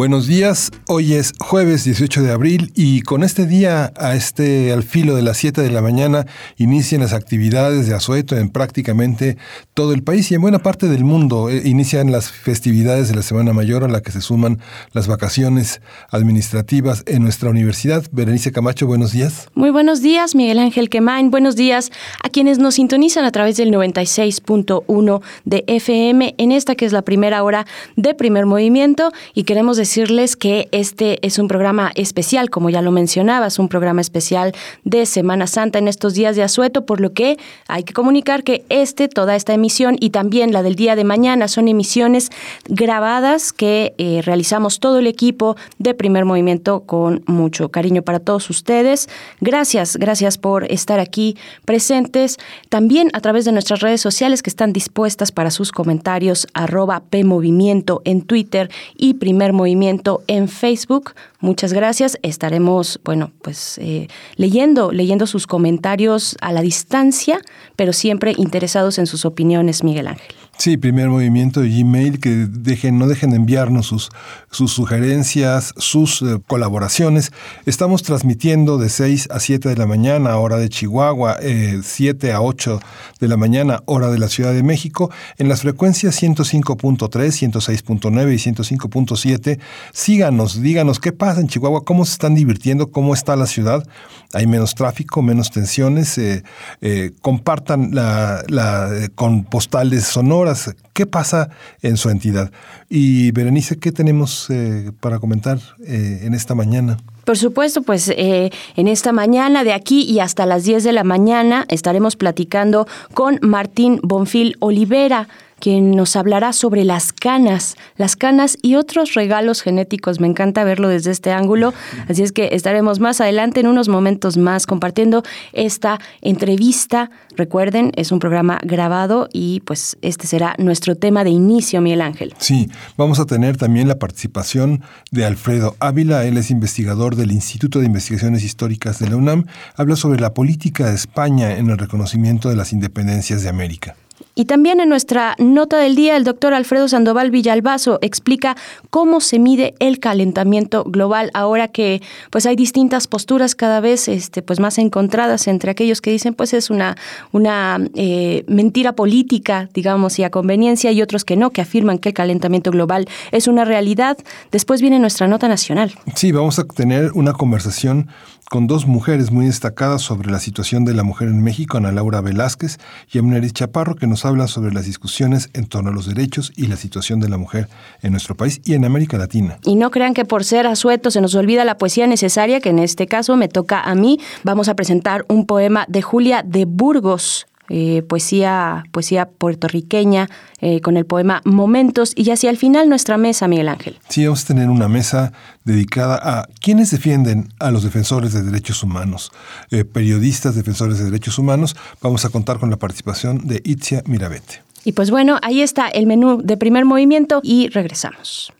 Buenos días, hoy es jueves 18 de abril y con este día a este al filo de las 7 de la mañana inician las actividades de asueto en prácticamente todo el país y en buena parte del mundo. Eh, inician las festividades de la Semana Mayor a la que se suman las vacaciones administrativas en nuestra universidad. Berenice Camacho, buenos días. Muy buenos días, Miguel Ángel Quemain. Buenos días a quienes nos sintonizan a través del 96.1 de FM en esta que es la primera hora de primer movimiento y queremos decir decirles que este es un programa especial, como ya lo mencionabas, un programa especial de Semana Santa en estos días de asueto, por lo que hay que comunicar que este, toda esta emisión y también la del día de mañana son emisiones grabadas que eh, realizamos todo el equipo de primer movimiento con mucho cariño para todos ustedes. Gracias, gracias por estar aquí presentes. También a través de nuestras redes sociales que están dispuestas para sus comentarios, arroba PMovimiento en Twitter y primer movimiento en Facebook. Muchas gracias. Estaremos, bueno, pues eh, leyendo, leyendo sus comentarios a la distancia, pero siempre interesados en sus opiniones, Miguel Ángel. Sí, primer movimiento de Gmail, que dejen, no dejen de enviarnos sus, sus sugerencias, sus eh, colaboraciones. Estamos transmitiendo de 6 a 7 de la mañana, hora de Chihuahua, 7 eh, a 8 de la mañana, hora de la Ciudad de México, en las frecuencias 105.3, 106.9 y 105.7. Síganos, díganos qué pasa en Chihuahua, cómo se están divirtiendo, cómo está la ciudad. Hay menos tráfico, menos tensiones. Eh, compartan la, la, con postales sonoras ¿Qué pasa en su entidad? Y Berenice, ¿qué tenemos eh, para comentar eh, en esta mañana? Por supuesto, pues eh, en esta mañana, de aquí y hasta las 10 de la mañana, estaremos platicando con Martín Bonfil Olivera quien nos hablará sobre las canas, las canas y otros regalos genéticos. Me encanta verlo desde este ángulo, así es que estaremos más adelante en unos momentos más compartiendo esta entrevista. Recuerden, es un programa grabado y pues este será nuestro tema de inicio, Miguel Ángel. Sí, vamos a tener también la participación de Alfredo Ávila, él es investigador del Instituto de Investigaciones Históricas de la UNAM, habla sobre la política de España en el reconocimiento de las independencias de América. Y también en nuestra nota del día, el doctor Alfredo Sandoval Villalbazo explica cómo se mide el calentamiento global ahora que pues hay distintas posturas cada vez este, pues más encontradas entre aquellos que dicen pues es una, una eh, mentira política, digamos, y a conveniencia, y otros que no, que afirman que el calentamiento global es una realidad. Después viene nuestra nota nacional. Sí, vamos a tener una conversación con dos mujeres muy destacadas sobre la situación de la mujer en México, Ana Laura Velázquez y Amneris Chaparro, que nos hablan sobre las discusiones en torno a los derechos y la situación de la mujer en nuestro país y en América Latina. Y no crean que por ser asueto se nos olvida la poesía necesaria, que en este caso me toca a mí. Vamos a presentar un poema de Julia de Burgos, eh, poesía, poesía puertorriqueña, eh, con el poema Momentos, y hacia el final nuestra mesa, Miguel Ángel. Sí, vamos a tener una mesa dedicada a quienes defienden a los defensores de derechos humanos, eh, periodistas defensores de derechos humanos. Vamos a contar con la participación de Itzia Mirabete. Y pues bueno, ahí está el menú de primer movimiento y regresamos.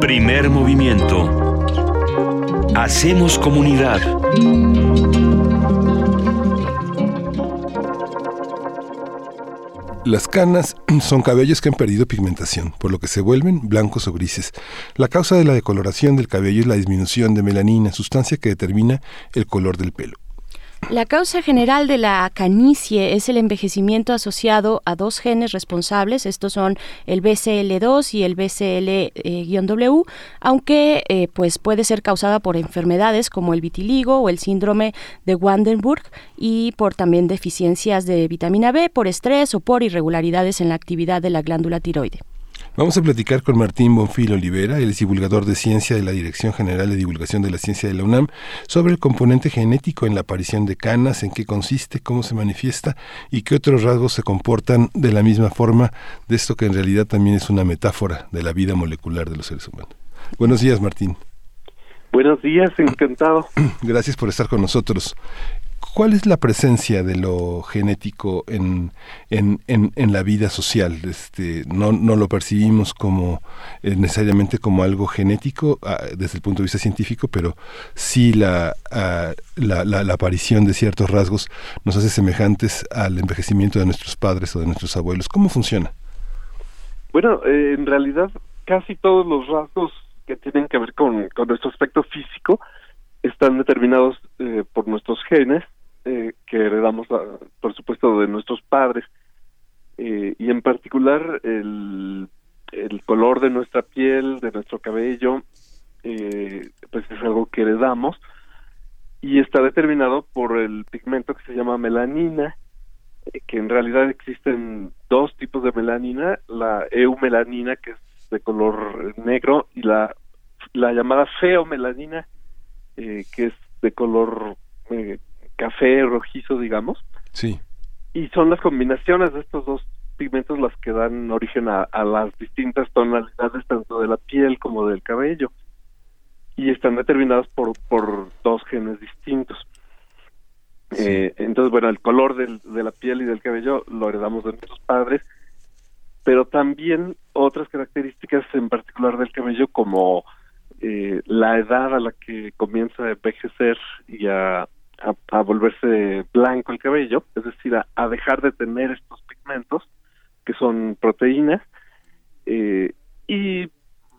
Primer movimiento. Hacemos comunidad. Las canas son cabellos que han perdido pigmentación, por lo que se vuelven blancos o grises. La causa de la decoloración del cabello es la disminución de melanina, sustancia que determina el color del pelo. La causa general de la canicie es el envejecimiento asociado a dos genes responsables, estos son el BCL2 y el BCL-W, aunque eh, pues puede ser causada por enfermedades como el vitiligo o el síndrome de Wandenburg y por también deficiencias de vitamina B, por estrés o por irregularidades en la actividad de la glándula tiroide. Vamos a platicar con Martín Bonfil Olivera, el divulgador de ciencia de la Dirección General de Divulgación de la Ciencia de la UNAM, sobre el componente genético en la aparición de canas, en qué consiste, cómo se manifiesta y qué otros rasgos se comportan de la misma forma de esto que en realidad también es una metáfora de la vida molecular de los seres humanos. Buenos días, Martín. Buenos días, encantado. Gracias por estar con nosotros. ¿Cuál es la presencia de lo genético en, en, en, la vida social? Este, no, no lo percibimos como eh, necesariamente como algo genético ah, desde el punto de vista científico, pero sí la, ah, la, la, aparición de ciertos rasgos nos hace semejantes al envejecimiento de nuestros padres o de nuestros abuelos. ¿Cómo funciona? Bueno, eh, en realidad casi todos los rasgos que tienen que ver con, con nuestro aspecto físico están determinados eh, por nuestros genes eh, que heredamos, por supuesto, de nuestros padres. Eh, y en particular el, el color de nuestra piel, de nuestro cabello, eh, pues es algo que heredamos y está determinado por el pigmento que se llama melanina, que en realidad existen dos tipos de melanina, la eumelanina que es de color negro y la, la llamada feomelanina que es de color café rojizo, digamos. Sí. Y son las combinaciones de estos dos pigmentos las que dan origen a, las distintas tonalidades tanto de la piel como del cabello. Y están determinadas por, por dos genes distintos. Eh, entonces, bueno, el color del, de la piel y del cabello lo heredamos de nuestros padres, pero también otras características en particular del cabello como eh, la edad a la que comienza a envejecer y a a, volverse blanco el cabello, es decir, a, dejar de tener estos pigmentos que son proteínas eh, y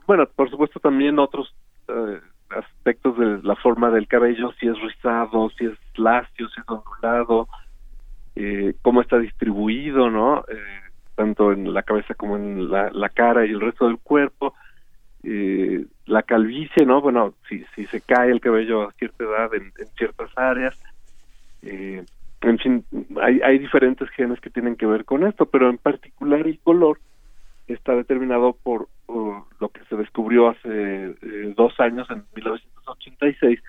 bueno, por supuesto también otros eh, aspectos de la forma del cabello, si es rizado, si es lacio, si es ondulado, eh, cómo está distribuido, ¿no? Eh, tanto en la cabeza como en la, la cara y el resto del cuerpo eh, la calvicie, ¿no? Bueno, si, si se cae el cabello a cierta edad en, ciertas áreas, eh, en fin, hay, hay diferentes genes que tienen que ver con esto, pero en particular el color está determinado por, lo que se descubrió hace eh, dos años, en 1986,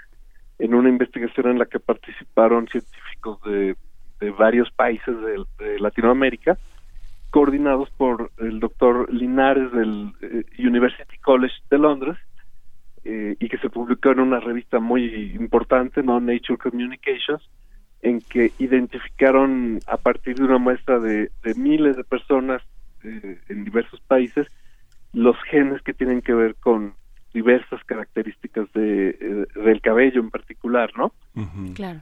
en una investigación en la que participaron científicos de varios países de Latinoamérica, coordinados por el doctor Linares del eh, University College de Londres eh, y que se publicó en una revista muy importante, no Nature Communications, en que identificaron a partir de una muestra de, miles de personas eh, en diversos países los genes que tienen que ver con diversas características de, del cabello en particular, ¿no? Claro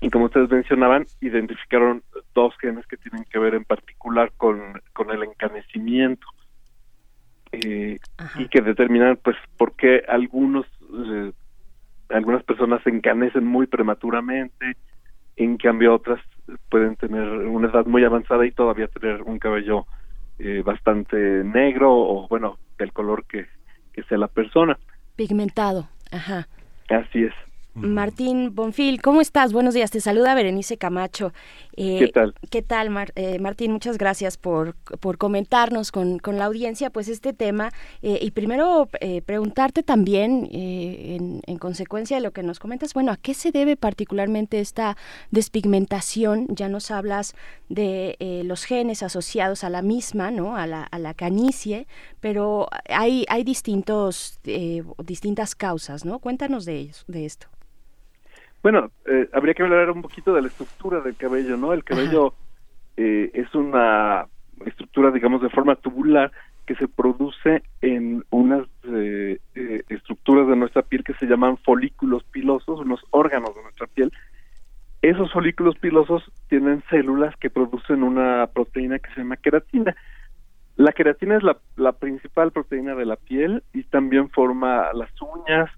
y como ustedes mencionaban, identificaron dos genes que tienen que ver en particular con, con el encanecimiento eh, y que determinan pues por qué algunos eh, algunas personas se encanecen muy prematuramente, en cambio otras pueden tener una edad muy avanzada y todavía tener un cabello eh, bastante negro o bueno, del color que, que sea la persona. Pigmentado, ajá. Así es. Martín Bonfil, ¿cómo estás? Buenos días, te saluda Berenice Camacho. Eh, ¿Qué tal? ¿Qué tal, eh, Martín? Muchas gracias por, por comentarnos con, la audiencia pues este tema. Eh, y primero preguntarte también, en, en, consecuencia de lo que nos comentas, bueno, ¿a qué se debe particularmente esta despigmentación? Ya nos hablas de los genes asociados a la misma, ¿no? A la, a la canicie, pero hay, hay distintos, distintas causas, ¿no? Cuéntanos de, ellos, de esto. Bueno, eh, habría que hablar un poquito de la estructura del cabello, ¿no? El cabello eh, es una estructura, digamos, de forma tubular que se produce en unas eh, estructuras de nuestra piel que se llaman folículos pilosos, unos órganos de nuestra piel. Esos folículos pilosos tienen células que producen una proteína que se llama queratina. La queratina es la, la principal proteína de la piel y también forma las uñas,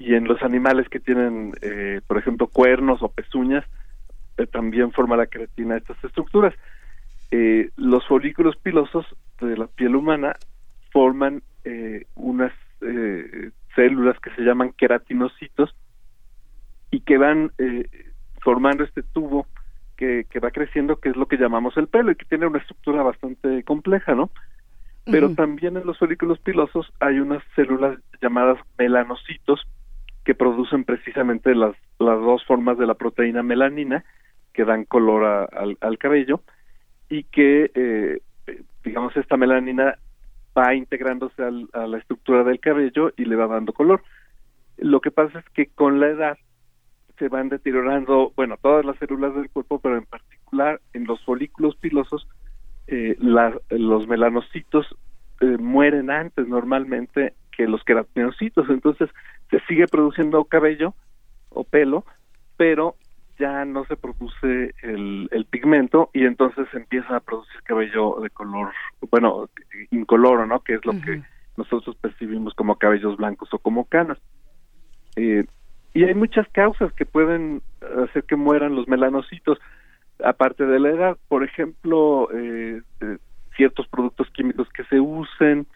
y en los animales que tienen, eh, por ejemplo, cuernos o pezuñas, eh, también forma la queratina estas estructuras. Eh, los folículos pilosos de la piel humana forman unas células que se llaman queratinocitos y que van formando este tubo que, que va creciendo, que es lo que llamamos el pelo y que tiene una estructura bastante compleja, ¿no? Pero también en los folículos pilosos hay unas células llamadas melanocitos que producen precisamente las, las dos formas de la proteína melanina que dan color al, cabello y que, eh, digamos, esta melanina va integrándose a la estructura del cabello y le va dando color. Lo que pasa es que con la edad se van deteriorando, bueno, todas las células del cuerpo, pero en particular en los folículos pilosos, eh, los melanocitos eh, mueren antes normalmente que los queratinocitos, entonces se sigue produciendo cabello o pelo, pero ya no se produce el, pigmento y entonces empieza a producir cabello de color, bueno, incoloro, ¿no? Que es lo que nosotros percibimos como cabellos blancos o como canas. Eh, y hay muchas causas que pueden hacer que mueran los melanocitos, aparte de la edad, por ejemplo, eh, eh, ciertos productos químicos que se usen,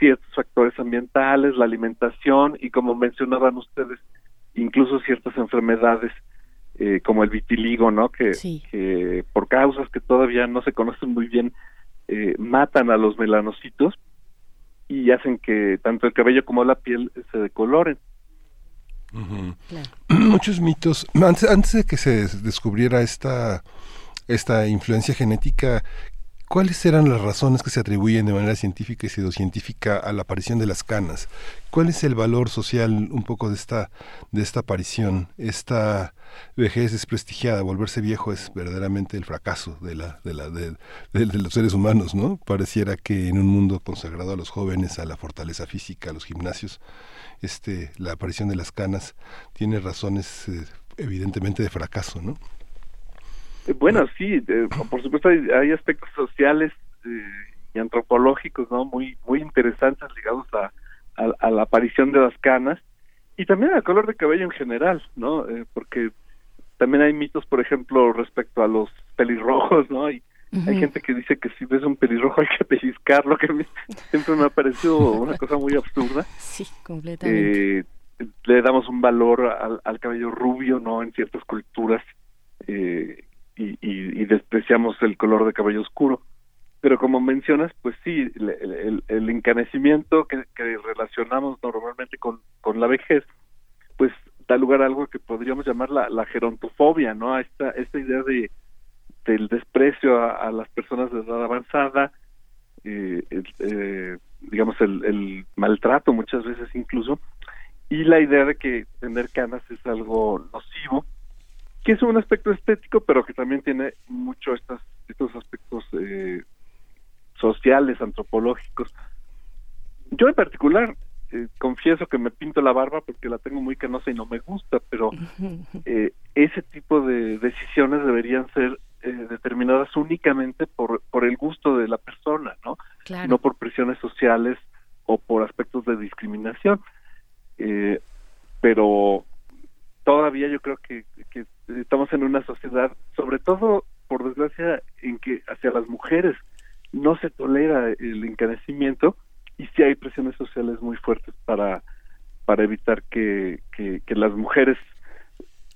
ciertos factores ambientales, la alimentación y como mencionaban ustedes, incluso ciertas enfermedades eh, como el vitiligo, ¿no? Que, que, por causas que todavía no se conocen muy bien eh, matan a los melanocitos y hacen que tanto el cabello como la piel se decoloren. Muchos mitos. Antes, antes de que se descubriera esta, esta influencia genética, ¿Cuáles eran las razones que se atribuyen de manera científica y pseudocientífica a la aparición de las canas? ¿Cuál es el valor social un poco de esta, de esta aparición? Esta vejez desprestigiada, volverse viejo es verdaderamente el fracaso de, la, de, la, de, los seres humanos, ¿no? Pareciera que en un mundo consagrado a los jóvenes, a la fortaleza física, a los gimnasios, este, la aparición de las canas tiene razones eh, evidentemente de fracaso, ¿no? Eh, bueno, sí, por supuesto hay, aspectos sociales eh, y antropológicos, ¿no? Muy muy interesantes ligados a, a, la aparición de las canas y también al color de cabello en general, ¿no? Eh, porque también hay mitos, por ejemplo, respecto a los pelirrojos, ¿no? Y hay gente que dice que si ves un pelirrojo hay que pellizcarlo, que siempre me ha parecido una cosa muy absurda. Sí, completamente. le damos un valor al, al cabello rubio, ¿no? En ciertas culturas eh, y, despreciamos el color de cabello oscuro. Pero como mencionas, pues sí, el, encanecimiento que, relacionamos normalmente con, con la vejez, pues da lugar a algo que podríamos llamar la, la gerontofobia, ¿no? A esta, esta idea de del desprecio a, las personas de edad avanzada, eh, eh, digamos el, el maltrato muchas veces incluso, y la idea de que tener canas es algo nocivo que es un aspecto estético, pero que también tiene mucho estas, estos aspectos eh, sociales, antropológicos. Yo en particular eh, confieso que me pinto la barba porque la tengo muy canosa y no me gusta, pero eh, ese tipo de decisiones deberían ser determinadas únicamente por, por el gusto de la persona, ¿no? No por presiones sociales o por aspectos de discriminación. pero todavía yo creo que, estamos en una sociedad, sobre todo por desgracia, en que hacia las mujeres no se tolera el encanecimiento y sí hay presiones sociales muy fuertes para, para evitar que, que, las mujeres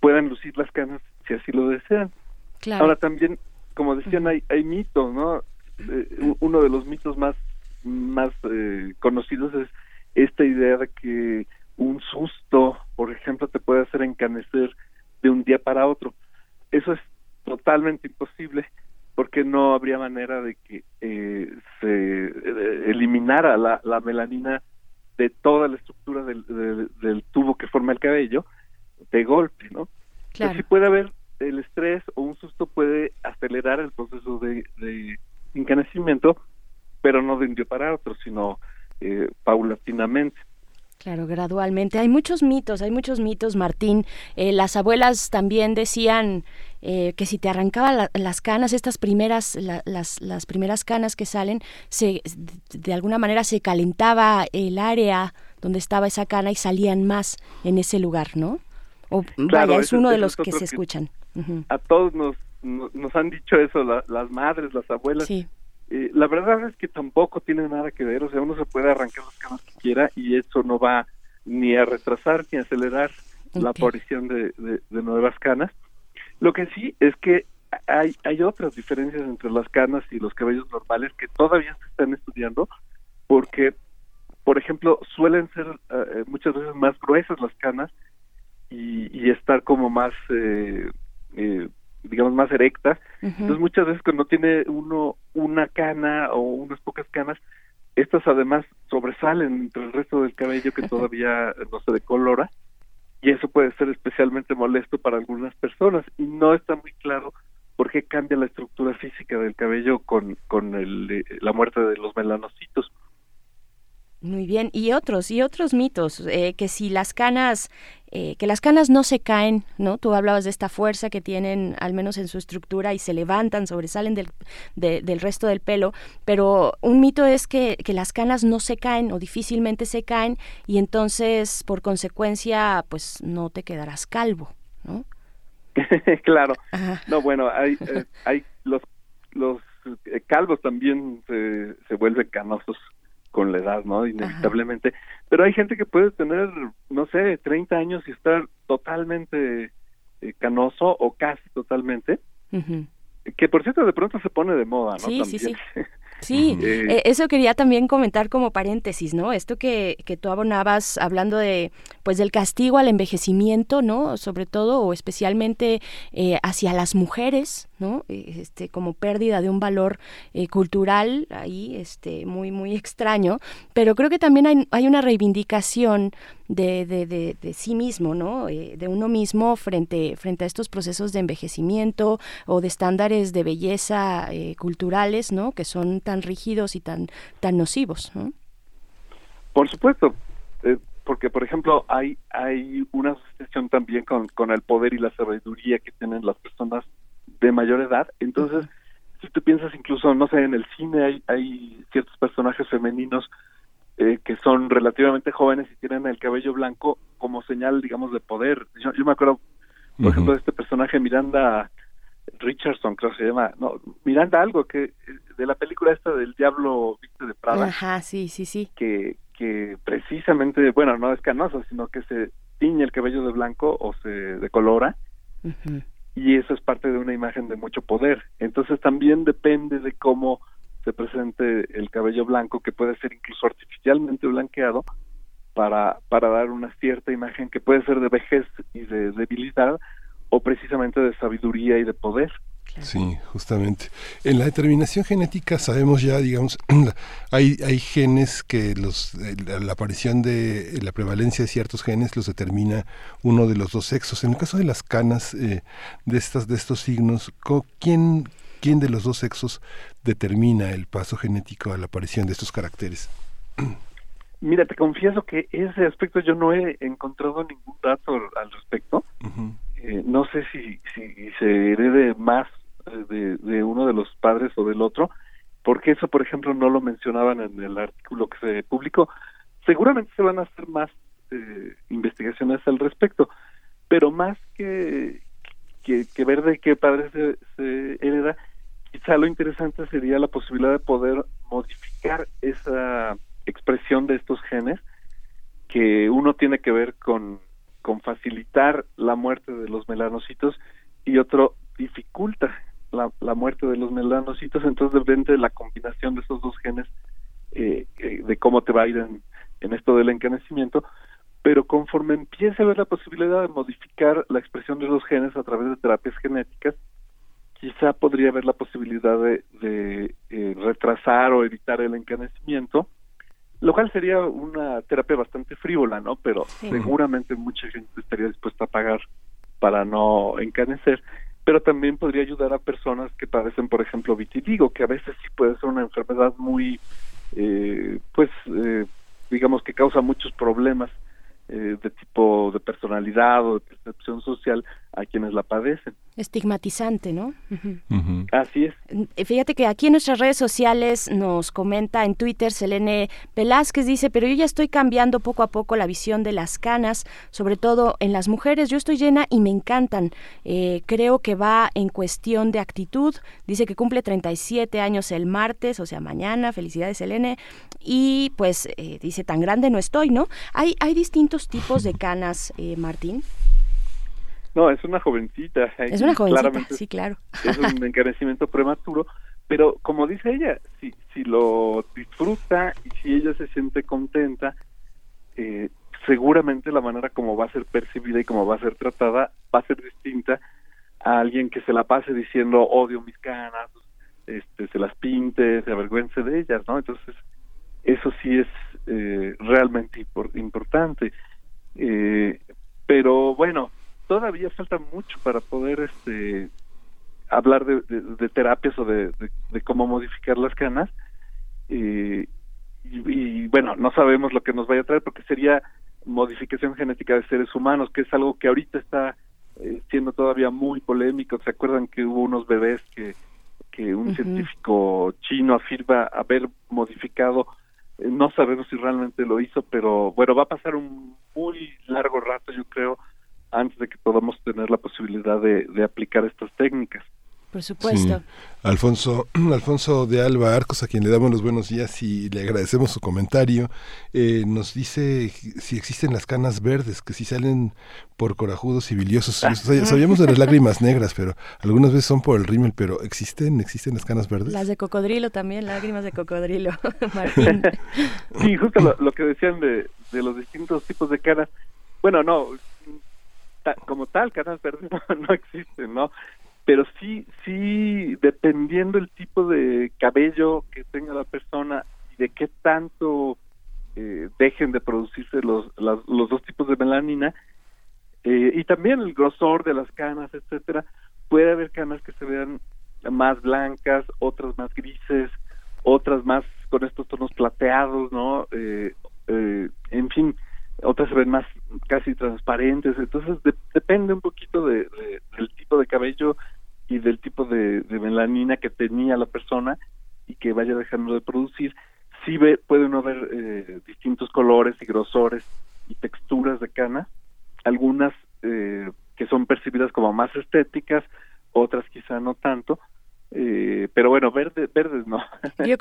puedan lucir las canas si así lo desean. Ahora también, como decían, hay, hay mitos, ¿no? Eh, uno de los mitos más, más eh, conocidos es esta idea de que un susto, por ejemplo, te puede hacer encanecer de un día para otro. Eso es totalmente imposible porque no habría manera de que eh, se eh, eliminara la, la, melanina de toda la estructura del, del, tubo que forma el cabello de golpe, ¿no? Claro. si puede haber el estrés o un susto puede acelerar el proceso de, de encanecimiento, pero no de un día para otro, sino eh, paulatinamente. Claro, gradualmente. Hay muchos mitos, hay muchos mitos, Martín. Eh, las abuelas también decían eh, que si te arrancaban las canas, estas primeras, las, las primeras canas que salen, se, de alguna manera se calentaba el área donde estaba esa cana y salían más en ese lugar, ¿no? O, vaya, es uno de los que se escuchan. A todos nos, nos, han dicho eso, las madres, las abuelas. Sí. Eh, la verdad es que tampoco tiene nada que ver, o sea, uno se puede arrancar las canas que quiera y eso no va ni a retrasar ni a acelerar la aparición de, nuevas canas. Lo que sí es que hay, hay otras diferencias entre las canas y los cabellos normales que todavía se están estudiando porque, por ejemplo, suelen ser eh, muchas veces más gruesas las canas y, estar como más, eh, eh, digamos, más erectas. Entonces, muchas veces cuando tiene uno una cana o unas pocas canas, estas además sobresalen entre el resto del cabello que todavía no se decolora y eso puede ser especialmente molesto para algunas personas y no está muy claro por qué cambia la estructura física del cabello con, con el, la muerte de los melanocitos. Muy bien, y otros, y otros mitos, eh, que si las canas, eh, que las canas no se caen, ¿no? Tú hablabas de esta fuerza que tienen, al menos en su estructura, y se levantan, sobresalen del, del resto del pelo, pero un mito es que, que, las canas no se caen o difícilmente se caen, y entonces, por consecuencia, pues no te quedarás calvo, ¿no? claro. No, bueno, hay, eh, hay los, los calvos también se, se vuelven canosos con la edad, ¿no? Inevitablemente. Pero hay gente que puede tener, no sé, 30 años y estar totalmente eh, canoso o casi totalmente. Que por cierto de pronto se pone de moda, ¿no? Sí, sí, sí. Sí, eh, eso quería también comentar como paréntesis, ¿no? Esto que, que tú abonabas hablando de, pues, del castigo al envejecimiento, ¿no? Sobre todo o especialmente eh, hacia las mujeres, ¿no? Este, como pérdida de un valor eh, cultural ahí, este, muy, muy extraño. Pero creo que también hay, hay una reivindicación de, de, de, sí mismo, ¿no? de uno mismo frente, frente a estos procesos de envejecimiento o de estándares de belleza culturales, ¿no? Que son tan rígidos y tan, tan nocivos. Por supuesto, eh, porque por ejemplo hay, hay una asociación también con, con el poder y la sabiduría que tienen las personas de mayor edad. Entonces, si tú piensas incluso, no sé, en el cine hay, hay ciertos personajes femeninos eh, que son relativamente jóvenes y tienen el cabello blanco como señal, digamos, de poder. Yo, me acuerdo, por ejemplo, de este personaje Miranda Richardson, creo que se llama, no, Miranda algo, que de la película esta del Diablo Viste de Prada. Ajá, sí, sí, sí. Que, que precisamente, bueno, no es canoso, sino que se tiñe el cabello de blanco o se decolora. Y eso es parte de una imagen de mucho poder. Entonces también depende de cómo se presente el cabello blanco, que puede ser incluso artificialmente blanqueado, para, para dar una cierta imagen que puede ser de vejez y de debilidad, o precisamente de sabiduría y de poder. Sí, justamente. En la determinación genética sabemos ya, digamos, hay, hay genes que los, la aparición de la prevalencia de ciertos genes los determina uno de los dos sexos. En el caso de las canas eh, de estas de estos signos, ¿quién, ¿quién de los dos sexos determina el paso genético a la aparición de estos caracteres? Mira, te confieso que ese aspecto yo no he encontrado ningún dato al respecto. Eh, no sé si, si se herede más de, uno de los padres o del otro, porque eso, por ejemplo, no lo mencionaban en el artículo que se publicó. Seguramente se van a hacer más eh, investigaciones al respecto, pero más que, que, que, ver de qué padre se, se hereda, quizá lo interesante sería la posibilidad de poder modificar esa expresión de estos genes que uno tiene que ver con, con facilitar la muerte de los melanocitos y otro dificulta la, la muerte de los melanocitos, entonces depende de la combinación de esos dos genes eh, eh, de cómo te va a ir en, en esto del encanecimiento, pero conforme empiece a haber la posibilidad de modificar la expresión de los genes a través de terapias genéticas, quizá podría haber la posibilidad de, de eh, retrasar o evitar el encanecimiento, lo cual sería una terapia bastante frívola, ¿no? Pero seguramente mucha gente estaría dispuesta a pagar para no encanecer pero también podría ayudar a personas que padecen, por ejemplo, vitiligo, que a veces sí puede ser una enfermedad muy, eh, pues, eh, digamos que causa muchos problemas eh, de tipo de personalidad o de percepción social a quienes la padecen estigmatizante, ¿no? Así es. Eh, fíjate que aquí en nuestras redes sociales nos comenta en Twitter Selene Velázquez, dice, pero yo ya estoy cambiando poco a poco la visión de las canas, sobre todo en las mujeres. Yo estoy llena y me encantan. Eh, creo que va en cuestión de actitud. Dice que cumple 37 años el martes, o sea, mañana. Felicidades, Selene. Y pues eh, dice, tan grande no estoy, ¿no? Hay, hay distintos tipos de canas, Martín. No, es una jovencita. Es una jovencita, sí, claro. Es un encarecimiento prematuro, pero como dice ella, si, si lo disfruta y si ella se siente contenta, eh, seguramente la manera como va a ser percibida y como va a ser tratada va a ser distinta a alguien que se la pase diciendo odio mis canas, este, se las pinte, se avergüence de ellas, ¿no? Entonces, eso sí es eh, realmente importante. Eh, pero bueno, todavía falta mucho para poder este hablar de, terapias o de, cómo modificar las canas. y, y, bueno, no sabemos lo que nos vaya a traer porque sería modificación genética de seres humanos, que es algo que ahorita está eh, siendo todavía muy polémico. ¿Se acuerdan que hubo unos bebés que, que un científico chino afirma haber modificado? Eh, no sabemos si realmente lo hizo, pero bueno, va a pasar un muy largo rato, yo creo, antes de que podamos tener la posibilidad de aplicar estas técnicas. Por supuesto. Alfonso, Alfonso de Alba Arcos, a quien le damos los buenos días y le agradecemos su comentario, eh, nos dice si existen las canas verdes, que si salen por corajudos y biliosos. Sabíamos de las lágrimas negras, pero algunas veces son por el rímel, pero ¿existen existen las canas verdes? Las de cocodrilo también, lágrimas de cocodrilo, Martín. Sí, justo lo, que decían de, de los distintos tipos de canas. Bueno, no, como tal, canas verdes no existen, ¿no? pero sí, sí, dependiendo el tipo de cabello que tenga la persona y de qué tanto eh, dejen de producirse los, los dos tipos de melanina, eh, y también el grosor de las canas, etcétera, puede haber canas que se vean más blancas, otras más grises, otras más con estos tonos plateados, ¿no? Eh, en fin, otras se ven más casi transparentes, entonces depende un poquito de, del tipo de cabello y del tipo de, melanina que tenía la persona y que vaya dejando de producir. Sí ve, puede uno ver eh, distintos colores y grosores y texturas de cana, algunas eh, que son percibidas como más estéticas, otras quizá no tanto, eh, pero bueno, verde, verdes no. Yo,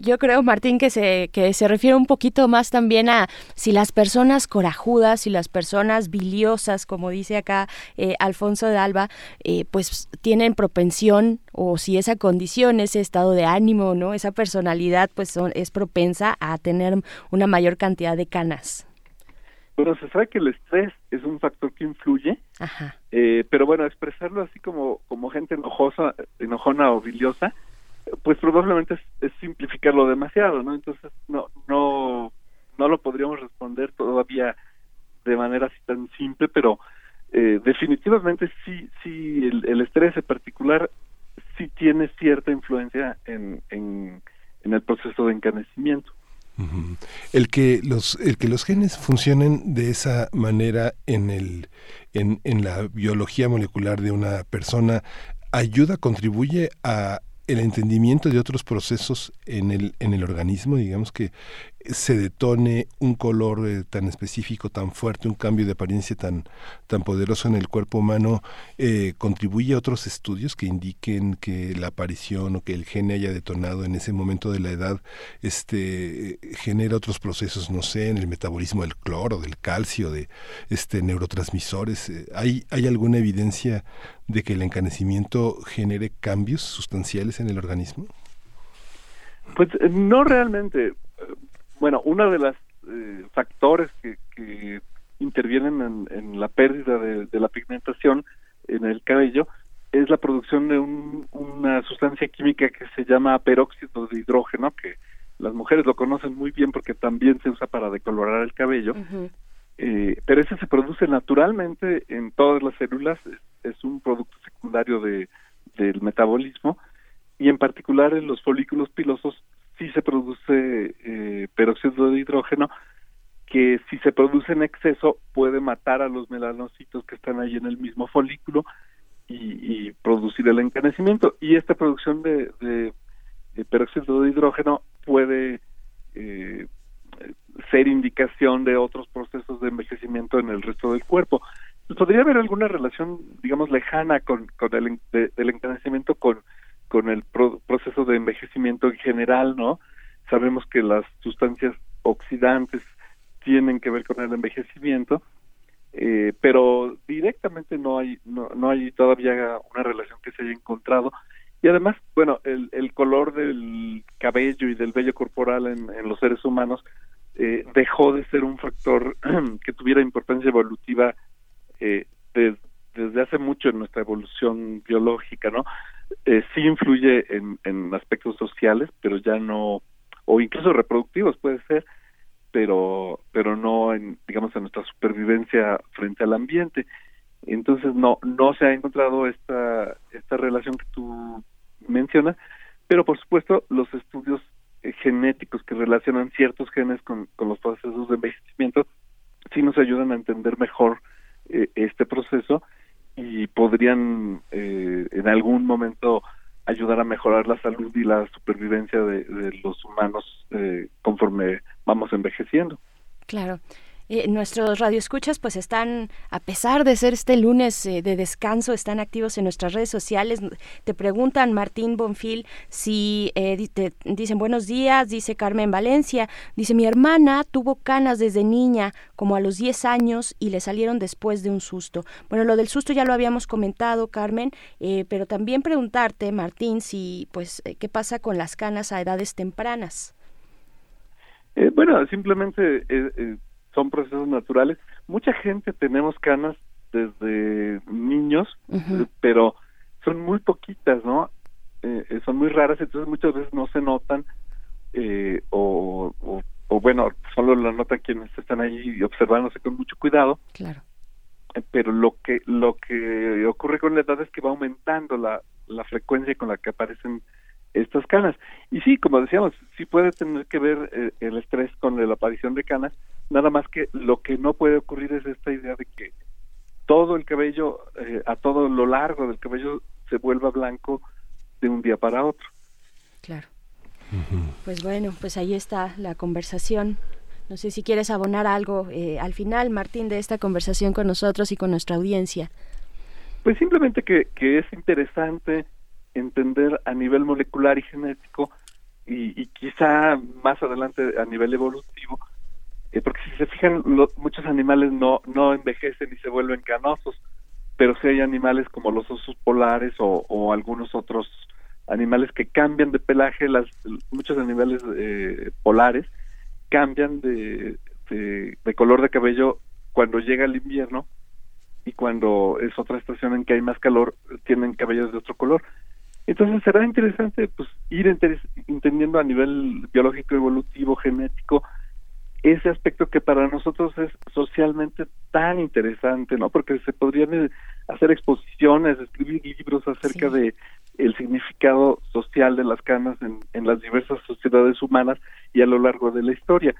yo, creo, Martín, que se, que se refiere un poquito más también a si las personas corajudas, si las personas biliosas, como dice acá eh, Alfonso de Alba, eh, pues tienen propensión o si esa condición, ese estado de ánimo, no, esa personalidad, pues es propensa a tener una mayor cantidad de canas. Bueno, se sabe que el estrés es un factor que influye, Eh, pero bueno, expresarlo así como, como gente enojosa, enojona o biliosa, pues probablemente es, simplificarlo demasiado, ¿no? Entonces no, no, no lo podríamos responder todavía de manera así tan simple, pero eh, definitivamente sí, sí, el, el, estrés en particular sí tiene cierta influencia en, en, en el proceso de encanecimiento. El que los el que los genes funcionen de esa manera en el en, en la biología molecular de una persona ayuda contribuye a el entendimiento de otros procesos en el, en el organismo, digamos que se detone un color eh, tan específico, tan fuerte, un cambio de apariencia tan, tan poderoso en el cuerpo humano, eh, contribuye a otros estudios que indiquen que la aparición o que el gene haya detonado en ese momento de la edad este, genera otros procesos, no sé, en el metabolismo del cloro, del calcio, de este, neurotransmisores. Eh, ¿Hay, ¿Hay alguna evidencia de que el encanecimiento genere cambios sustanciales en el organismo? Pues no realmente bueno, uno de los eh, factores que, intervienen en, la pérdida de, la pigmentación en el cabello es la producción de una sustancia química que se llama peróxido de hidrógeno, que las mujeres lo conocen muy bien porque también se usa para decolorar el cabello, eh, pero ese se produce naturalmente en todas las células, es, un producto secundario de, del metabolismo y en particular en los folículos pilosos sí se produce eh, peróxido de hidrógeno que si se produce en exceso puede matar a los melanocitos que están ahí en el mismo folículo y, producir el encanecimiento. Y esta producción de, de, peróxido de hidrógeno puede eh, ser indicación de otros procesos de envejecimiento en el resto del cuerpo. Podría haber alguna relación, digamos, lejana con, con el del encanecimiento con con el proceso de envejecimiento en general, ¿no? Sabemos que las sustancias oxidantes tienen que ver con el envejecimiento, eh, pero directamente no hay no, no hay todavía una relación que se haya encontrado. Y además, bueno, el, el color del cabello y del vello corporal en, en los seres humanos eh, dejó de ser un factor que tuviera importancia evolutiva eh, desde hace mucho en nuestra evolución biológica, ¿no? Eh, sí influye en, en aspectos sociales, pero ya no, o incluso reproductivos puede ser, pero pero no en digamos en nuestra supervivencia frente al ambiente. Entonces no no se ha encontrado esta esta relación que tú mencionas pero por supuesto los estudios eh, genéticos que relacionan ciertos genes con, con los procesos de envejecimiento sí nos ayudan a entender mejor eh, este proceso y podrían eh, en algún momento ayudar a mejorar la salud y la supervivencia de, los humanos eh, conforme vamos envejeciendo. Claro. Eh, nuestros radioescuchas pues están, a pesar de ser este lunes eh, de descanso, están activos en nuestras redes sociales. Te preguntan, Martín Bonfil, si eh, te dicen buenos días, dice Carmen Valencia, dice mi hermana tuvo canas desde niña, como a los 10 años, y le salieron después de un susto. Bueno, lo del susto ya lo habíamos comentado, Carmen, pero también preguntarte, Martín, si pues qué pasa con las canas a edades tempranas. bueno, simplemente son procesos naturales. Mucha gente tenemos canas desde niños, pero son muy poquitas, ¿no? Eh, eh, son muy raras, entonces muchas veces no se notan eh, o, o, bueno, solo lo notan quienes están ahí observándose con mucho cuidado. Claro. pero lo que lo que ocurre con la edad es que va aumentando la, la frecuencia con la que aparecen estas canas. Y sí, como decíamos, sí puede tener que ver eh, el estrés con la aparición de canas, nada más que lo que no puede ocurrir es esta idea de que todo el cabello, eh, a todo lo largo del cabello, se vuelva blanco de un día para otro. Claro. Pues bueno, pues ahí está la conversación. No sé si quieres abonar algo eh, al final, Martín, de esta conversación con nosotros y con nuestra audiencia. Pues simplemente que, que es interesante entender a nivel molecular y genético y, quizá más adelante a nivel evolutivo, eh, porque si se fijan, muchos animales no, no envejecen y se vuelven canosos, pero sí hay animales como los osos polares o, algunos otros animales que cambian de pelaje, las, muchos animales eh, polares cambian de, de color de cabello cuando llega el invierno y cuando es otra estación en que hay más calor, tienen cabellos de otro color. Entonces será interesante pues ir entendiendo a nivel biológico, evolutivo, genético, ese aspecto que para nosotros es socialmente tan interesante, ¿no? Porque se podrían eh, hacer exposiciones, escribir libros acerca de el significado social de las canas en, en las diversas sociedades humanas y a lo largo de la historia.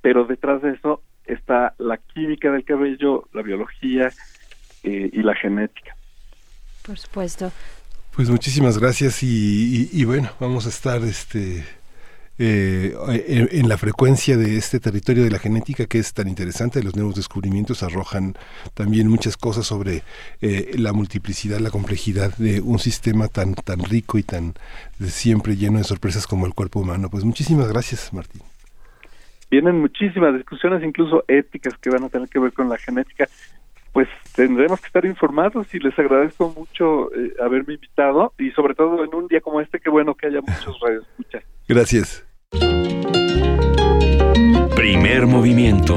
Pero detrás de eso está la química del cabello, la biología eh, y la genética. Por supuesto. Pues muchísimas gracias y, bueno, vamos a estar este eh, en, la frecuencia de este territorio de la genética que es tan interesante. Los nuevos descubrimientos arrojan también muchas cosas sobre eh, la multiplicidad, la complejidad de un sistema tan, tan rico y tan siempre lleno de sorpresas como el cuerpo humano. Pues muchísimas gracias, Martín. Vienen muchísimas discusiones, incluso éticas, que van a tener que ver con la genética pues tendremos que estar informados y les agradezco mucho eh, haberme invitado y sobre todo en un día como este, qué bueno que haya muchos radioescuchas. Gracias. Primer movimiento.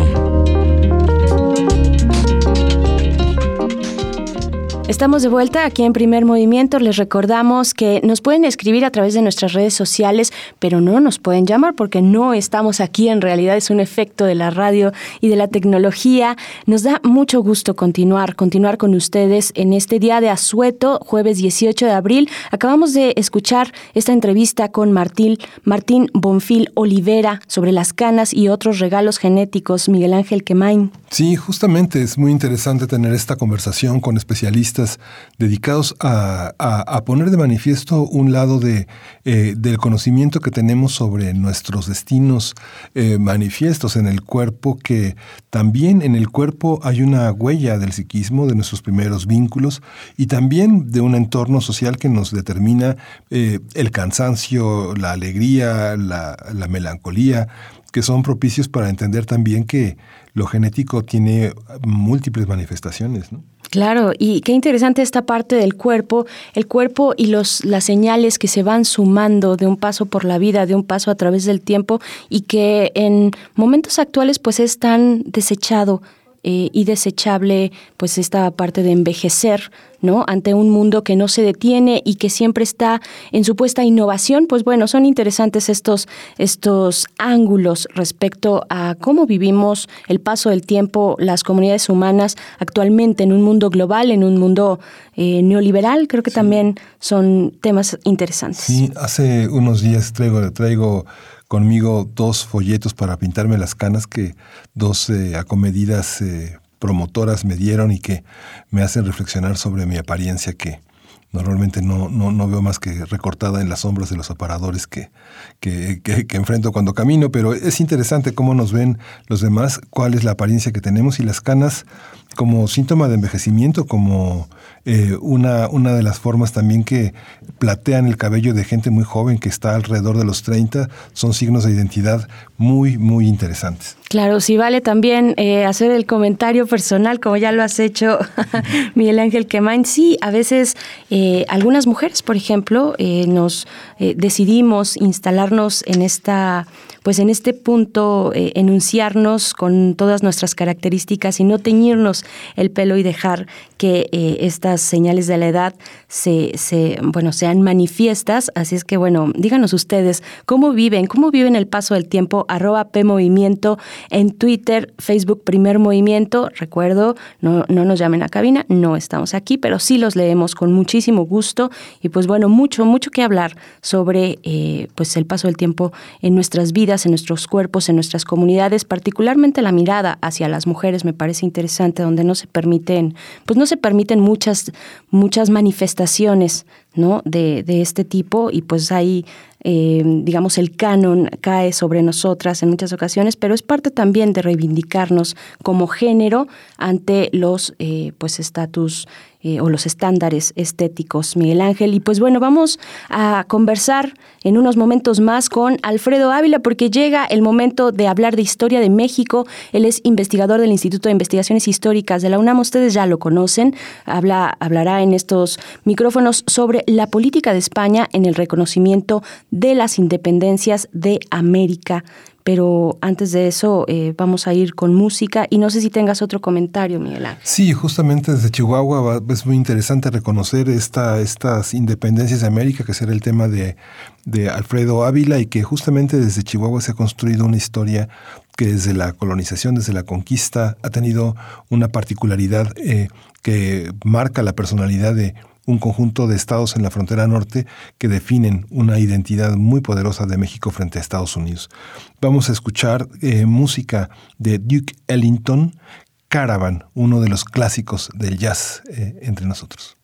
Estamos de vuelta aquí en Primer Movimiento. Les recordamos que nos pueden escribir a través de nuestras redes sociales, pero no nos pueden llamar porque no estamos aquí. En realidad es un efecto de la radio y de la tecnología. Nos da mucho gusto continuar, continuar con ustedes en este día de asueto, jueves 18 de abril. Acabamos de escuchar esta entrevista con Martín, Martín Bonfil Olivera sobre las canas y otros regalos genéticos. Miguel Ángel Quemain. Sí, justamente es muy interesante tener esta conversación con especialistas dedicados a, poner de manifiesto un lado de, eh, del conocimiento que tenemos sobre nuestros destinos eh, manifiestos en el cuerpo, que también en el cuerpo hay una huella del psiquismo, de nuestros primeros vínculos y también de un entorno social que nos determina eh, el cansancio, la alegría, la, la melancolía, que son propicios para entender también que lo genético tiene múltiples manifestaciones. ¿no? Claro, y qué interesante esta parte del cuerpo, el cuerpo y los, las señales que se van sumando de un paso por la vida, de un paso a través del tiempo y que en momentos actuales pues es tan desechado eh, y desechable pues esta parte de envejecer, ¿no? Ante un mundo que no se detiene y que siempre está en supuesta innovación, pues bueno, son interesantes estos, estos ángulos respecto a cómo vivimos el paso del tiempo, las comunidades humanas actualmente en un mundo global, en un mundo eh, neoliberal, creo que también son temas interesantes. Sí, hace unos días traigo, traigo conmigo dos folletos para pintarme las canas que dos eh, acomedidas eh, promotoras me dieron y que me hacen reflexionar sobre mi apariencia que normalmente no, no, no, veo más que recortada en las sombras de los aparadores que, que, que, enfrento cuando camino, pero es interesante cómo nos ven los demás, cuál es la apariencia que tenemos y las canas como síntoma de envejecimiento, como eh, una, una de las formas también que platean el cabello de gente muy joven que está alrededor de los 30, son signos de identidad muy, muy interesantes. Claro, sí vale también eh, hacer el comentario personal, como ya lo has hecho, Miguel Ángel Quemain. Sí, a veces eh, algunas mujeres, por ejemplo, nos decidimos instalarnos en esta pues en este punto eh, enunciarnos con todas nuestras características y no teñirnos el pelo y dejar que eh, estas señales de la edad se, se, bueno, sean manifiestas. Así es que, bueno, díganos ustedes cómo viven, cómo viven el paso del tiempo, arroba P Movimiento en Twitter, Facebook Primer Movimiento. Recuerdo, no, no nos llamen a cabina, no estamos aquí, pero sí los leemos con muchísimo gusto y pues bueno, mucho, mucho que hablar sobre eh, pues el paso del tiempo en nuestras vidas en nuestros cuerpos, en nuestras comunidades, particularmente la mirada hacia las mujeres me parece interesante, donde no se permiten, pues no se permiten muchas, muchas manifestaciones ¿no? de, de este tipo y pues hay eh, digamos, el canon cae sobre nosotras en muchas ocasiones, pero es parte también de reivindicarnos como género ante los eh, pues estatus eh, o los estándares estéticos, Miguel Ángel. Y pues bueno, vamos a conversar en unos momentos más con Alfredo Ávila, porque llega el momento de hablar de historia de México. Él es investigador del Instituto de Investigaciones Históricas de la UNAM. Ustedes ya lo conocen. Habla, hablará en estos micrófonos sobre la política de España en el reconocimiento de las independencias de América. Pero antes de eso eh, vamos a ir con música y no sé si tengas otro comentario, Miguel Ángel. Sí, justamente desde Chihuahua es muy interesante reconocer esta, estas independencias de América, que será el tema de, de Alfredo Ávila y que justamente desde Chihuahua se ha construido una historia que desde la colonización, desde la conquista, ha tenido una particularidad eh, que marca la personalidad de un conjunto de estados en la frontera norte que definen una identidad muy poderosa de México frente a Estados Unidos. Vamos a escuchar eh, música de Duke Ellington, Caravan, uno de los clásicos del jazz eh, entre nosotros.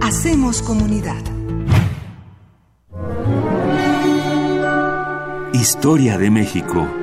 Hacemos comunidad. Historia de México.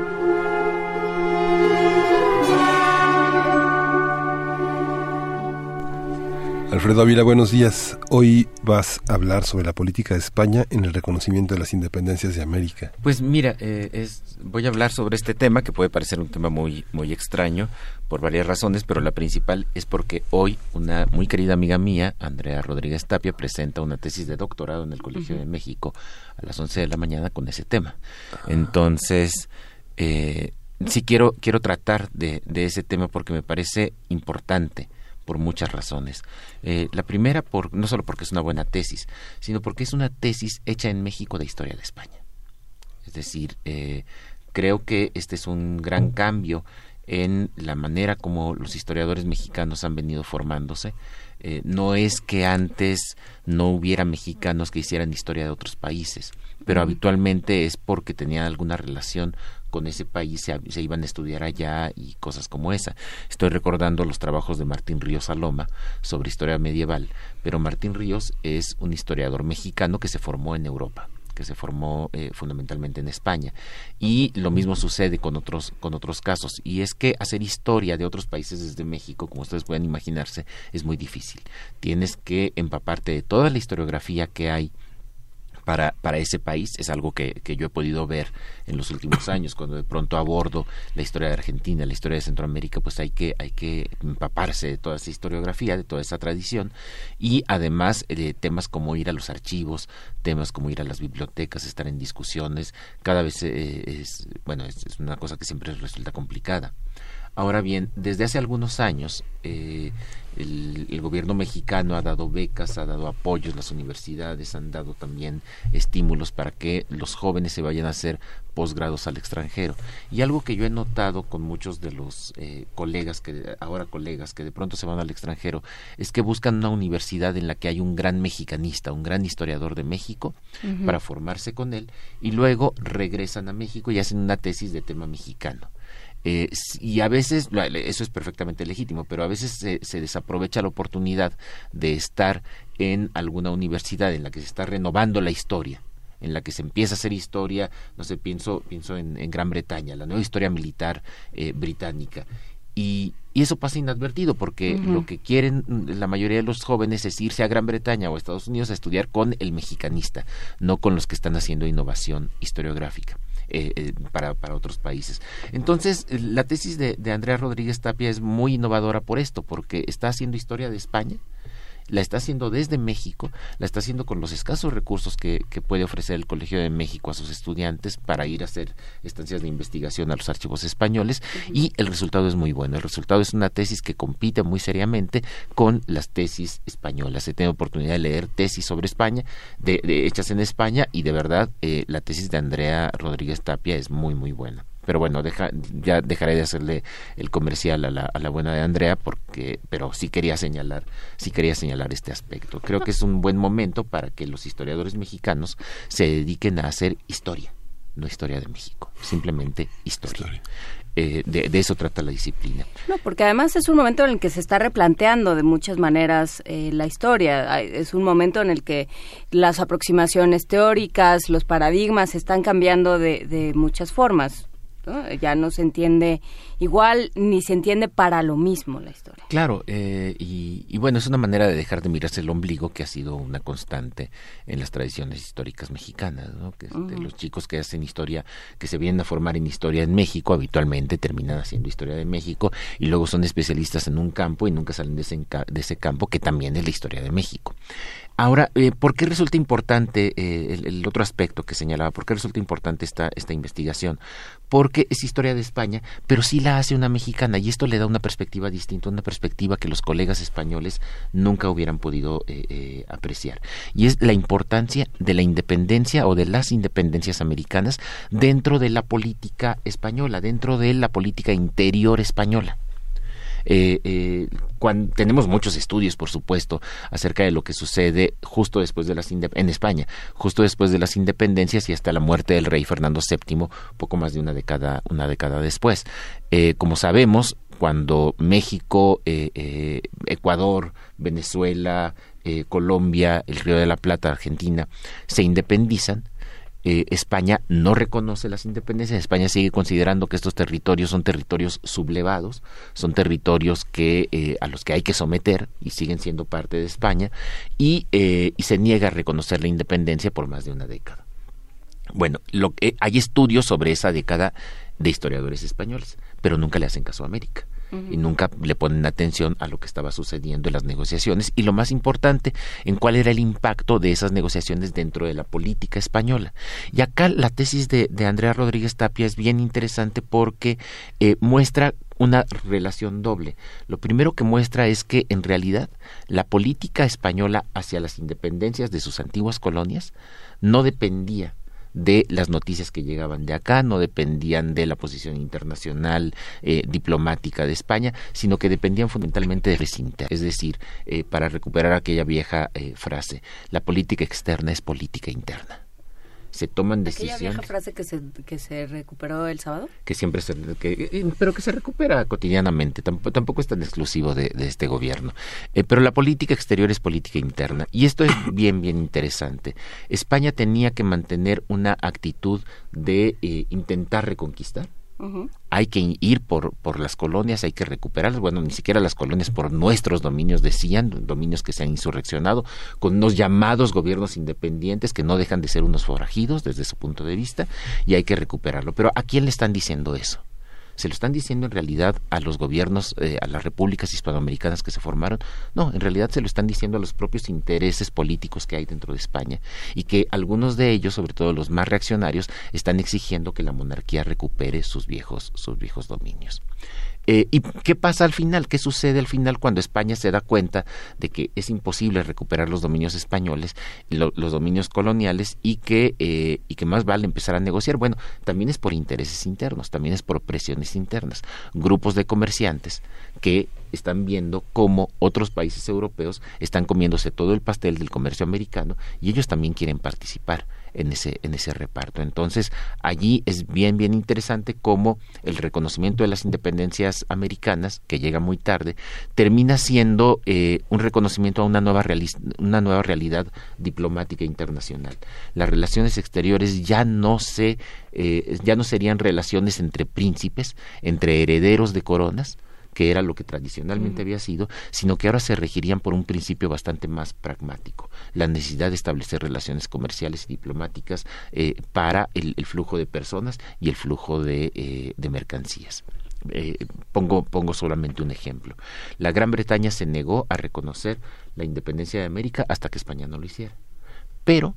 Alfredo Ávila, buenos días. Hoy vas a hablar sobre la política de España en el reconocimiento de las independencias de América. Pues mira, eh, voy a hablar sobre este tema que puede parecer un tema muy, muy extraño por varias razones, pero la principal es porque hoy una muy querida amiga mía, Andrea Rodríguez Tapia, presenta una tesis de doctorado en el Colegio de México a las 11 de la mañana con ese tema. Ah. Entonces, eh, sí quiero, quiero tratar de ese tema porque me parece importante por muchas razones. Eh, la primera, por, no solo porque es una buena tesis, sino porque es una tesis hecha en México de historia de España. Es decir, eh, creo que este es un gran cambio en la manera como los historiadores mexicanos han venido formándose. Eh, no es que antes no hubiera mexicanos que hicieran historia de otros países, pero habitualmente es porque tenían alguna relación con ese país se, iban a estudiar allá y cosas como esa. Estoy recordando los trabajos de Martín Ríos Saloma sobre historia medieval, pero Martín Ríos es un historiador mexicano que se formó en Europa que se formó eh, fundamentalmente en España. Y lo mismo sucede con otros con otros casos. Y es que hacer historia de otros países desde México como ustedes pueden imaginarse es muy difícil. Tienes que empaparte de toda la historiografía que hay para, para ese país es algo que, que, yo he podido ver en los últimos años. Cuando de pronto abordo la historia de Argentina la historia de Centroamérica pues hay que hay que empaparse de toda esa historiografía de toda esa tradición. Y además de temas como ir a los archivos temas como ir a las bibliotecas estar en discusiones cada vez eh, es bueno es, una cosa que siempre resulta complicada Ahora bien, desde hace algunos años eh, el, gobierno mexicano ha dado becas, ha dado apoyos, las universidades han dado también estímulos para que los jóvenes se vayan a hacer posgrados al extranjero. Y algo que yo he notado con muchos de los eh, colegas, que ahora colegas, que de pronto se van al extranjero, es que buscan una universidad en la que hay un gran mexicanista, un gran historiador de México, para formarse con él, y luego regresan a México y hacen una tesis de tema mexicano. Eh, y a veces, eso es perfectamente legítimo, pero a veces se, desaprovecha la oportunidad de estar en alguna universidad en la que se está renovando la historia en la que se empieza a hacer historia, no sé, pienso, pienso en, Gran Bretaña, la nueva historia militar eh, británica. Y, eso pasa inadvertido porque lo que quieren la mayoría de los jóvenes es irse a Gran Bretaña o a Estados Unidos a estudiar con el mexicanista, no con los que están haciendo innovación historiográfica. Eh, eh, para, para, otros países. Entonces, la tesis de, de Andrea Rodríguez Tapia es muy innovadora por esto, porque está haciendo historia de España, la está haciendo desde México, la está haciendo con los escasos recursos que, que, puede ofrecer el Colegio de México a sus estudiantes para ir a hacer estancias de investigación a los archivos españoles y el resultado es muy bueno. El resultado es una tesis que compite muy seriamente con las tesis españolas. He tenido oportunidad de leer tesis sobre España, de, hechas en España y de verdad eh, la tesis de Andrea Rodríguez Tapia es muy, muy buena pero bueno, deja, ya dejaré de hacerle el comercial a la, a la buena de Andrea, porque, pero sí quería señalar, sí quería señalar este aspecto. Creo que es un buen momento para que los historiadores mexicanos se dediquen a hacer historia, no historia de México, simplemente historia. Eh, de, eso trata la disciplina. No, porque además es un momento en el que se está replanteando de muchas maneras eh, la historia. Es un momento en el que las aproximaciones teóricas, los paradigmas están cambiando de, de muchas formas. Ya no se entiende igual ni se entiende para lo mismo la historia. Claro, eh, y, bueno, es una manera de dejar de mirarse el ombligo que ha sido una constante en las tradiciones históricas mexicanas, ¿no? Que los chicos que hacen historia, que se vienen a formar en historia en México, habitualmente terminan haciendo historia de México y luego son especialistas en un campo y nunca salen de ese, de ese campo que también es la historia de México. Ahora, eh, ¿por qué resulta importante eh, el, otro aspecto que señalaba? ¿Por qué resulta importante esta, esta investigación? Porque es historia de España, pero sí la hace una mexicana y esto le da una perspectiva distinta, una perspectiva que los colegas españoles nunca hubieran podido eh, apreciar. Y es la importancia de la independencia o de las independencias americanas dentro de la política española, dentro de la política interior española. Eh, eh, cuando, tenemos muchos estudios, por supuesto, acerca de lo que sucede justo después de las en España, justo después de las independencias y hasta la muerte del rey Fernando VII, poco más de una década, una década después. Eh, como sabemos, cuando México, eh, Ecuador, Venezuela, Colombia, el Río de la Plata, Argentina, se independizan, eh, España no reconoce las independencias, España sigue considerando que estos territorios son territorios sublevados, son territorios que eh, a los que hay que someter y siguen siendo parte de España y, eh, y se niega a reconocer la independencia por más de una década. Bueno, lo, hay estudios sobre esa década de historiadores españoles, pero nunca le hacen caso a América y nunca le ponen atención a lo que estaba sucediendo en las negociaciones y lo más importante, en cuál era el impacto de esas negociaciones dentro de la política española. Y acá la tesis de, Andrea Rodríguez Tapia es bien interesante porque eh, muestra una relación doble. Lo primero que muestra es que en realidad la política española hacia las independencias de sus antiguas colonias no dependía de las noticias que llegaban de acá, no dependían de la posición internacional eh, diplomática de España, sino que dependían fundamentalmente de recinta. Es decir, eh, para recuperar aquella vieja eh, frase, la política externa es política interna se toman decisiones. vieja frase que se, que se recuperó el sábado? Que siempre se, que, pero que se recupera cotidianamente, tampoco, tampoco es tan exclusivo de, este gobierno. Eh, pero la política exterior es política interna y esto es bien, bien interesante. España tenía que mantener una actitud de eh, intentar reconquistar hay que ir por, por las colonias, hay que recuperarlas. Bueno, ni siquiera las colonias por nuestros dominios decían, dominios que se han insurreccionado, con unos llamados gobiernos independientes que no dejan de ser unos forajidos desde su punto de vista, y hay que recuperarlo. Pero ¿a quién le están diciendo eso? Se lo están diciendo en realidad a los gobiernos, eh, a las repúblicas hispanoamericanas que se formaron. No, en realidad se lo están diciendo a los propios intereses políticos que hay dentro de España y que algunos de ellos, sobre todo los más reaccionarios, están exigiendo que la monarquía recupere sus viejos, sus viejos dominios. Eh, ¿Y qué pasa al final? ¿Qué sucede al final cuando España se da cuenta de que es imposible recuperar los dominios españoles, los dominios coloniales y que, eh, y que más vale empezar a negociar? Bueno, también es por intereses internos, también es por presiones internas. Grupos de comerciantes que están viendo cómo otros países europeos están comiéndose todo el pastel del comercio americano y ellos también quieren participar en ese, en ese reparto. Entonces, allí es bien, bien interesante cómo el reconocimiento de las independencias americanas, que llega muy tarde, termina siendo eh, un reconocimiento a una nueva, una nueva realidad diplomática internacional. Las relaciones exteriores ya no se, eh, ya no serían relaciones entre príncipes, entre herederos de coronas, que era lo que tradicionalmente había sido, sino que ahora se regirían por un principio bastante más pragmático, la necesidad de establecer relaciones comerciales y diplomáticas eh, para el, flujo de personas y el flujo de, eh, mercancías. Eh, pongo, pongo solamente un ejemplo. La Gran Bretaña se negó a reconocer la independencia de América hasta que España no lo hiciera. Pero,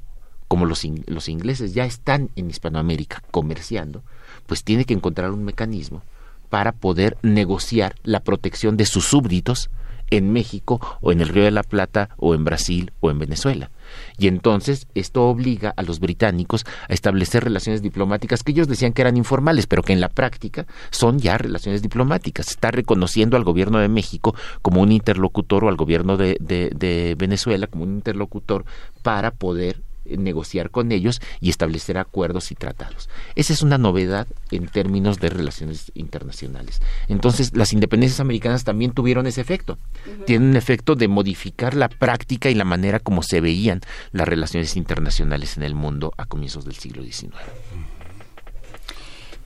como los, los ingleses ya están en Hispanoamérica comerciando, pues tiene que encontrar un mecanismo para poder negociar la protección de sus súbditos en México o en el Río de la Plata o en Brasil o en Venezuela. Y entonces esto obliga a los británicos a establecer relaciones diplomáticas que ellos decían que eran informales, pero que en la práctica son ya relaciones diplomáticas. Está reconociendo al gobierno de México como un interlocutor o al gobierno de, de, de Venezuela como un interlocutor para poder negociar con ellos y establecer acuerdos y tratados. Esa es una novedad en términos de relaciones internacionales. Entonces, las independencias americanas también tuvieron ese efecto. Tienen un efecto de modificar la práctica y la manera como se veían las relaciones internacionales en el mundo a comienzos del siglo XIX.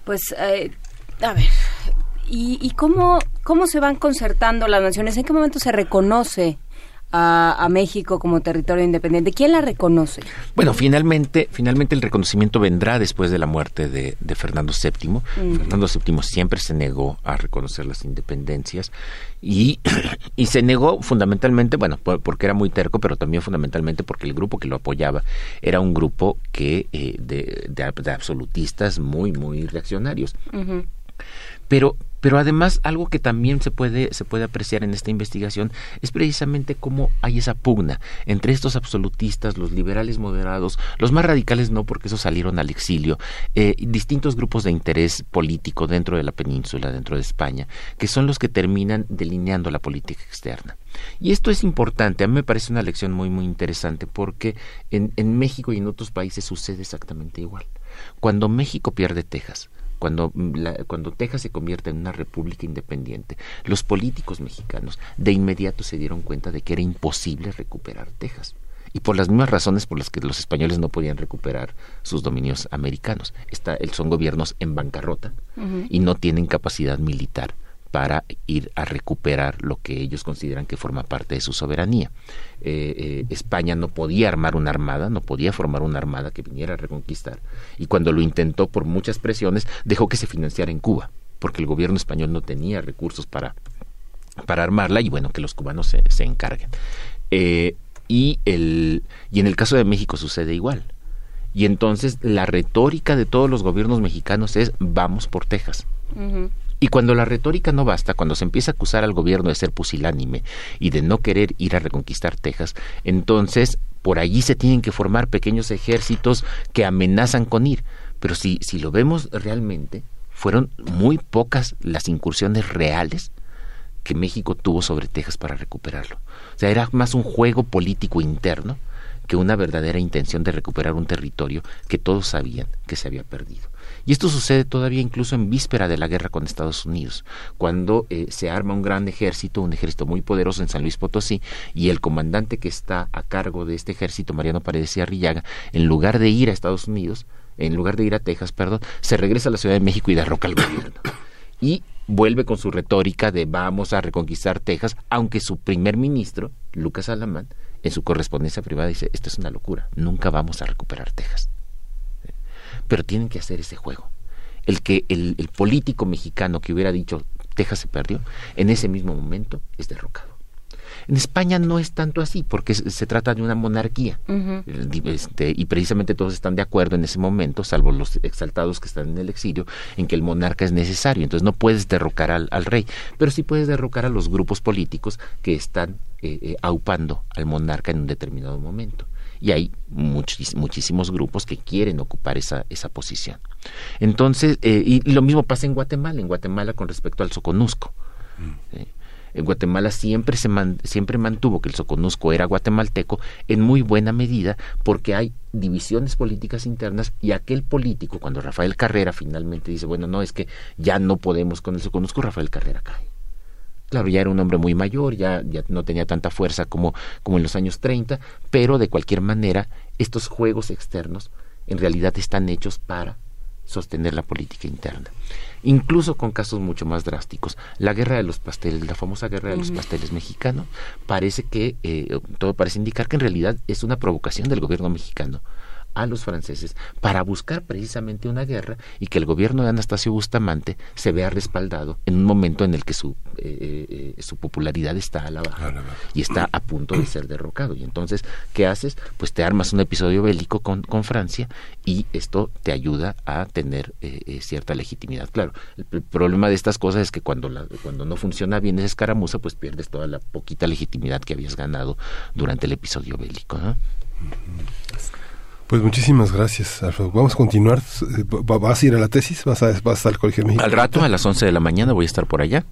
Pues, eh, a ver, ¿y, cómo, cómo se van concertando las naciones? ¿En qué momento se reconoce a, México como territorio independiente. ¿Quién la reconoce? Bueno, finalmente, finalmente el reconocimiento vendrá después de la muerte de, Fernando VII. Mm. Fernando VII siempre se negó a reconocer las independencias y, y se negó fundamentalmente, bueno, porque era muy terco, pero también fundamentalmente porque el grupo que lo apoyaba era un grupo que eh, de, de, absolutistas muy, muy reaccionarios. Pero, pero además algo que también se puede, se puede apreciar en esta investigación es precisamente cómo hay esa pugna entre estos absolutistas, los liberales moderados, los más radicales no, porque esos salieron al exilio, eh, distintos grupos de interés político dentro de la península, dentro de España, que son los que terminan delineando la política externa. Y esto es importante, a mí me parece una lección muy, muy interesante, porque en, en México y en otros países sucede exactamente igual. Cuando México pierde Texas, cuando, mm, cuando Texas se convierte en una república independiente, los políticos mexicanos de inmediato se dieron cuenta de que era imposible recuperar Texas y por las mismas razones por las que los españoles no podían recuperar sus dominios americanos. Está, son gobiernos en bancarrota y no tienen capacidad militar para ir a recuperar lo que ellos consideran que forma parte de su soberanía. Eh, eh, España no podía armar una armada, no podía formar una armada que viniera a reconquistar, y cuando lo intentó por muchas presiones, dejó que se financiara en Cuba, porque el gobierno español no tenía recursos para, para armarla, y bueno, que los cubanos se, se encarguen. Eh, y, el, y en el caso de México sucede igual. Y entonces la retórica de todos los gobiernos mexicanos es vamos por Texas. Y cuando la retórica no basta, cuando se empieza a acusar al gobierno de ser pusilánime y de no querer ir a reconquistar Texas, entonces por allí se tienen que formar pequeños ejércitos que amenazan con ir. Pero si, si lo vemos realmente, fueron muy pocas las incursiones reales que México tuvo sobre Texas para recuperarlo. O sea, era más un juego político interno que una verdadera intención de recuperar un territorio que todos sabían que se había perdido. Y esto sucede todavía incluso en víspera de la guerra con Estados Unidos, cuando eh, se arma un gran ejército, un ejército muy poderoso en San Luis Potosí, y el comandante que está a cargo de este ejército, Mariano Paredes y Arrillaga, en lugar de ir a Estados Unidos, en lugar de ir a Texas, perdón, se regresa a la Ciudad de México y derroca al gobierno. Y vuelve con su retórica de vamos a reconquistar Texas, aunque su primer ministro, Lucas Alamán, en su correspondencia privada dice, esto es una locura, nunca vamos a recuperar Texas pero tienen que hacer ese juego. El que el, político mexicano que hubiera dicho Texas se perdió, en ese mismo momento es derrocado. En España no es tanto así, porque se, trata de una monarquía. Este, y precisamente todos están de acuerdo en ese momento, salvo los exaltados que están en el exilio, en que el monarca es necesario. Entonces no puedes derrocar al, rey, pero sí puedes derrocar a los grupos políticos que están eh, eh, aupando al monarca en un determinado momento y hay muchísimos grupos que quieren ocupar esa, esa posición. Entonces, eh, y, lo mismo pasa en Guatemala, en Guatemala con respecto al Soconusco. Mm. En Guatemala siempre se siempre mantuvo que el Soconusco era guatemalteco en muy buena medida porque hay divisiones políticas internas y aquel político, cuando Rafael Carrera finalmente dice, bueno, no, es que ya no podemos con el Soconusco, Rafael Carrera cae. Claro, ya era un hombre muy mayor, ya, ya no tenía tanta fuerza como, como en los años 30, pero de cualquier manera estos juegos externos en realidad están hechos para sostener la política interna. Incluso con casos mucho más drásticos. La guerra de los pasteles, la famosa guerra de los pasteles mexicano, parece que, eh, todo parece indicar que en realidad es una provocación del gobierno mexicano a los franceses para buscar precisamente una guerra y que el gobierno de Anastasio Bustamante se vea respaldado en un momento en el que su, eh, eh, su popularidad está a la baja y está a punto de ser derrocado. Y entonces, ¿qué haces? Pues te armas un episodio bélico con, con Francia y esto te ayuda a tener eh, cierta legitimidad. Claro, el, problema de estas cosas es que cuando, la, cuando no funciona bien esa escaramuza, pues pierdes toda la poquita legitimidad que habías ganado durante el episodio bélico. Pues muchísimas gracias, Alfredo. Vamos a continuar. ¿Vas a ir a la tesis? ¿Vas a, vas al Colegio Al rato, a las 11 de la mañana, voy a estar por allá.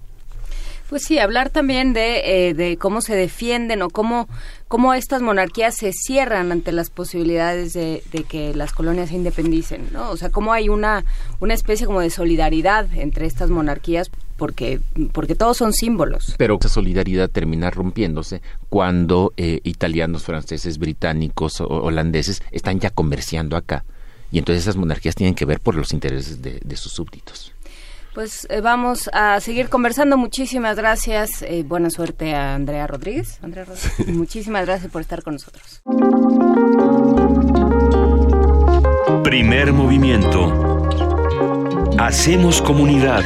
Pues sí, hablar también de, eh, de cómo se defienden o cómo, cómo estas monarquías se cierran ante las posibilidades de, que las colonias se independicen, ¿no? O sea, cómo hay una, una especie como de solidaridad entre estas monarquías porque, porque todos son símbolos. Pero esa solidaridad termina rompiéndose cuando eh, italianos, franceses, británicos, o holandeses están ya comerciando acá. Y entonces esas monarquías tienen que ver por los intereses de sus súbditos. Pues eh, vamos a seguir conversando. Muchísimas gracias. Eh, buena suerte a Andrea Rodríguez. Andrea Rodríguez. Muchísimas gracias por estar con nosotros. Primer movimiento. Hacemos comunidad.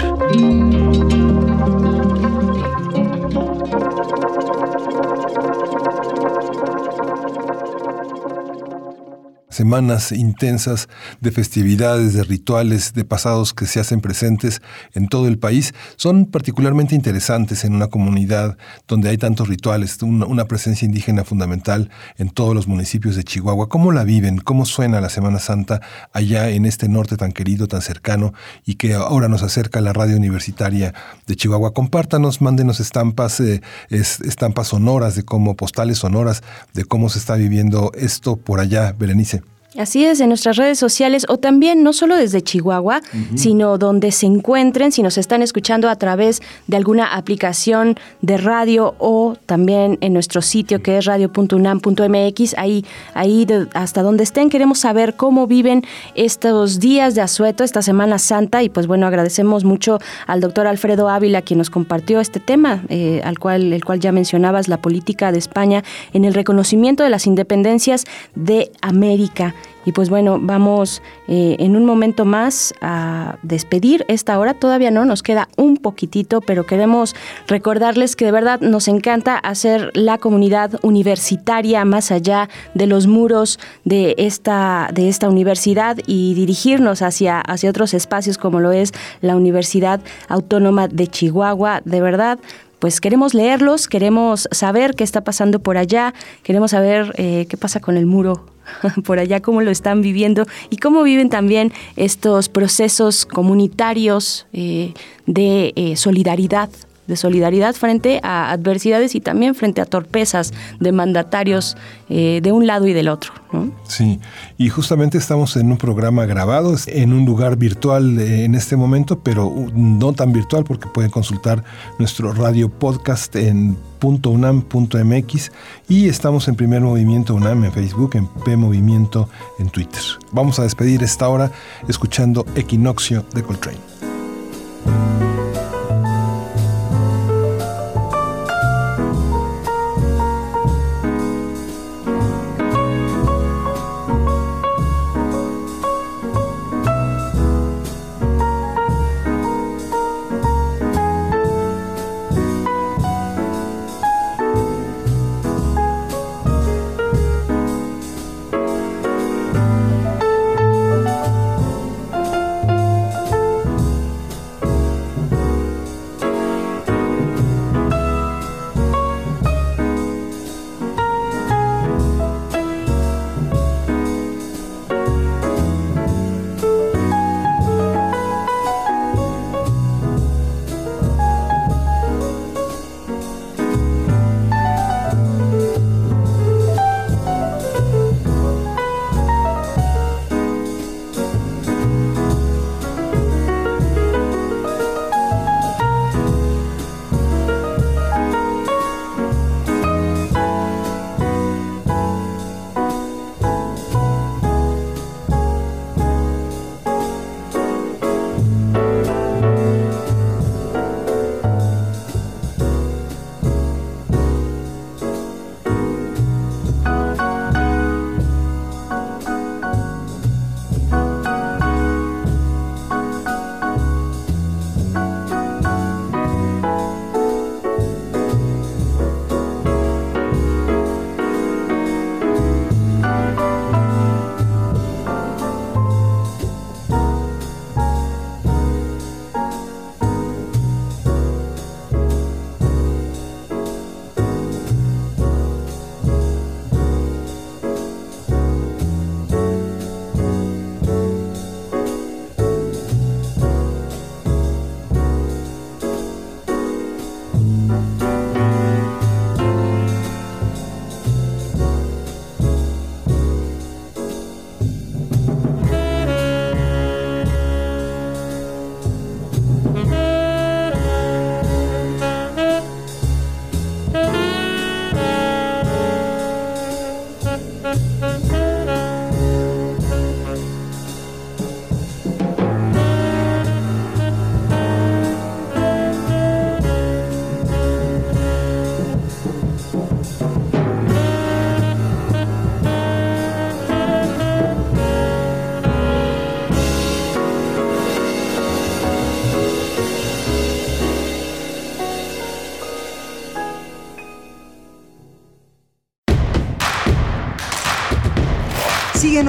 Semanas intensas de festividades, de rituales, de pasados que se hacen presentes en todo el país, son particularmente interesantes en una comunidad donde hay tantos rituales, una, presencia indígena fundamental en todos los municipios de Chihuahua. ¿Cómo la viven? ¿Cómo suena la Semana Santa allá en este norte tan querido, tan cercano y que ahora nos acerca a la radio universitaria de Chihuahua? Compártanos, mándenos estampas, eh, estampas sonoras de cómo, postales sonoras de cómo se está viviendo esto por allá, Berenice. Así es, en nuestras redes sociales o también no solo desde Chihuahua, sino donde se encuentren, si nos están escuchando a través de alguna aplicación de radio o también en nuestro sitio que es radio.unam.mx, ahí, ahí hasta donde estén, queremos saber cómo viven estos días de asueto, esta Semana Santa y pues bueno, agradecemos mucho al doctor Alfredo Ávila quien nos compartió este tema, eh, al cual, el cual ya mencionabas, la política de España en el reconocimiento de las independencias de América. Y pues bueno, vamos eh, en un momento más a despedir esta hora. Todavía no, nos queda un poquitito, pero queremos recordarles que de verdad nos encanta hacer la comunidad universitaria más allá de los muros de esta, de esta universidad y dirigirnos hacia, hacia otros espacios como lo es la Universidad Autónoma de Chihuahua. De verdad, pues queremos leerlos, queremos saber qué está pasando por allá, queremos saber eh, qué pasa con el muro por allá, cómo lo están viviendo y cómo viven también estos procesos comunitarios eh, de eh, solidaridad de solidaridad frente a adversidades y también frente a torpezas de mandatarios eh, de un lado y del otro. Sí, y justamente estamos en un programa grabado, en un lugar virtual eh, en este momento, pero no tan virtual porque pueden consultar nuestro radio podcast en .unam.mx y estamos en Primer Movimiento UNAM en Facebook, en P Movimiento en Twitter. Vamos a despedir esta hora escuchando Equinoccio de Coltrane.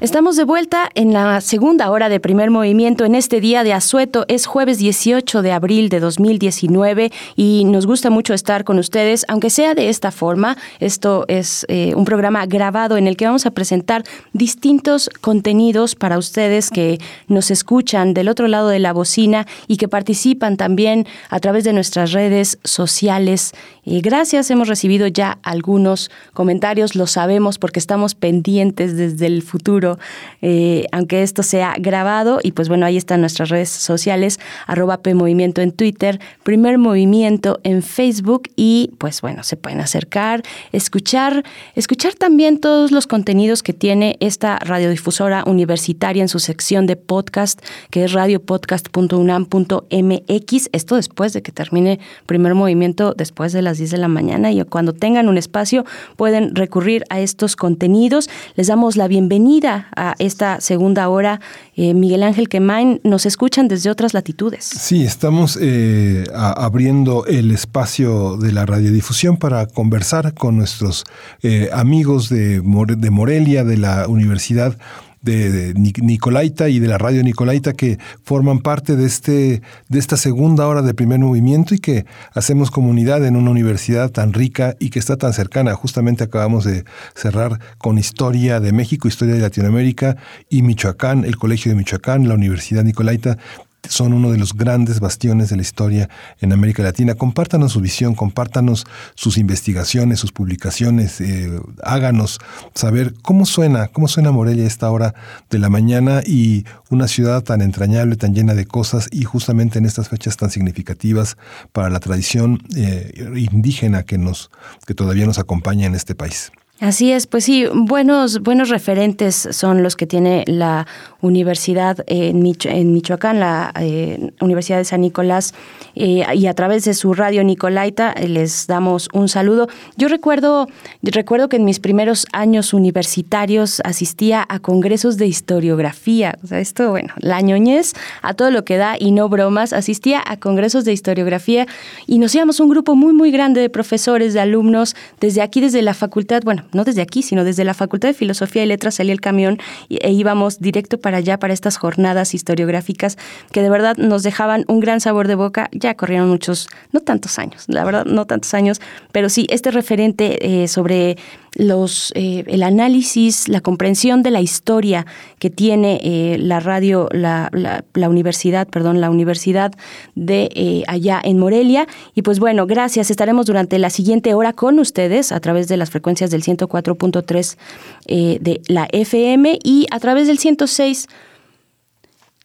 Estamos de vuelta en la segunda hora de primer movimiento en este día de asueto. Es jueves 18 de abril de 2019 y nos gusta mucho estar con ustedes, aunque sea de esta forma. Esto es eh, un programa grabado en el que vamos a presentar distintos contenidos para ustedes que nos escuchan del otro lado de la bocina y que participan también a través de nuestras redes sociales. Y gracias, hemos recibido ya algunos comentarios, lo sabemos porque estamos pendientes desde el futuro eh, aunque esto sea grabado. Y pues bueno, ahí están nuestras redes sociales, arroba PMovimiento en Twitter, Primer Movimiento en Facebook y pues bueno, se pueden acercar, escuchar, escuchar también todos los contenidos que tiene esta radiodifusora universitaria en su sección de podcast, que es radiopodcast.unam.mx. Esto después de que termine Primer Movimiento, después de las 10 de la mañana y cuando tengan un espacio pueden recurrir a estos contenidos. Les damos la bienvenida a esta segunda hora. Eh, Miguel Ángel Quemain, nos escuchan desde otras latitudes. Sí, estamos eh, abriendo el espacio de la radiodifusión para conversar con nuestros eh, amigos de, de Morelia, de la Universidad de, Nicolaita y de la radio Nicolaita que forman parte de, este, de esta segunda hora de primer movimiento y que hacemos comunidad en una universidad tan rica y que está tan cercana. Justamente acabamos de cerrar con historia de México, historia de Latinoamérica y Michoacán, el Colegio de Michoacán, la Universidad Nicolaita son uno de los grandes bastiones de la historia en América Latina. Compártanos su visión, compártanos sus investigaciones, sus publicaciones, eh, háganos saber cómo suena, cómo suena Morelia a esta hora de la mañana y una ciudad tan entrañable, tan llena de cosas y justamente en estas fechas tan significativas para la tradición eh, indígena que nos, que todavía nos acompaña en este país. Así es, pues sí, buenos, buenos referentes son los que tiene la universidad en, Michoacán, la eh, Universidad de San Nicolás, eh, y a través de su radio Nicolaita eh, les damos un saludo. Yo recuerdo, recuerdo que en mis primeros años universitarios asistía a congresos de historiografía. O sea, esto, bueno, la ñoñez a todo lo que da y no bromas, asistía a congresos de historiografía y nos íbamos un grupo muy, muy grande de profesores, de alumnos, desde aquí, desde la facultad, bueno, no desde aquí, sino desde la Facultad de Filosofía y Letras salía el camión e íbamos directo para allá, para estas jornadas historiográficas que de verdad nos dejaban un gran sabor de boca. Ya corrieron muchos, no tantos años, la verdad, no tantos años, pero sí, este referente eh, sobre los, eh, el análisis, la comprensión de la historia que tiene eh, la radio, la, universidad, perdón, la universidad de eh, allá en Morelia. Y pues bueno, gracias. Estaremos durante la siguiente hora con ustedes a través de las frecuencias del 104.3 de la FM y a través del 106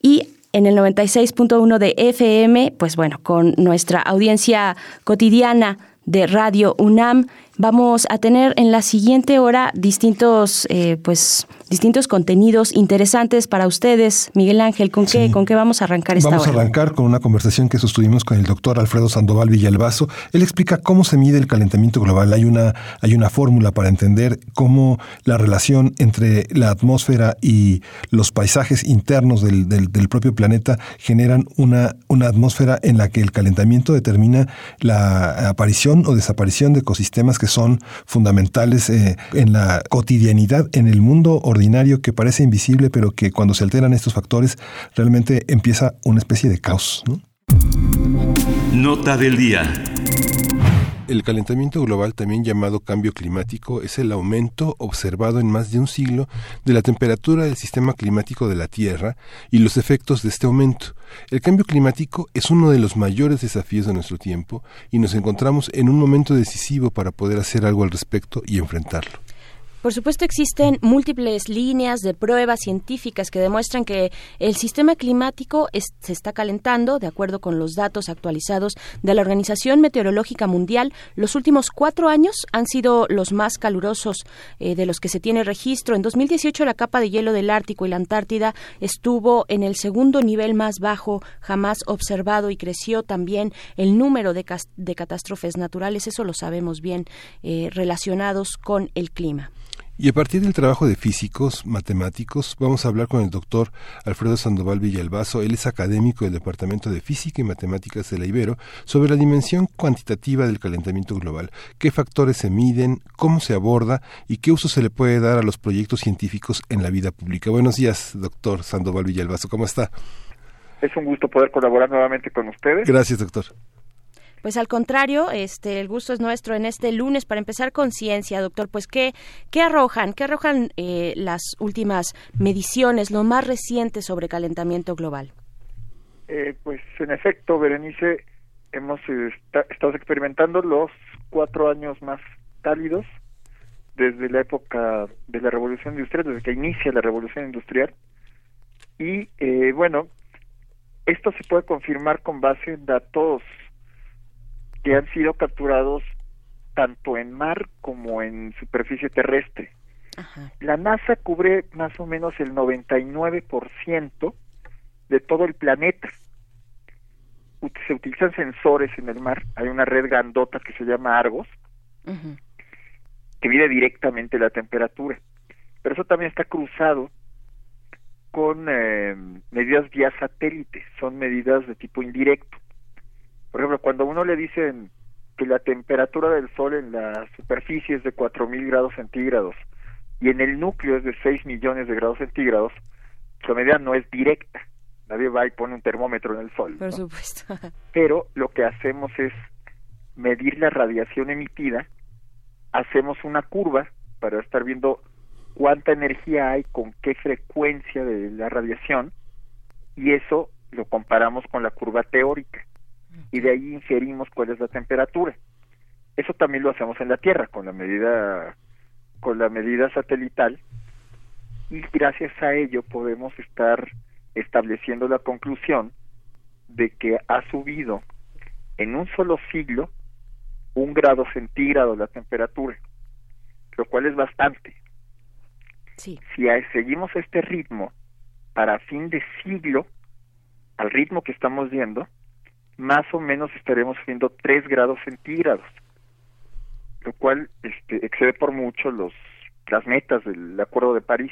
y en el 96.1 de FM, pues bueno, con nuestra audiencia cotidiana de Radio UNAM Vamos a tener en la siguiente hora distintos, eh, pues, distintos contenidos interesantes para ustedes. Miguel Ángel, ¿con qué, ¿con qué vamos a arrancar esta Vamos a arrancar con una conversación que sostuvimos con el doctor Alfredo Sandoval Villalbazo. Él explica cómo se mide el calentamiento global. Hay una, hay una fórmula para entender cómo la relación entre la atmósfera y los paisajes internos del, del, propio planeta generan una, una atmósfera en la que el calentamiento determina la aparición o desaparición de ecosistemas que son fundamentales eh, en la cotidianidad, en el mundo ordinario que parece invisible, pero que cuando se alteran estos factores realmente empieza una especie de caos. Nota del día. El calentamiento global, también llamado cambio climático, es el aumento observado en más de un siglo de la temperatura del sistema climático de la Tierra y los efectos de este aumento. El cambio climático es uno de los mayores desafíos de nuestro tiempo y nos encontramos en un momento decisivo para poder hacer algo al respecto y enfrentarlo. Por supuesto, existen múltiples líneas de pruebas científicas que demuestran que el sistema climático se está calentando, de acuerdo con los datos actualizados de la Organización Meteorológica Mundial. Los últimos cuatro años han sido los más calurosos eh, de los que se tiene registro. En 2018, la capa de hielo del Ártico y la Antártida estuvo en el segundo nivel más bajo jamás observado y creció también el número de, catástrofes naturales, eso lo sabemos bien, eh, relacionados con el clima. Y a partir del trabajo de físicos, matemáticos, vamos a hablar con el doctor Alfredo Sandoval Villalbazo. Él es académico del Departamento de Física y Matemáticas de la Ibero sobre la dimensión cuantitativa del calentamiento global. ¿Qué factores se miden? ¿Cómo se aborda? ¿Y qué uso se le puede dar a los proyectos científicos en la vida pública? Buenos días, doctor Sandoval Villalbazo. ¿Cómo está? Es un gusto poder colaborar nuevamente con ustedes. Gracias, doctor. Pues al contrario, este, el gusto es nuestro en este lunes para empezar con ciencia, doctor. Pues qué, qué arrojan, qué arrojan eh, las últimas mediciones, lo más reciente sobre calentamiento global. Eh, pues en efecto, Berenice, hemos estado experimentando los cuatro años más cálidos desde la época de la revolución industrial, desde que inicia la revolución industrial. Y eh, bueno, esto se puede confirmar con base en datos que han sido capturados tanto en mar como en superficie terrestre. La NASA cubre más o menos el 99% de todo el planeta. Se utilizan sensores en el mar. Hay una red grandota que se llama Argos, que mide directamente la temperatura. Pero eso también está cruzado con eh, medidas vía satélite. Son medidas de tipo indirecto. Por ejemplo, cuando uno le dicen que la temperatura del Sol en la superficie es de 4.000 grados centígrados y en el núcleo es de 6 millones de grados centígrados, su medida no es directa. Nadie va y pone un termómetro en el Sol. Por supuesto. Pero lo que hacemos es medir la radiación emitida, hacemos una curva para estar viendo cuánta energía hay, con qué frecuencia de la radiación, y eso lo comparamos con la curva teórica y de ahí inferimos cuál es la temperatura. Eso también lo hacemos en la Tierra con la medida con la medida satelital y gracias a ello podemos estar estableciendo la conclusión de que ha subido en un solo siglo un grado centígrado la temperatura, lo cual es bastante. Sí. Si seguimos este ritmo para fin de siglo, al ritmo que estamos viendo, más o menos estaremos viendo 3 grados centígrados, lo cual este, excede por mucho los las metas del Acuerdo de París.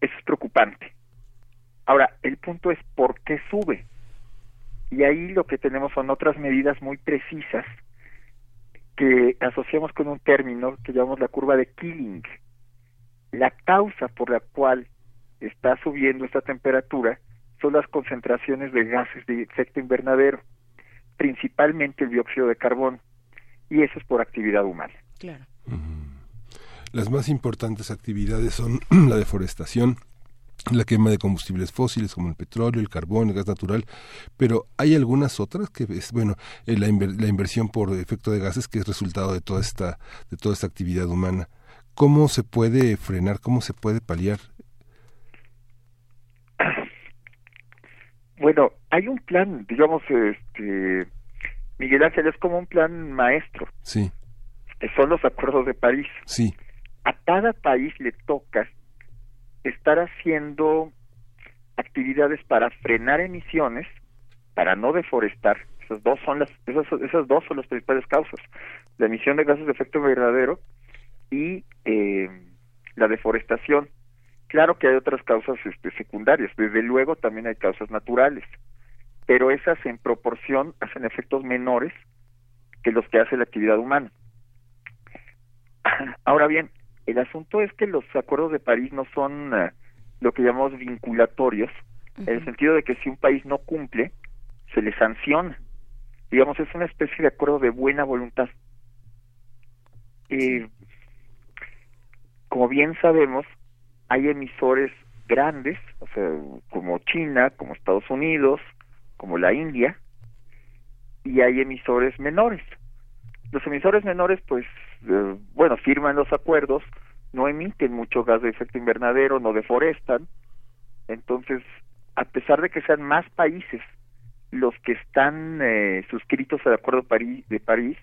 Eso es preocupante. Ahora, el punto es por qué sube. Y ahí lo que tenemos son otras medidas muy precisas que asociamos con un término que llamamos la curva de Killing. La causa por la cual está subiendo esta temperatura son las concentraciones de gases de efecto invernadero, principalmente el dióxido de carbono, y eso es por actividad humana. Claro. Las más importantes actividades son la deforestación, la quema de combustibles fósiles como el petróleo, el carbón, el gas natural, pero hay algunas otras que es bueno eh, la, la, inversión por efecto de gases que es resultado de toda esta de toda esta actividad humana. ¿Cómo se puede frenar? ¿Cómo se puede paliar Bueno, hay un plan, digamos, este, Miguel Ángel es como un plan maestro. Sí. Que son los acuerdos de París. Sí. A cada país le toca estar haciendo actividades para frenar emisiones, para no deforestar. Esas dos son las, esas, esas dos son las principales causas: la emisión de gases de efecto invernadero y eh, la deforestación. Claro que hay otras causas este, secundarias, desde luego también hay causas naturales, pero esas en proporción hacen efectos menores que los que hace la actividad humana. Ahora bien, el asunto es que los acuerdos de París no son eh, lo que llamamos vinculatorios, en el sentido de que si un país no cumple, se le sanciona. Digamos, es una especie de acuerdo de buena voluntad. Eh, como bien sabemos, hay emisores grandes, o sea, como China, como Estados Unidos, como la India, y hay emisores menores. Los emisores menores, pues, eh, bueno, firman los acuerdos, no emiten mucho gas de efecto invernadero, no deforestan, entonces, a pesar de que sean más países los que están eh, suscritos al Acuerdo de París,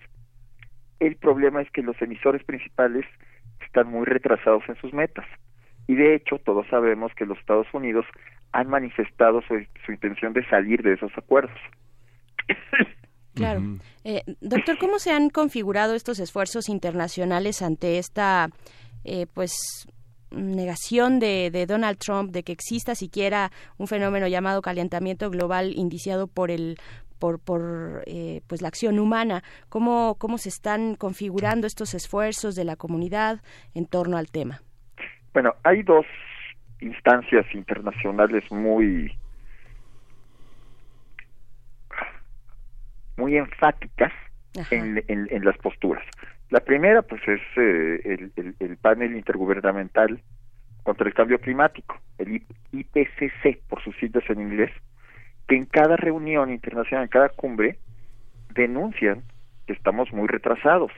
el problema es que los emisores principales están muy retrasados en sus metas. Y de hecho, todos sabemos que los Estados Unidos han manifestado su, intención de salir de esos acuerdos. Claro. Eh, doctor, ¿cómo se han configurado estos esfuerzos internacionales ante esta eh, pues negación de, de, Donald Trump de que exista siquiera un fenómeno llamado calentamiento global indiciado por el por, por eh, pues la acción humana, cómo, cómo se están configurando estos esfuerzos de la comunidad en torno al tema. Bueno, hay dos instancias internacionales muy muy enfáticas en, en, las posturas. La primera, pues, es eh, el, el, el, panel intergubernamental contra el cambio climático, el IPCC, por sus siglas en inglés, que en cada reunión internacional, en cada cumbre, denuncian que estamos muy retrasados.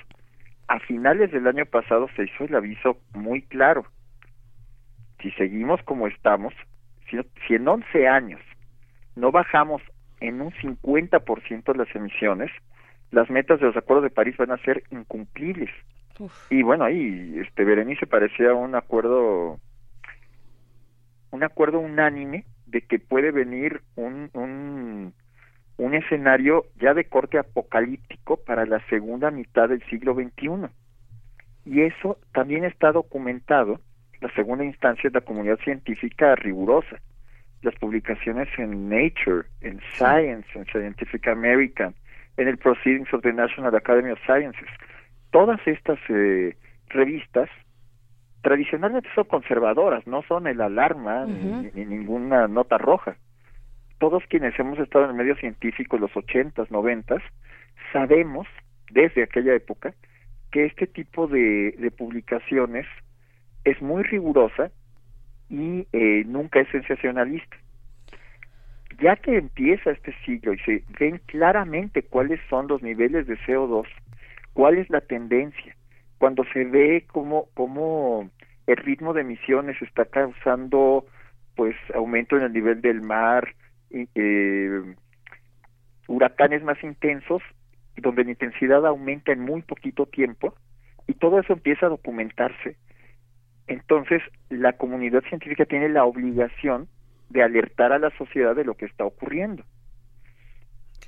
A finales del año pasado se hizo el aviso muy claro. Si seguimos como estamos, si, si en 11 años no bajamos en un 50% las emisiones, las metas de los acuerdos de París van a ser incumplibles. Y bueno, ahí este Berenice parecía un acuerdo un acuerdo unánime de que puede venir un, un, un escenario ya de corte apocalíptico para la segunda mitad del siglo XXI. Y eso también está documentado, la segunda instancia es la comunidad científica rigurosa. Las publicaciones en Nature, en Science, en Scientific American, en el Proceedings of the National Academy of Sciences. Todas estas eh, revistas tradicionalmente son conservadoras, no son el alarma ni, ninguna nota roja. Todos quienes hemos estado en el medio científico en los ochentas, noventas, sabemos desde aquella época que este tipo de, de publicaciones es muy rigurosa y eh, nunca es sensacionalista. Ya que empieza este siglo y se ven claramente cuáles son los niveles de CO2, cuál es la tendencia, cuando se ve cómo, cómo el ritmo de emisiones está causando pues aumento en el nivel del mar, eh, huracanes más intensos, donde la intensidad aumenta en muy poquito tiempo, y todo eso empieza a documentarse. Entonces, la comunidad científica tiene la obligación de alertar a la sociedad de lo que está ocurriendo.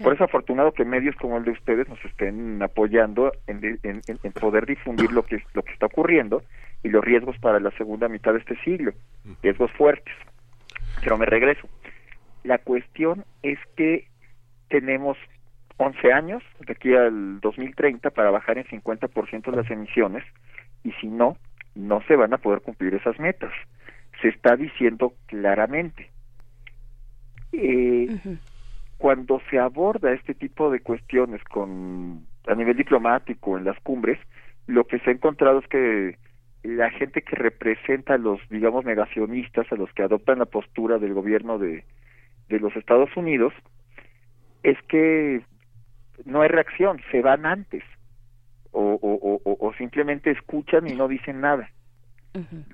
Por eso afortunado que medios como el de ustedes nos estén apoyando en, en, poder difundir lo que, lo que está ocurriendo y los riesgos para la segunda mitad de este siglo, riesgos fuertes. Pero me regreso. La cuestión es que tenemos 11 años, de aquí al 2030, para bajar en 50% las emisiones, y si no, no se van a poder cumplir esas metas. Se está diciendo claramente. Eh, cuando se aborda este tipo de cuestiones con a nivel diplomático en las cumbres, lo que se ha encontrado es que la gente que representa a los, digamos, negacionistas, a los que adoptan la postura del gobierno de, de los Estados Unidos, es que no hay reacción, se van antes, o, o, o, o simplemente escuchan y no dicen nada.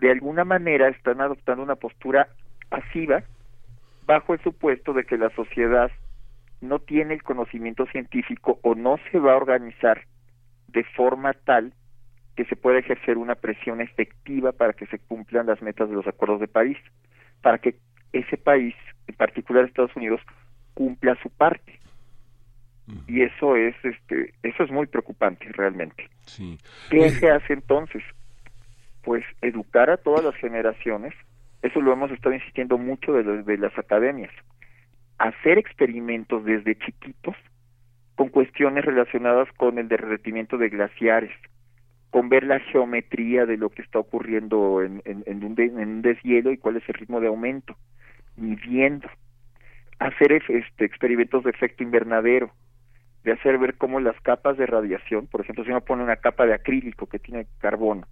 De alguna manera están adoptando una postura pasiva bajo el supuesto de que la sociedad no tiene el conocimiento científico o no se va a organizar de forma tal que se pueda ejercer una presión efectiva para que se cumplan las metas de los acuerdos de París, para que ese país, en particular Estados Unidos, cumpla su parte. Y eso es este eso es muy preocupante realmente. ¿Qué eh, se hace entonces? Pues educar a todas las generaciones, eso lo hemos estado insistiendo mucho de, de las academias hacer experimentos desde chiquitos con cuestiones relacionadas con el derretimiento de glaciares, con ver la geometría de lo que está ocurriendo en, en, un, en un, deshielo y cuál es el ritmo de aumento, midiendo, hacer este, experimentos de efecto invernadero, de hacer ver cómo las capas de radiación, por ejemplo, si uno pone una capa de acrílico que tiene carbono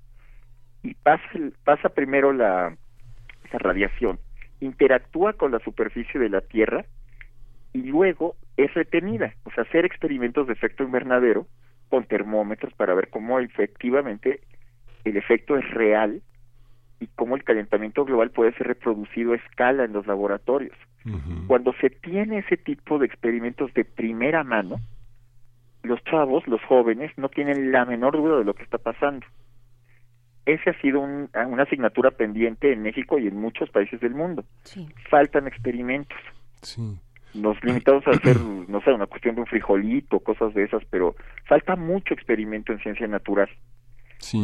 y pasa, pasa primero la, la radiación, interactúa con la superficie de la Tierra y luego es retenida, o sea, hacer experimentos de efecto invernadero con termómetros para ver cómo efectivamente el efecto es real y cómo el calentamiento global puede ser reproducido a escala en los laboratorios. Cuando se tiene ese tipo de experimentos de primera mano, los chavos, los jóvenes, no tienen la menor duda de lo que está pasando. Ese ha sido una asignatura pendiente en México y en muchos países del mundo. Faltan experimentos. Sí nos limitamos a hacer, no sé, una cuestión de un frijolito, cosas de esas, pero falta mucho experimento en ciencia natural.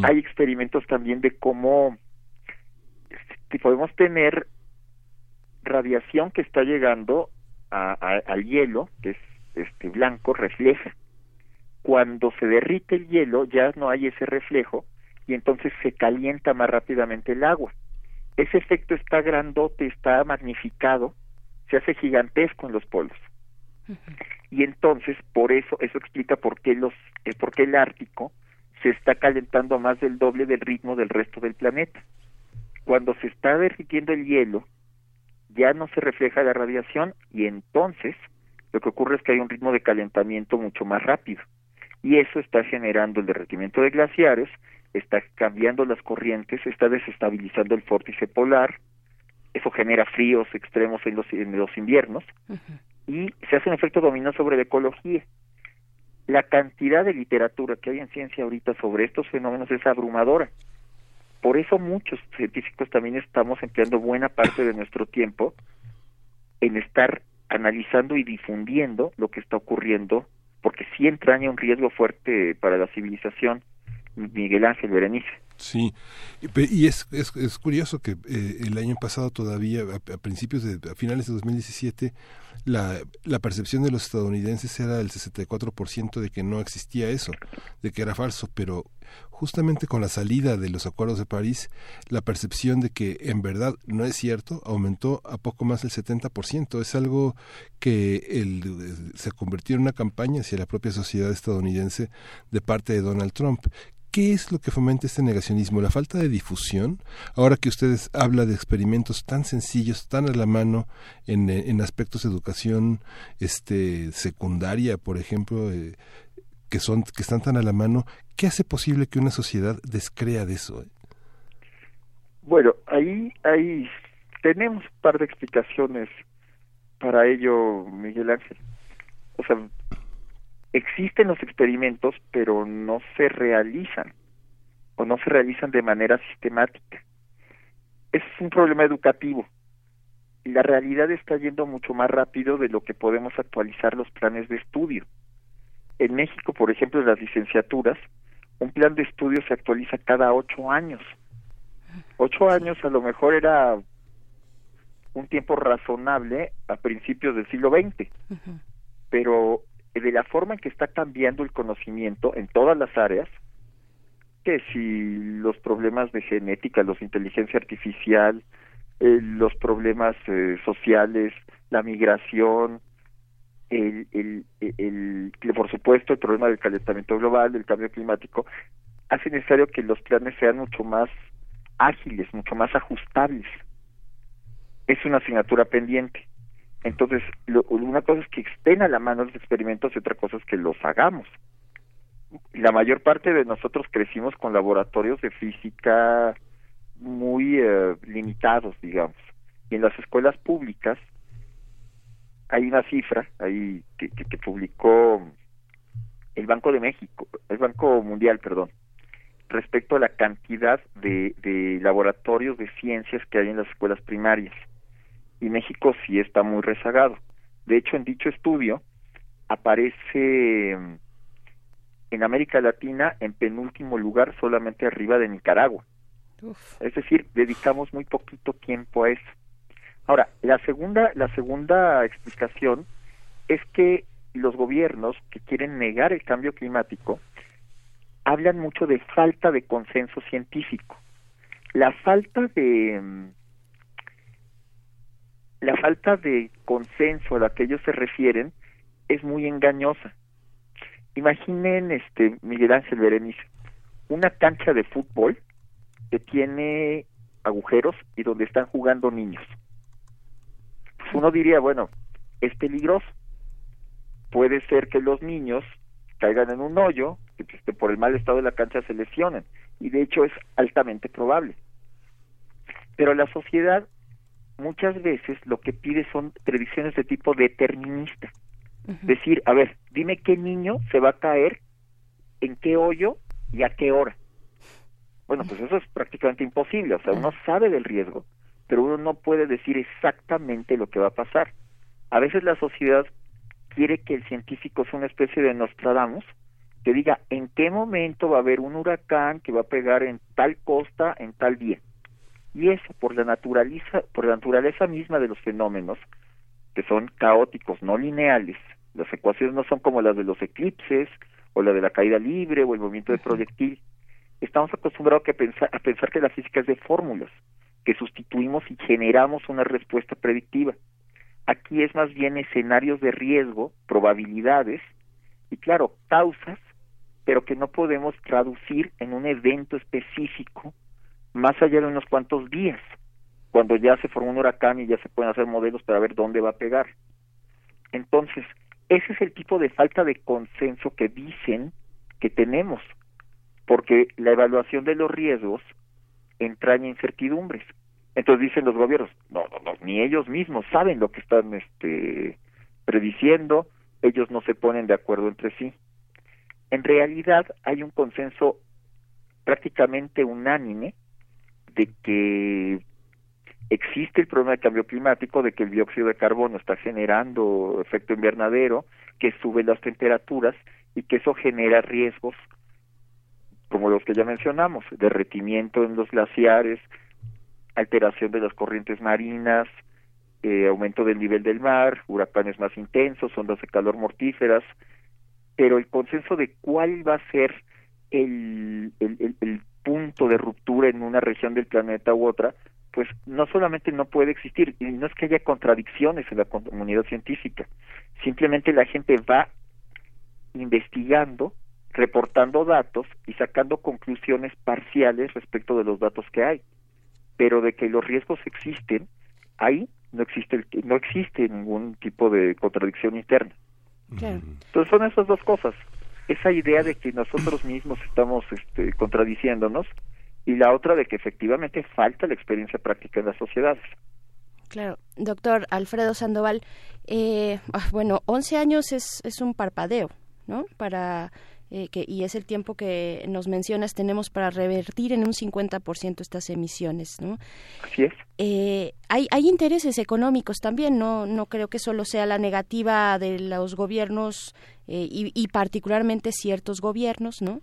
Hay experimentos también de cómo si podemos tener radiación que está llegando al hielo, que es este blanco, refleja. Cuando se derrite el hielo ya no hay ese reflejo y entonces se calienta más rápidamente el agua. Ese efecto está grandote, está magnificado, se hace gigantesco en los polos. Y entonces, por eso, eso explica por qué, los, eh, por qué el Ártico se está calentando más del doble del ritmo del resto del planeta. Cuando se está derritiendo el hielo, ya no se refleja la radiación y entonces lo que ocurre es que hay un ritmo de calentamiento mucho más rápido. Y eso está generando el derretimiento de glaciares, está cambiando las corrientes, está desestabilizando el vórtice polar, eso genera fríos extremos en los, en los inviernos y se hace un efecto dominó sobre la ecología. La cantidad de literatura que hay en ciencia ahorita sobre estos fenómenos es abrumadora. Por eso muchos científicos también estamos empleando buena parte de nuestro tiempo en estar analizando y difundiendo lo que está ocurriendo, porque sí entraña un riesgo fuerte para la civilización. Miguel Ángel Berenice. Sí, y es, es, curioso que eh, el año pasado todavía, a, principios de, a finales de 2017, la, la percepción de los estadounidenses era del 64% de que no existía eso, de que era falso, pero justamente con la salida de los acuerdos de París, la percepción de que en verdad no es cierto aumentó a poco más del 70%. Es algo que el, se convirtió en una campaña hacia la propia sociedad estadounidense de parte de Donald Trump, ¿Qué es lo que fomenta este negacionismo? ¿La falta de difusión? Ahora que ustedes hablan de experimentos tan sencillos, tan a la mano en, en aspectos de educación este, secundaria, por ejemplo, eh, que, son, que están tan a la mano, ¿qué hace posible que una sociedad descrea de eso? Bueno, ahí, ahí tenemos un par de explicaciones para ello, Miguel Ángel. O sea, existen los experimentos, pero no se realizan o no se realizan de manera sistemática. Es un problema educativo. La realidad está yendo mucho más rápido de lo que podemos actualizar los planes de estudio. En México, por ejemplo, en las licenciaturas, un plan de estudio se actualiza cada ocho años. Ocho años a lo mejor era un tiempo razonable a principios del siglo XX, pero de la forma en que está cambiando el conocimiento en todas las áreas, que si los problemas de genética, los de inteligencia artificial, eh, los problemas eh, sociales, la migración, el, el, el, por supuesto el problema del calentamiento global, del cambio climático, hace necesario que los planes sean mucho más ágiles, mucho más ajustables. Es una asignatura pendiente. Entonces, una cosa es que estén a la mano los experimentos y otra cosa es que los hagamos. La mayor parte de nosotros crecimos con laboratorios de física muy eh, limitados, digamos. Y en las escuelas públicas hay una cifra ahí que, que, publicó el Banco de México, el Banco Mundial, perdón, respecto a la cantidad de, de laboratorios de ciencias que hay en las escuelas primarias y México sí está muy rezagado. De hecho, en dicho estudio aparece mm, en América Latina en penúltimo lugar solamente arriba de Nicaragua. Es decir, dedicamos muy poquito tiempo a eso. Ahora, la segunda, la segunda explicación es que los gobiernos que quieren negar el cambio climático hablan mucho de falta de consenso científico. La falta de mm, la falta de consenso a la que ellos se refieren es muy engañosa. Imaginen, este Miguel Ángel Berenice, una cancha de fútbol que tiene agujeros y donde están jugando niños. Pues uno diría, bueno, es peligroso. Puede ser que los niños caigan en un hoyo y que por el mal estado de la cancha se lesionen. Y de hecho es altamente probable. Pero la sociedad muchas veces lo que pide son predicciones de tipo determinista. Decir, a ver, dime qué niño se va a caer, en qué hoyo y a qué hora. Bueno, pues eso es prácticamente imposible, o sea, uno sabe del riesgo, pero uno no puede decir exactamente lo que va a pasar. A veces la sociedad quiere que el científico sea una especie de Nostradamus que diga en qué momento va a haber un huracán que va a pegar en tal costa en tal día. Y eso, por la, naturaleza, por la naturaleza misma de los fenómenos, que son caóticos, no lineales, las ecuaciones no son como las de los eclipses, o la de la caída libre, o el movimiento de proyectil. Estamos acostumbrados a, pensar, a pensar que la física es de fórmulas, que sustituimos y generamos una respuesta predictiva. Aquí es más bien escenarios de riesgo, probabilidades, y claro, causas pero que no podemos traducir en un evento específico más allá de unos cuantos días, cuando ya se formó un huracán y ya se pueden hacer modelos para ver dónde va a pegar. Entonces, ese es el tipo de falta de consenso que dicen que tenemos, porque la evaluación de los riesgos entraña incertidumbres. Entonces dicen los gobiernos, no, no, no, ni ellos mismos saben lo que están este, prediciendo, ellos no se ponen de acuerdo entre sí en realidad hay un consenso prácticamente unánime de que existe el problema de cambio climático, de que el dióxido de carbono está generando efecto invernadero, que sube las temperaturas y que eso genera riesgos como los que ya mencionamos, derretimiento en los glaciares, alteración de las corrientes marinas, eh, aumento del nivel del mar, huracanes más intensos, ondas de calor mortíferas, pero el consenso de cuál va a ser el, punto de ruptura en una región del planeta u otra, pues no solamente no puede existir, y no es que haya contradicciones en la comunidad científica, simplemente la gente va investigando, reportando datos y sacando conclusiones parciales respecto de los datos que hay, pero de que los riesgos existen, ahí no existe no existe ningún tipo de contradicción interna. Entonces son esas dos cosas, esa idea de que nosotros mismos estamos este, contradiciéndonos y la otra de que efectivamente falta la experiencia práctica en las sociedades. Claro, doctor Alfredo Sandoval, eh, ah, bueno, 11 años es, es un parpadeo, ¿no? Para eh, que, y es el tiempo que nos mencionas, tenemos para revertir en un 50% estas emisiones, ¿no? Así es. Eh, hay, hay intereses económicos también, no, no creo que solo sea la negativa de los gobiernos eh, y, particularmente ciertos gobiernos, ¿no?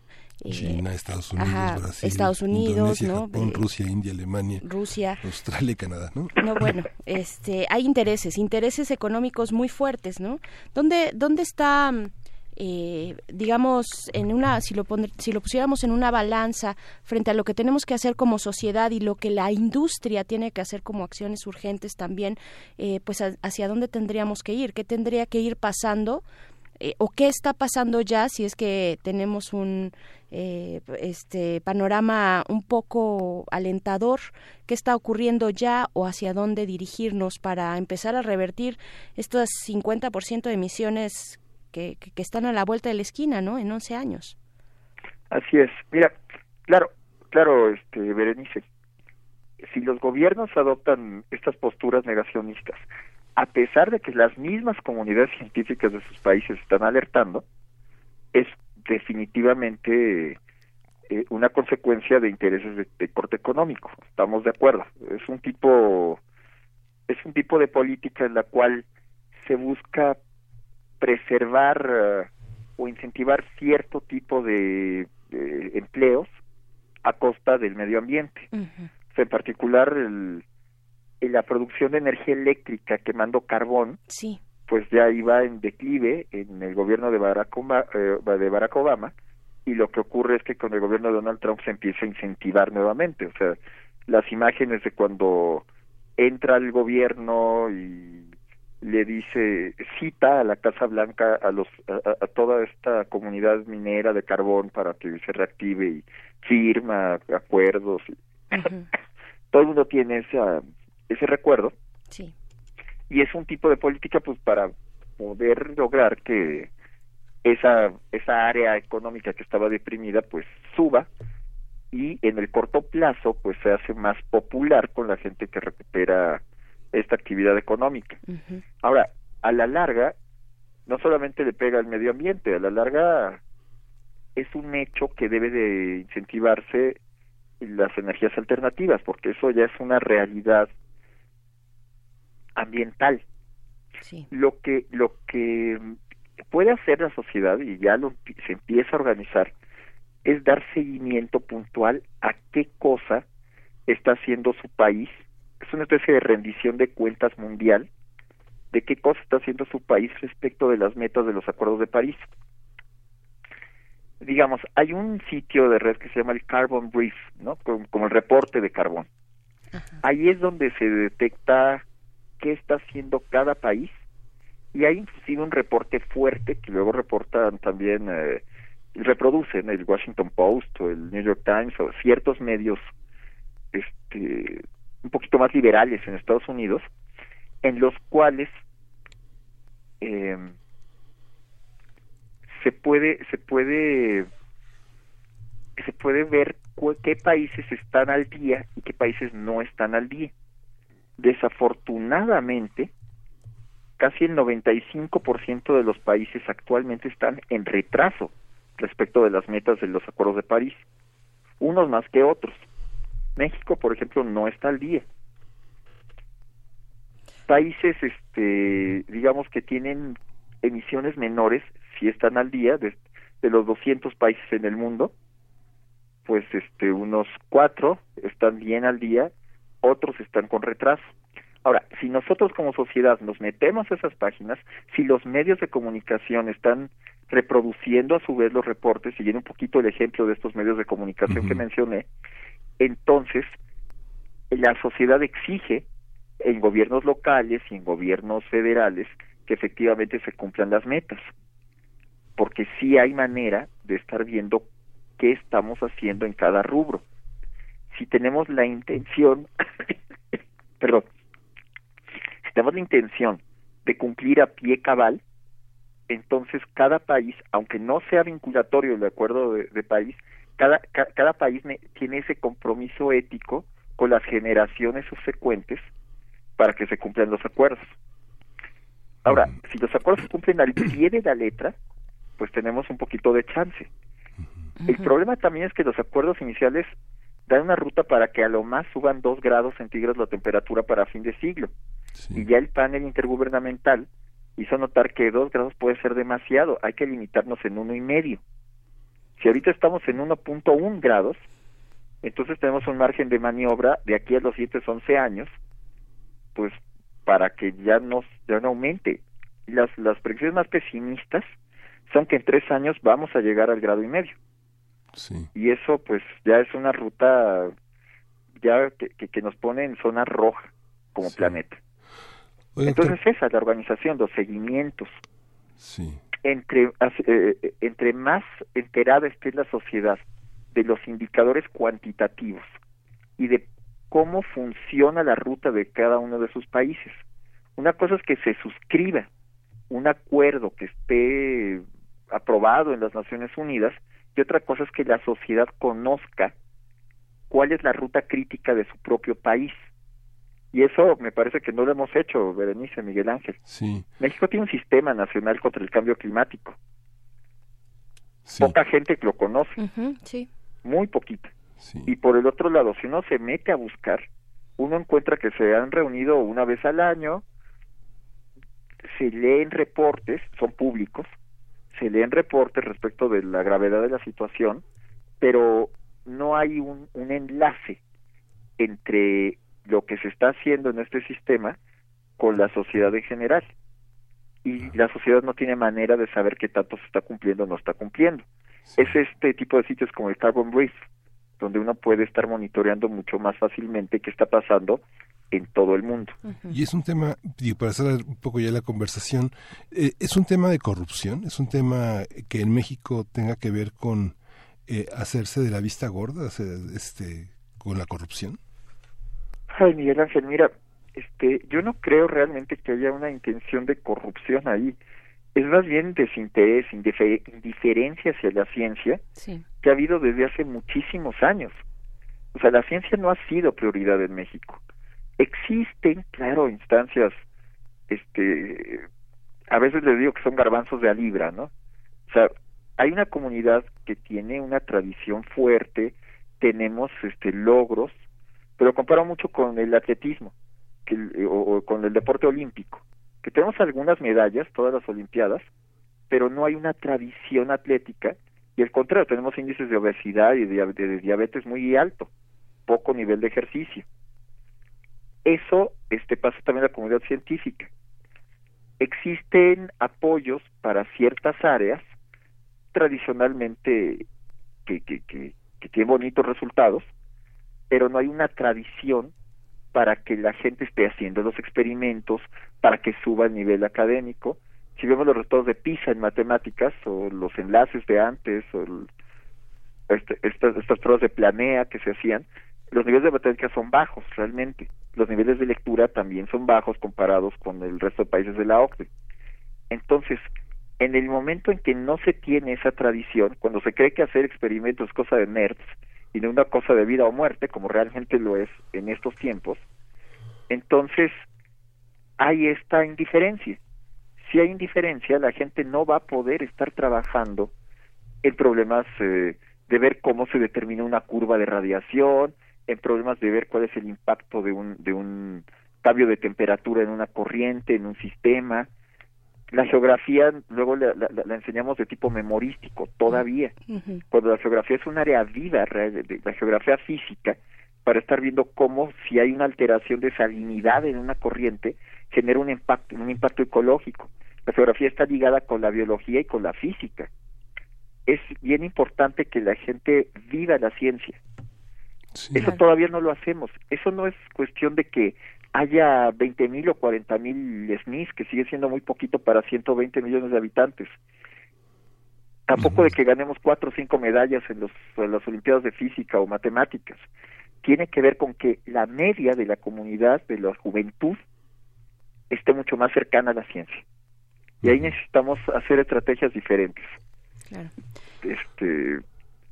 China, Estados Unidos, Brasil, Estados Unidos, ¿no? Japón, Rusia, India, Alemania, Rusia, Australia y Canadá, ¿no? No, bueno, este, hay intereses, intereses económicos muy fuertes, ¿no? ¿Dónde, dónde está eh, digamos, en una, si lo, si lo pusiéramos en una balanza frente a lo que tenemos que hacer como sociedad y lo que la industria tiene que hacer como acciones urgentes también, eh, pues hacia dónde tendríamos que ir, qué tendría que ir pasando eh, o qué está pasando ya si es que tenemos un este panorama un poco alentador qué está ocurriendo ya o hacia dónde dirigirnos para empezar a revertir estos 50% de emisiones que, están a la vuelta de la esquina, ¿no? En 11 años. Así es. Mira, claro, claro, este, Berenice, si los gobiernos adoptan estas posturas negacionistas, a pesar de que las mismas comunidades científicas de sus países están alertando, es definitivamente eh, una consecuencia de intereses de, de, corte económico. Estamos de acuerdo. Es un tipo es un tipo de política en la cual se busca preservar eh, o incentivar cierto tipo de, empleos a costa del medio ambiente. en particular, el, la producción de energía eléctrica quemando carbón, sí. pues ya iba en declive en el gobierno de Barack, Obama, eh, de Barack Obama y lo que ocurre es que con el gobierno de Donald Trump se empieza a incentivar nuevamente. O sea, las imágenes de cuando entra el gobierno y le dice cita a la Casa Blanca a los a, toda esta comunidad minera de carbón para que se reactive y firma acuerdos. Todo el mundo tiene esa ese recuerdo. Sí. y es un tipo de política pues para poder lograr que esa esa área económica que estaba deprimida pues suba. Y en el corto plazo pues se hace más popular con la gente que recupera esta actividad económica. Ahora, a la larga, no solamente le pega al medio ambiente, a la larga es un hecho que debe de incentivarse las energías alternativas, porque eso ya es una realidad ambiental. Sí. Lo que lo que puede hacer la sociedad, y ya lo, se empieza a organizar, es dar seguimiento puntual a qué cosa está haciendo su país. Es una especie de rendición de cuentas mundial de qué cosa está haciendo su país respecto de las metas de los acuerdos de París. Digamos, hay un sitio de red que se llama el Carbon Brief, ¿no? Como, el reporte de carbón. Ahí es donde se detecta qué está haciendo cada país y hay inclusive un reporte fuerte que luego reportan también eh, y reproducen el Washington Post o el New York Times o ciertos medios este un poquito más liberales en Estados Unidos en los cuales eh, se puede se puede se puede ver qué países están al día y qué países no están al día. Desafortunadamente, casi el 95% de los países actualmente están en retraso respecto de las metas de los acuerdos de París, unos más que otros. México, por ejemplo, no está al día. Países, este, digamos que tienen emisiones menores, si están al día, de, de los 200 países en el mundo, pues este, unos cuatro están bien al día, otros están con retraso. Ahora, si nosotros como sociedad nos metemos a esas páginas, si los medios de comunicación están reproduciendo a su vez los reportes, siguiendo un poquito el ejemplo de estos medios de comunicación que mencioné, entonces la sociedad exige en gobiernos locales y en gobiernos federales que efectivamente se cumplan las metas, porque sí hay manera de estar viendo qué estamos haciendo en cada rubro. Si tenemos la intención, perdón, si tenemos la intención de cumplir a pie cabal, entonces cada país, aunque no sea vinculatorio el acuerdo de, país, cada, cada país tiene ese compromiso ético con las generaciones subsecuentes para que se cumplan los acuerdos. Ahora, si los acuerdos se cumplen al pie de la letra, pues tenemos un poquito de chance. El problema también es que los acuerdos iniciales dan una ruta para que a lo más suban dos grados centígrados la temperatura para fin de siglo. Y ya el panel intergubernamental hizo notar que dos grados puede ser demasiado, hay que limitarnos en uno y medio. Si ahorita estamos en 1.1 grados, entonces tenemos un margen de maniobra de aquí a los siguientes 11 años, pues para que ya, nos, ya no aumente. Las, las predicciones más pesimistas son que en tres años vamos a llegar al grado y medio. Y eso pues ya es una ruta ya que, que, nos pone en zona roja como planeta. Entonces esa es la organización, los seguimientos. Sí. Entre, eh, eh, entre más enterada esté la sociedad de los indicadores cuantitativos y de cómo funciona la ruta de cada uno de sus países. Una cosa es que se suscriba un acuerdo que esté aprobado en las Naciones Unidas y otra cosa es que la sociedad conozca cuál es la ruta crítica de su propio país. Y eso me parece que no lo hemos hecho, Berenice, Miguel Ángel. Sí. México tiene un sistema nacional contra el cambio climático. Poca gente lo conoce. sí. Muy poquita. Y por el otro lado, si uno se mete a buscar, uno encuentra que se han reunido una vez al año, se leen reportes, son públicos, se leen reportes respecto de la gravedad de la situación, pero no hay un, un enlace entre lo que se está haciendo en este sistema con la sociedad en general. Y la sociedad no tiene manera de saber qué tanto se está cumpliendo o no está cumpliendo. Es este tipo de sitios como el Carbon Brief, donde uno puede estar monitoreando mucho más fácilmente qué está pasando en todo el mundo. Y es un tema, para cerrar un poco ya la conversación, eh, es un tema de corrupción, es un tema que en México tenga que ver con eh, hacerse de la vista gorda, este, con la corrupción. Ay, Miguel Ángel, mira, este, yo no creo realmente que haya una intención de corrupción ahí. Es más bien desinterés, indiferencia hacia la ciencia que ha habido desde hace muchísimos años. O sea, la ciencia no ha sido prioridad en México. Existen, claro, instancias, este, a veces les digo que son garbanzos de a libra, ¿no? O sea, hay una comunidad que tiene una tradición fuerte, tenemos este logros, pero comparo mucho con el atletismo que, o, con el deporte olímpico, que tenemos algunas medallas, todas las olimpiadas, pero no hay una tradición atlética y al contrario, tenemos índices de obesidad y de, diabetes muy alto, poco nivel de ejercicio. Eso este, pasa también en la comunidad científica. Existen apoyos para ciertas áreas tradicionalmente que, que, que, que tienen bonitos resultados, pero no hay una tradición para que la gente esté haciendo los experimentos, para que suba el nivel académico. Si vemos los resultados de PISA en matemáticas o los enlaces de antes o este, estas, estas pruebas de planea que se hacían, los niveles de matemáticas son bajos realmente. Los niveles de lectura también son bajos comparados con el resto de países de la OCDE. Entonces, en el momento en que no se tiene esa tradición, cuando se cree que hacer experimentos es cosa de nerds y no una cosa de vida o muerte, como realmente lo es en estos tiempos, entonces hay esta indiferencia. Si hay indiferencia, la gente no va a poder estar trabajando en problemas eh, de ver cómo se determina una curva de radiación, en problemas de ver cuál es el impacto de un, de un cambio de temperatura en una corriente, en un sistema, la geografía luego la, la, enseñamos de tipo memorístico todavía, cuando la geografía es un área viva, la geografía física, para estar viendo cómo si hay una alteración de salinidad en una corriente genera un impacto, un impacto ecológico. La geografía está ligada con la biología y con la física. Es bien importante que la gente viva la ciencia. Eso todavía no lo hacemos. Eso no es cuestión de que haya 20 mil o 40 mil SNIS, que sigue siendo muy poquito para 120 millones de habitantes. Tampoco de que ganemos cuatro o cinco medallas en, los, en las Olimpiadas de Física o Matemáticas. Tiene que ver con que la media de la comunidad, de la juventud, esté mucho más cercana a la ciencia. Y ahí necesitamos hacer estrategias diferentes. Este,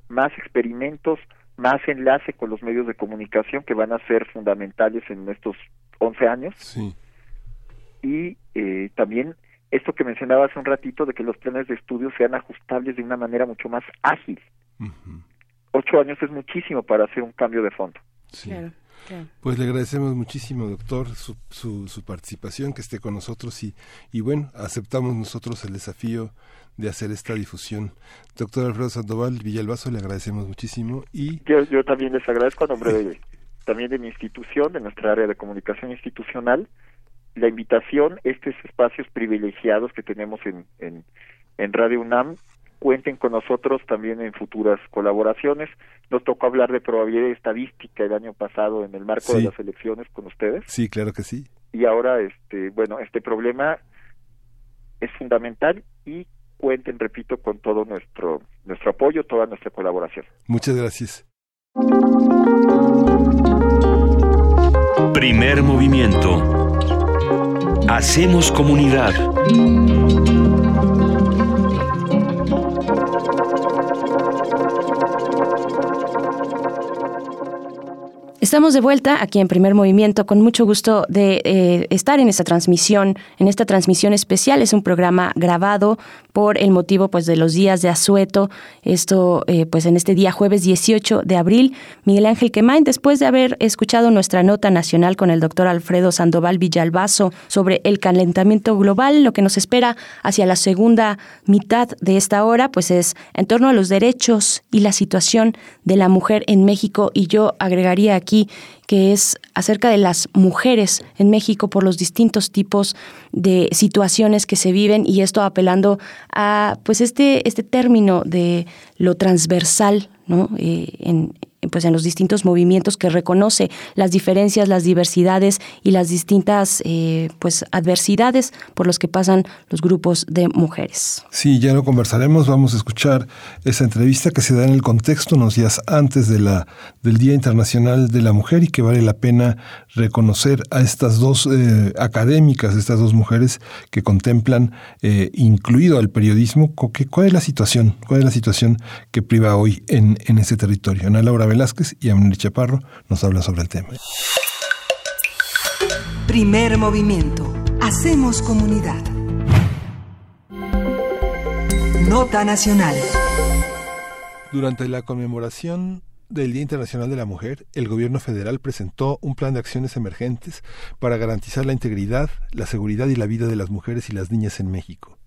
más experimentos, más enlace con los medios de comunicación que van a ser fundamentales en estos 11 años. Sí. Y eh, también esto que mencionaba hace un ratito de que los planes de estudio sean ajustables de una manera mucho más ágil. Ocho años es muchísimo para hacer un cambio de fondo. Sí. Pues le agradecemos muchísimo, doctor, su, su, su, participación, que esté con nosotros y, y bueno, aceptamos nosotros el desafío de hacer esta difusión. Doctor Alfredo Sandoval Villalbazo, le agradecemos muchísimo y... Yo, yo también les agradezco a nombre de, también de mi institución, de nuestra área de comunicación institucional, la invitación, estos espacios privilegiados que tenemos en, en, en Radio UNAM, cuenten con nosotros también en futuras colaboraciones. Nos tocó hablar de probabilidad estadística el año pasado en el marco de las elecciones con ustedes. Sí, claro que sí. Y ahora, este, bueno, este problema es fundamental y cuenten, repito, con todo nuestro nuestro apoyo, toda nuestra colaboración. Muchas gracias. Primer movimiento. Hacemos comunidad. Estamos de vuelta aquí en Primer Movimiento con mucho gusto de eh, estar en esta transmisión, en esta transmisión especial. Es un programa grabado por el motivo pues de los días de asueto. Esto eh, pues en este día jueves 18 de abril. Miguel Ángel Quemain, después de haber escuchado nuestra nota nacional con el doctor Alfredo Sandoval Villalbazo sobre el calentamiento global, lo que nos espera hacia la segunda mitad de esta hora pues es en torno a los derechos y la situación de la mujer en México y yo agregaría aquí que es acerca de las mujeres en México por los distintos tipos de situaciones que se viven y esto apelando a pues este, este término de lo transversal ¿no? Eh, en, pues en los distintos movimientos que reconoce las diferencias, las diversidades y las distintas eh, pues adversidades por los que pasan los grupos de mujeres. Sí, ya lo conversaremos. Vamos a escuchar esa entrevista que se da en el contexto unos días antes de la del Día Internacional de la Mujer y que vale la pena reconocer a estas dos eh, académicas, estas dos mujeres que contemplan, eh, incluido al periodismo, cuál es la situación, cuál es la situación que priva hoy en, en ese territorio. Ana Laura Velázquez y Amner Chaparro nos hablan sobre el tema. Primer movimiento. Hacemos comunidad. Nota Nacional. Durante la conmemoración del Día Internacional de la Mujer, el gobierno federal presentó un plan de acciones emergentes para garantizar la integridad, la seguridad y la vida de las mujeres y las niñas en México.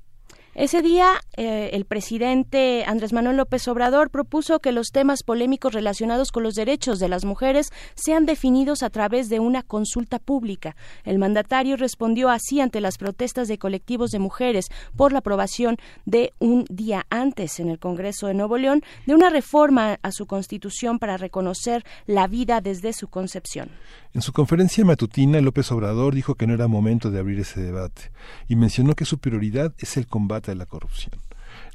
Ese día, eh, el presidente Andrés Manuel López Obrador propuso que los temas polémicos relacionados con los derechos de las mujeres sean definidos a través de una consulta pública. El mandatario respondió así ante las protestas de colectivos de mujeres por la aprobación de un día antes en el Congreso de Nuevo León de una reforma a su constitución para reconocer la vida desde su concepción. En su conferencia matutina, López Obrador dijo que no era momento de abrir ese debate y mencionó que su prioridad es el combate a la corrupción.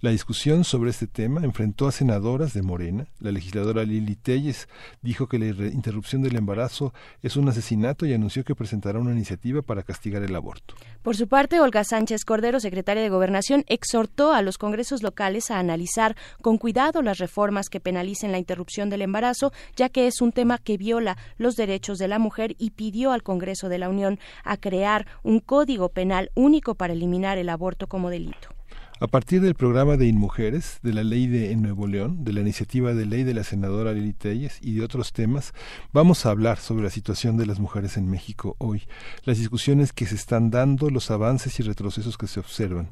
La discusión sobre este tema enfrentó a senadoras de Morena. La legisladora Lili Telles dijo que la interrupción del embarazo es un asesinato y anunció que presentará una iniciativa para castigar el aborto. Por su parte, Olga Sánchez Cordero, secretaria de Gobernación, exhortó a los congresos locales a analizar con cuidado las reformas que penalicen la interrupción del embarazo, ya que es un tema que viola los derechos de la mujer y pidió al Congreso de la Unión a crear un código penal único para eliminar el aborto como delito. A partir del programa de Inmujeres, de la ley de en Nuevo León, de la iniciativa de ley de la senadora Lili Telles y de otros temas, vamos a hablar sobre la situación de las mujeres en México hoy, las discusiones que se están dando, los avances y retrocesos que se observan.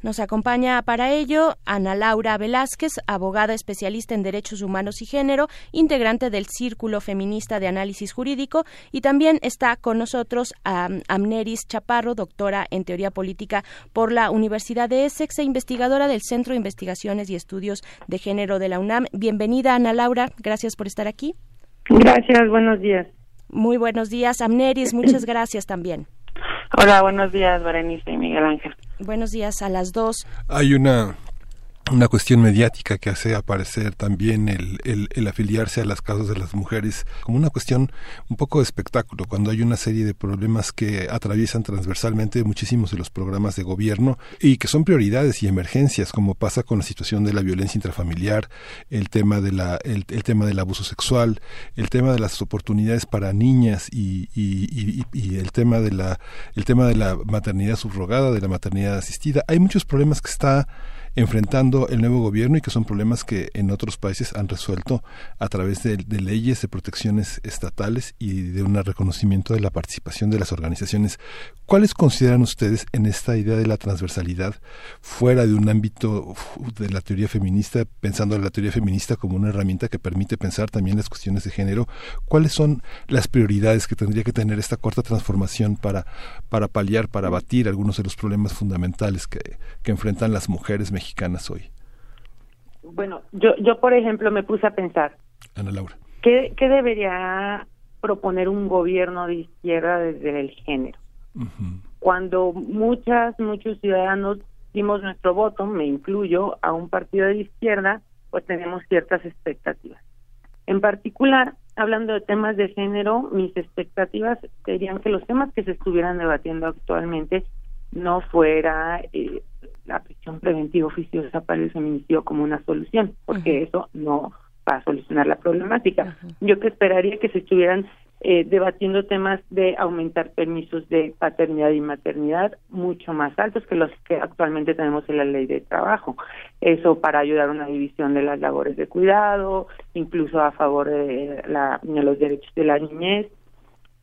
Nos acompaña para ello Ana Laura Velázquez, abogada especialista en derechos humanos y género, integrante del Círculo Feminista de Análisis Jurídico, y también está con nosotros Amneris Chaparro, doctora en teoría política por la Universidad de Essex e investigadora del Centro de Investigaciones y Estudios de Género de la UNAM. Bienvenida, Ana Laura, gracias por estar aquí. Gracias, buenos días. Muy buenos días, Amneris, muchas gracias también. Hola, buenos días, Berenice y Miguel Ángel. Buenos días a las dos. Una cuestión mediática que hace aparecer también el, el, afiliarse a las causas de las mujeres como una cuestión un poco de espectáculo, cuando hay una serie de problemas que atraviesan transversalmente muchísimos de los programas de gobierno y que son prioridades y emergencias, como pasa con la situación de la violencia intrafamiliar, el tema, de la, el, tema del abuso sexual, el tema de las oportunidades para niñas y, y, y el, tema de la, el tema de la maternidad subrogada, de la maternidad asistida. Hay muchos problemas que está enfrentando el nuevo gobierno y que son problemas que en otros países han resuelto a través de, leyes, de protecciones estatales y de un reconocimiento de la participación de las organizaciones. ¿Cuáles consideran ustedes en esta idea de la transversalidad fuera de un ámbito de la teoría feminista, pensando en la teoría feminista como una herramienta que permite pensar también las cuestiones de género? ¿Cuáles son las prioridades que tendría que tener esta cuarta transformación para, para paliar, para abatir algunos de los problemas fundamentales que, que enfrentan las mujeres mexicanas hoy? Bueno, yo, yo por ejemplo me puse a pensar. Ana Laura. ¿Qué, qué debería proponer un gobierno de izquierda desde el género? Cuando muchas, muchos ciudadanos dimos nuestro voto, me incluyo, a un partido de izquierda, pues tenemos ciertas expectativas. En particular, hablando de temas de género, mis expectativas serían que los temas que se estuvieran debatiendo actualmente no fuera eh, la prisión preventiva oficiosa para el feminicidio como una solución, porque eso no va a solucionar la problemática. Yo que esperaría que se estuvieran eh, debatiendo temas de aumentar permisos de paternidad y maternidad mucho más altos que los que actualmente tenemos en la ley de trabajo. Eso para ayudar a una división de las labores de cuidado, incluso a favor de, la, de los derechos de la niñez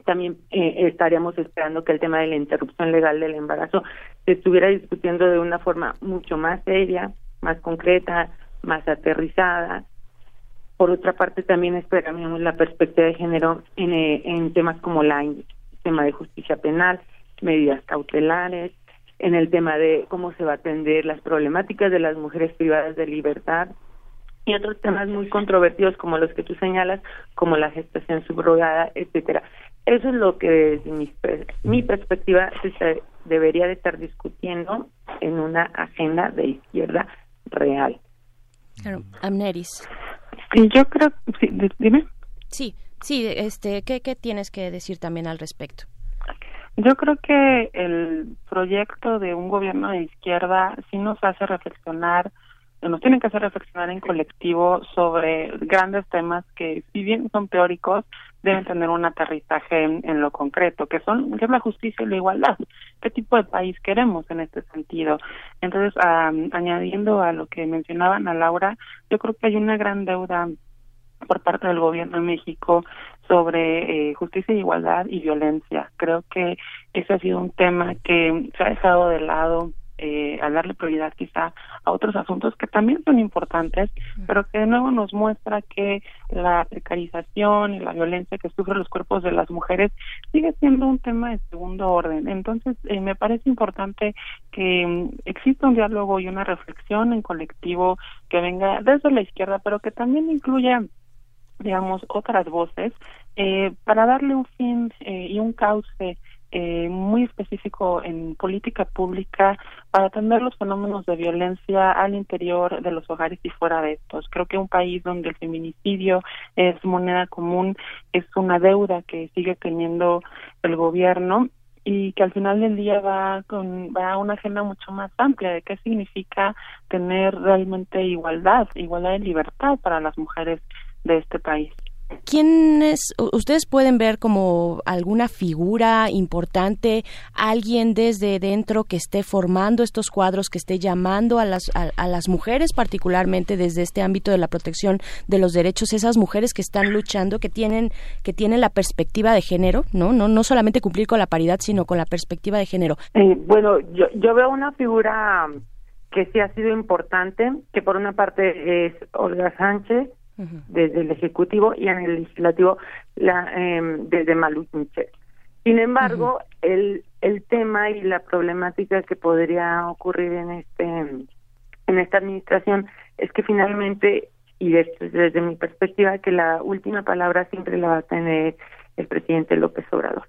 también eh, estaríamos esperando que el tema de la interrupción legal del embarazo se estuviera discutiendo de una forma mucho más seria, más concreta, más aterrizada. Por otra parte, también esperaríamos la perspectiva de género en, eh, en temas como la tema de justicia penal, medidas cautelares, en el tema de cómo se va a atender las problemáticas de las mujeres privadas de libertad y otros temas muy controvertidos como los que tú señalas, como la gestación subrogada, etcétera. Eso es lo que desde mi, mi perspectiva se debería de estar discutiendo en una agenda de izquierda real. Claro, Amneris. Yo creo, sí, dime. Sí, sí, este, ¿qué, ¿qué tienes que decir también al respecto? Yo creo que el proyecto de un gobierno de izquierda sí nos hace reflexionar nos tienen que hacer reflexionar en colectivo sobre grandes temas que, si bien son teóricos, deben tener un aterrizaje en, lo concreto, que son que es la justicia y la igualdad. ¿Qué tipo de país queremos en este sentido? Entonces, añadiendo a lo que mencionaban a Laura, yo creo que hay una gran deuda por parte del gobierno de México sobre eh, justicia y igualdad y violencia. Creo que ese ha sido un tema que se ha dejado de lado eh, al darle prioridad quizá a otros asuntos que también son importantes, pero que de nuevo nos muestra que la precarización y la violencia que sufren los cuerpos de las mujeres sigue siendo un tema de segundo orden. Entonces, eh, me parece importante que mm, exista un diálogo y una reflexión en colectivo que venga desde la izquierda, pero que también incluya digamos, otras voces, eh, para darle un fin eh, y un cauce eh, muy específico en política pública para atender los fenómenos de violencia al interior de los hogares y fuera de estos. Creo que un país donde el feminicidio es moneda común es una deuda que sigue teniendo el gobierno y que al final del día va con va a una agenda mucho más amplia de qué significa tener realmente igualdad, igualdad de libertad para las mujeres de este país. ¿Quiénes, ustedes pueden ver como alguna figura importante, alguien desde dentro que esté formando estos cuadros, que esté llamando a las, a, las mujeres, particularmente desde este ámbito de la protección de los derechos, esas mujeres que están luchando, que tienen, que tienen la perspectiva de género, ¿no? No, no solamente cumplir con la paridad, sino con la perspectiva de género. Eh, bueno, yo, yo veo una figura que sí ha sido importante, que por una parte es Olga Sánchez, desde el Ejecutivo y en el Legislativo la, eh, desde Malu Sin embargo, el, el tema y la problemática que podría ocurrir en este en esta administración es que finalmente y desde, desde mi perspectiva que la última palabra siempre la va a tener el presidente López Obrador.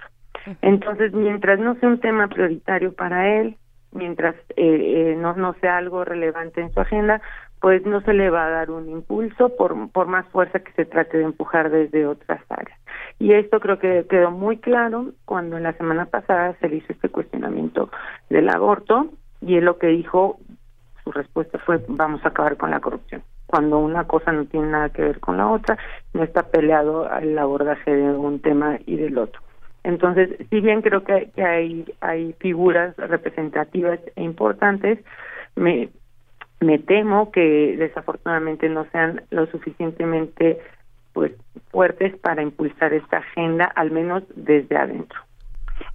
Entonces, mientras no sea un tema prioritario para él, mientras eh, eh, no, no sea algo relevante en su agenda, pues no se le va a dar un impulso por, por más fuerza que se trate de empujar desde otras áreas. Y esto creo que quedó muy claro cuando en la semana pasada se le hizo este cuestionamiento del aborto y él lo que dijo, su respuesta fue vamos a acabar con la corrupción. Cuando una cosa no tiene nada que ver con la otra, no está peleado el abordaje de un tema y del otro. Entonces, si bien creo que, que hay, hay figuras representativas e importantes, me, me temo que desafortunadamente no sean lo suficientemente pues fuertes para impulsar esta agenda al menos desde adentro.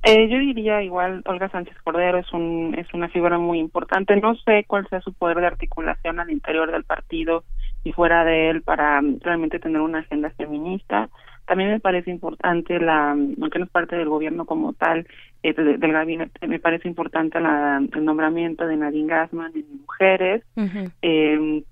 Eh, yo diría igual Olga Sánchez Cordero es un es una figura muy importante. No sé cuál sea su poder de articulación al interior del partido y fuera de él para realmente tener una agenda feminista. También me parece importante la, aunque no es parte del gobierno como tal, eh, del gabinete, me parece importante la, el nombramiento de Nadine Gassman en mujeres. eh,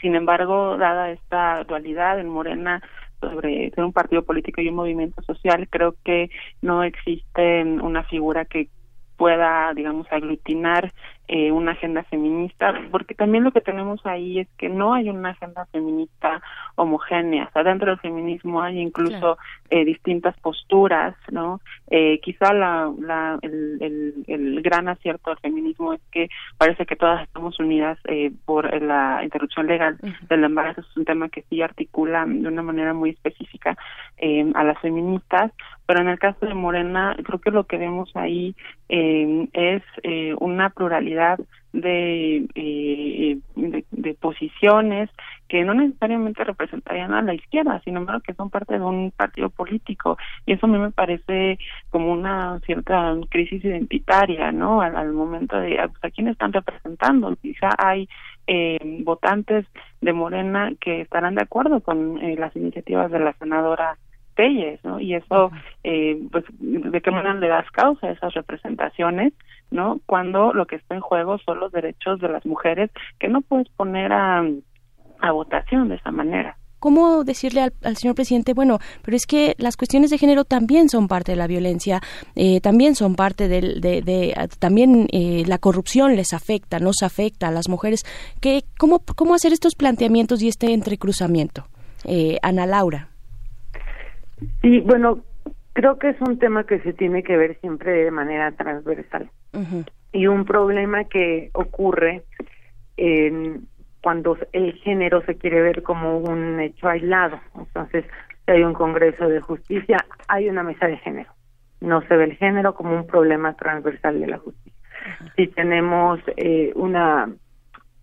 sin embargo, dada esta dualidad en Morena sobre ser un partido político y un movimiento social, creo que no existe una figura que pueda, digamos, aglutinar eh, una agenda feminista, porque también lo que tenemos ahí es que no hay una agenda feminista homogénea, o sea, dentro del feminismo hay incluso eh, distintas posturas, ¿no? Eh, quizá la, la, el, el, el, gran acierto del feminismo es que parece que todas estamos unidas eh, por la interrupción legal del embarazo, es un tema que sí articula de una manera muy específica eh, a las feministas, pero en el caso de Morena creo que lo que vemos ahí eh, es eh, una pluralidad eh, de, de, posiciones que no necesariamente representarían a la izquierda, sino embargo que son parte de un partido político y eso a mí me parece como una cierta crisis identitaria, ¿no? Al, momento de a quién están representando, quizá hay eh, votantes de Morena que estarán de acuerdo con eh, las iniciativas de la senadora ¿no? Y eso, eh, pues, ¿de qué manera le das causa a esas representaciones? ¿no? Cuando lo que está en juego son los derechos de las mujeres que no puedes poner a, a votación de esa manera. ¿Cómo decirle al, señor presidente, bueno, pero es que las cuestiones de género también son parte de la violencia, eh, también son parte de, de, también eh, la corrupción les afecta, nos afecta a las mujeres. ¿Qué, cómo, ¿Cómo hacer estos planteamientos y este entrecruzamiento? Eh, Ana Laura. Sí, bueno, creo que es un tema que se tiene que ver siempre de manera transversal y un problema que ocurre en, cuando el género se quiere ver como un hecho aislado. Entonces, si hay un Congreso de Justicia, hay una mesa de género. No se ve el género como un problema transversal de la justicia. Si tenemos eh, una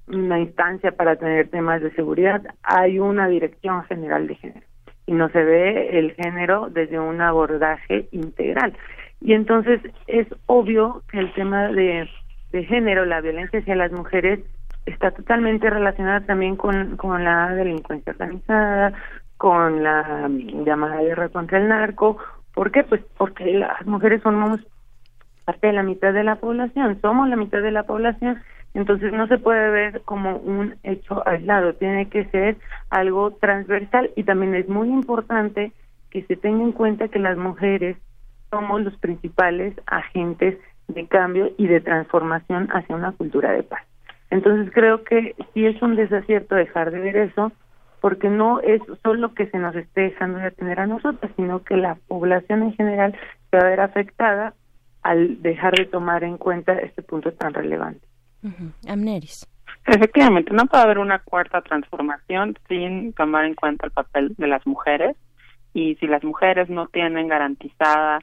una instancia para tener temas de seguridad, hay una dirección general de género y no se ve el género desde un abordaje integral. Y entonces es obvio que el tema de de género, la violencia hacia las mujeres, está totalmente relacionada también con, con la delincuencia organizada, con la llamada guerra contra el narco. ¿Por qué? Pues porque las mujeres somos parte de la mitad de la población, somos la mitad de la población, entonces no se puede ver como un hecho aislado, tiene que ser algo transversal y también es muy importante que se tenga en cuenta que las mujeres somos los principales agentes de cambio y de transformación hacia una cultura de paz. Entonces creo que sí es un desacierto dejar de ver eso, porque no es solo que se nos esté dejando de atender a nosotros, sino que la población en general se va a ver afectada al dejar de tomar en cuenta este punto tan relevante. Amneris. Efectivamente, no puede haber una cuarta transformación sin tomar en cuenta el papel de las mujeres y si las mujeres no tienen garantizada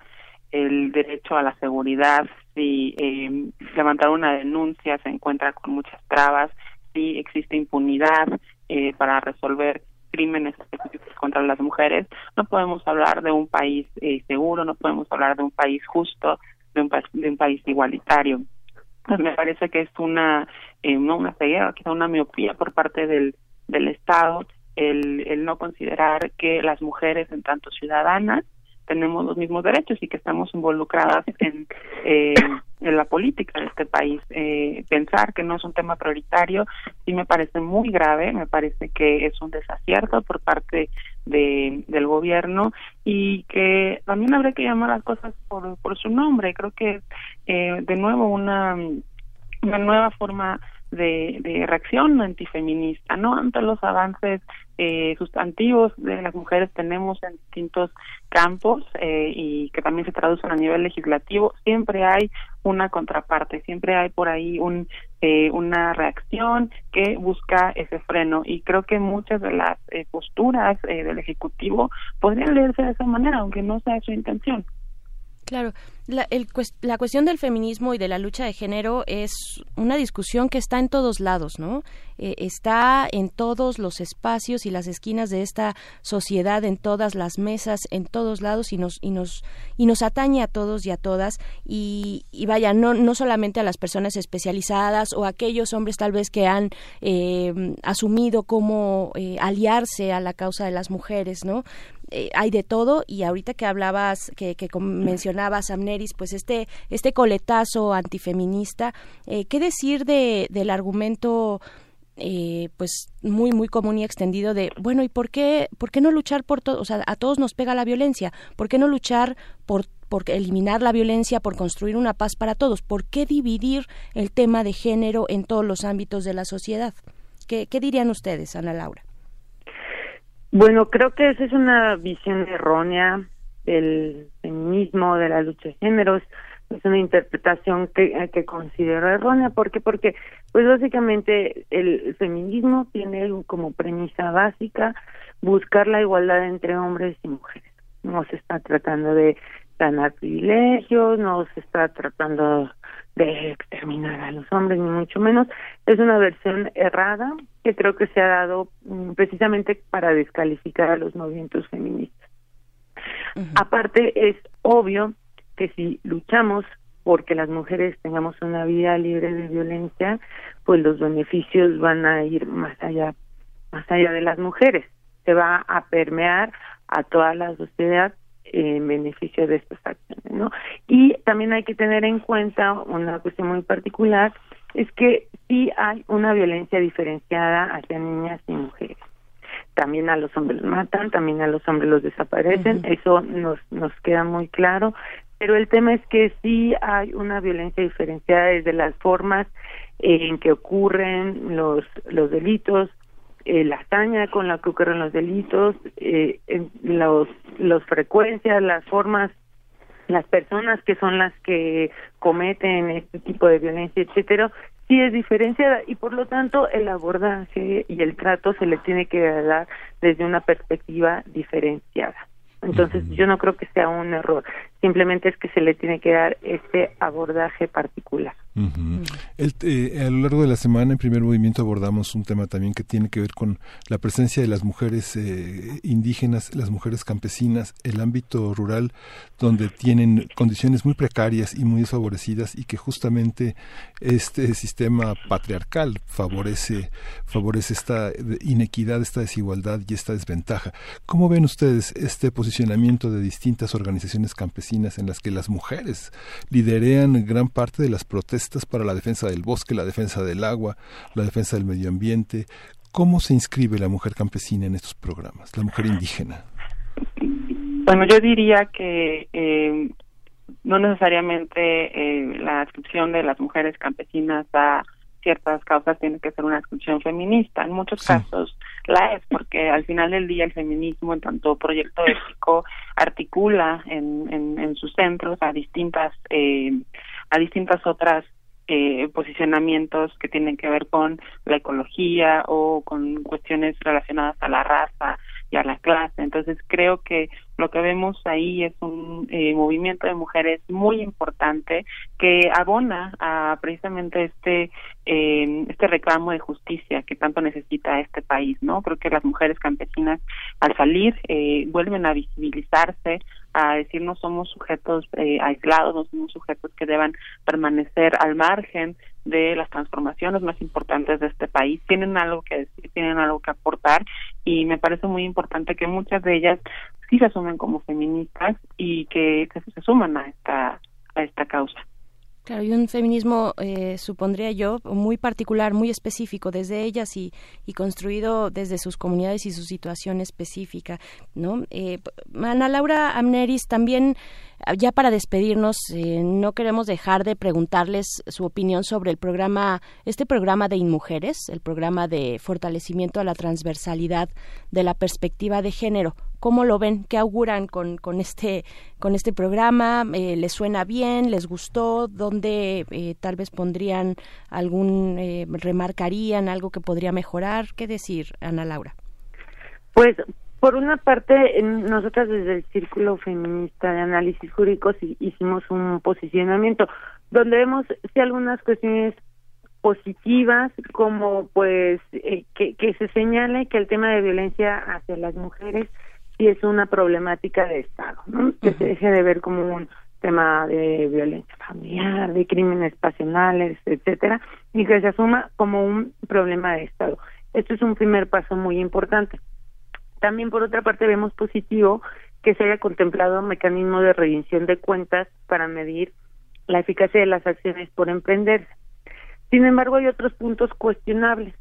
el derecho a la seguridad, si eh, levantar una denuncia se encuentra con muchas trabas, si existe impunidad eh, para resolver crímenes específicos contra las mujeres, no podemos hablar de un país eh, seguro, no podemos hablar de un país justo, de un, de un país igualitario. Pues me parece que es una eh, no una ceguera, quizá una miopía por parte del del Estado el, el no considerar que las mujeres en tanto ciudadanas tenemos los mismos derechos y que estamos involucradas en, eh, en la política de este país. Eh, pensar que no es un tema prioritario sí me parece muy grave, me parece que es un desacierto por parte de, del gobierno y que también habría que llamar las cosas por, por su nombre. Creo que eh, de nuevo una, una nueva forma de, de reacción antifeminista, ¿no? Ante los avances eh, sustantivos de las mujeres tenemos en distintos campos eh, y que también se traducen a nivel legislativo, siempre hay una contraparte, siempre hay por ahí un, eh, una reacción que busca ese freno y creo que muchas de las eh, posturas eh, del Ejecutivo podrían leerse de esa manera, aunque no sea su intención. Claro, la, el, la, cuestión del feminismo y de la lucha de género es una discusión que está en todos lados, ¿no? Eh, está en todos los espacios y las esquinas de esta sociedad, en todas las mesas, en todos lados y nos y nos y nos atañe a todos y a todas y, y vaya no no solamente a las personas especializadas o a aquellos hombres tal vez que han eh, asumido cómo eh, aliarse a la causa de las mujeres, ¿no? Eh, hay de todo y ahorita que hablabas, que, que mencionabas, Amneris, pues este, este coletazo antifeminista, eh, ¿qué decir de, del argumento eh, pues muy muy común y extendido de bueno y por qué por qué no luchar por todo o sea a todos nos pega la violencia por qué no luchar por por eliminar la violencia por construir una paz para todos por qué dividir el tema de género en todos los ámbitos de la sociedad qué, qué dirían ustedes Ana Laura bueno, creo que esa es una visión errónea del feminismo, de la lucha de géneros. Es una interpretación que, que considero errónea. ¿Por qué? Porque, pues básicamente, el feminismo tiene como premisa básica buscar la igualdad entre hombres y mujeres. No se está tratando de ganar privilegios, no se está tratando de exterminar a los hombres, ni mucho menos. Es una versión errada que creo que se ha dado mm, precisamente para descalificar a los movimientos feministas. Aparte, es obvio que si luchamos porque las mujeres tengamos una vida libre de violencia, pues los beneficios van a ir más allá, más allá de las mujeres. Se va a permear a toda la sociedad en beneficio de estas acciones, ¿no? Y también hay que tener en cuenta una cuestión muy particular, es que sí hay una violencia diferenciada hacia niñas y mujeres. También a los hombres los matan, también a los hombres los desaparecen, eso nos, nos queda muy claro, pero el tema es que sí hay una violencia diferenciada desde las formas en que ocurren los, los delitos, eh, la hazaña con la que ocurren los delitos, eh, los, los frecuencias, las formas, las personas que son las que cometen este tipo de violencia, etcétera, sí es diferenciada y por lo tanto el abordaje y el trato se le tiene que dar desde una perspectiva diferenciada. Entonces yo no creo que sea un error, simplemente es que se le tiene que dar este abordaje particular. Eh, a lo largo de la semana, en primer movimiento, abordamos un tema también que tiene que ver con la presencia de las mujeres eh, indígenas, las mujeres campesinas, el ámbito rural, donde tienen condiciones muy precarias y muy desfavorecidas y que justamente este sistema patriarcal favorece, favorece esta inequidad, esta desigualdad y esta desventaja. ¿Cómo ven ustedes este posicionamiento de distintas organizaciones campesinas en las que las mujeres liderean gran parte de las protestas? para la defensa del bosque, la defensa del agua, la defensa del medio ambiente. ¿Cómo se inscribe la mujer campesina en estos programas, la mujer indígena? Bueno, yo diría que eh, no necesariamente eh, la inscripción de las mujeres campesinas a ciertas causas tiene que ser una inscripción feminista. En muchos casos la es, porque al final del día el feminismo, en tanto proyecto ético, articula en, en, en sus centros a distintas eh, a distintas otras eh, posicionamientos que tienen que ver con la ecología o con cuestiones relacionadas a la raza y a la clase. Entonces creo que lo que vemos ahí es un eh, movimiento de mujeres muy importante que abona a precisamente este eh, este reclamo de justicia que tanto necesita este país no creo que las mujeres campesinas al salir eh, vuelven a visibilizarse a decir no somos sujetos eh, aislados no somos sujetos que deban permanecer al margen de las transformaciones más importantes de este país. Tienen algo que decir tienen algo que aportar y me parece muy importante que muchas de ellas sí se asumen como feministas y que, se suman a esta a esta causa. Claro, y un feminismo, eh, supondría yo, muy particular, muy específico desde ellas y, y, construido desde sus comunidades y su situación específica, ¿no? Eh, Ana Laura Amneris, también ya para despedirnos, eh, no queremos dejar de preguntarles su opinión sobre el programa, este programa de Inmujeres, el programa de fortalecimiento a la transversalidad de la perspectiva de género. ¿Cómo lo ven? ¿Qué auguran con, con, este, con este programa? Eh, ¿Les suena bien? ¿Les gustó? ¿Dónde eh, tal vez pondrían algún, remarcarían algo que podría mejorar? ¿Qué decir, Ana Laura? Pues por una parte, nosotras desde el Círculo Feminista de Análisis Jurídicos hicimos un posicionamiento donde vemos si algunas cuestiones positivas como pues eh, que, que se señale que el tema de violencia hacia las mujeres sí es una problemática de Estado, ¿no? que se deje de ver como un tema de violencia familiar, de crímenes pasionales, etcétera, y que se asuma como un problema de Estado. Esto es un primer paso muy importante. También, por otra parte, vemos positivo que se haya contemplado un mecanismo de rendición de cuentas para medir la eficacia de las acciones por emprenderse. Sin embargo, hay otros puntos cuestionables.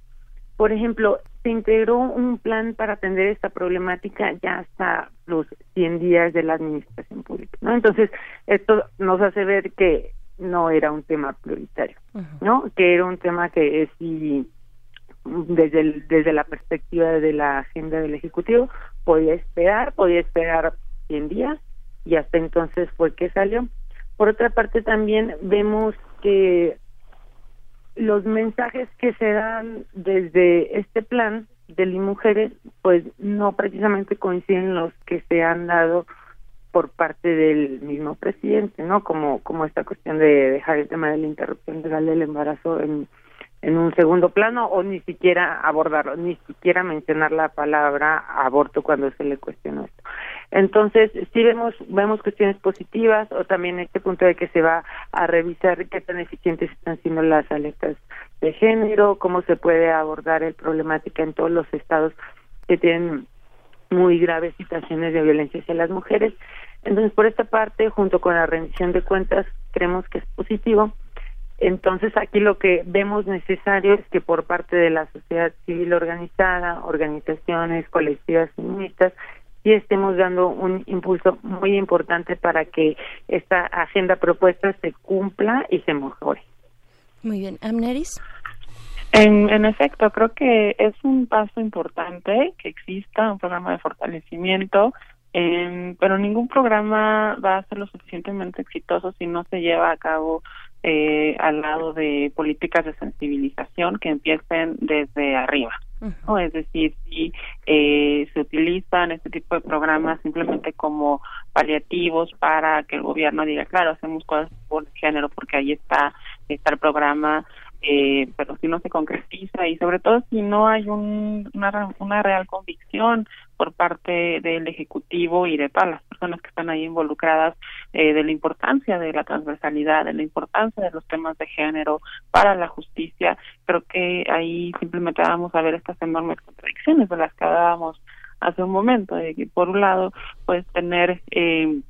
Por ejemplo, se integró un plan para atender esta problemática ya hasta los 100 días de la administración pública, ¿no? Entonces, esto nos hace ver que no era un tema prioritario, ¿no? Que era un tema que sí desde, desde la perspectiva de la agenda del Ejecutivo, podía esperar, podía esperar 100 días y hasta entonces fue que salió. Por otra parte, también vemos que los mensajes que se dan desde este plan de las mujeres, pues no precisamente coinciden los que se han dado por parte del mismo presidente, ¿no? Como como esta cuestión de dejar el tema de la interrupción legal del embarazo en en un segundo plano o ni siquiera abordarlo, ni siquiera mencionar la palabra aborto cuando se le cuestiona esto. Entonces, sí vemos, vemos cuestiones positivas o también este punto de que se va a revisar qué tan eficientes están siendo las alertas de género, cómo se puede abordar el problemática en todos los estados que tienen muy graves situaciones de violencia hacia las mujeres. Entonces, por esta parte, junto con la rendición de cuentas, creemos que es positivo entonces aquí lo que vemos necesario es que por parte de la sociedad civil organizada, organizaciones colectivas feministas, sí estemos dando un impulso muy importante para que esta agenda propuesta se cumpla y se mejore. Muy bien, Amneris. En, en efecto, creo que es un paso importante que exista un programa de fortalecimiento, eh, pero ningún programa va a ser lo suficientemente exitoso si no se lleva a cabo eh, al lado de políticas de sensibilización que empiecen desde arriba. ¿no? Es decir, si eh, se utilizan este tipo de programas simplemente como paliativos para que el gobierno diga, claro, hacemos cosas por género porque ahí está está el programa eh, pero si no se concretiza y sobre todo si no hay un, una, una real convicción por parte del Ejecutivo y de todas las personas que están ahí involucradas eh, de la importancia de la transversalidad, de la importancia de los temas de género para la justicia, creo que ahí simplemente vamos a ver estas enormes contradicciones de las que hablábamos hace un momento, de que por un lado, pues tener eh,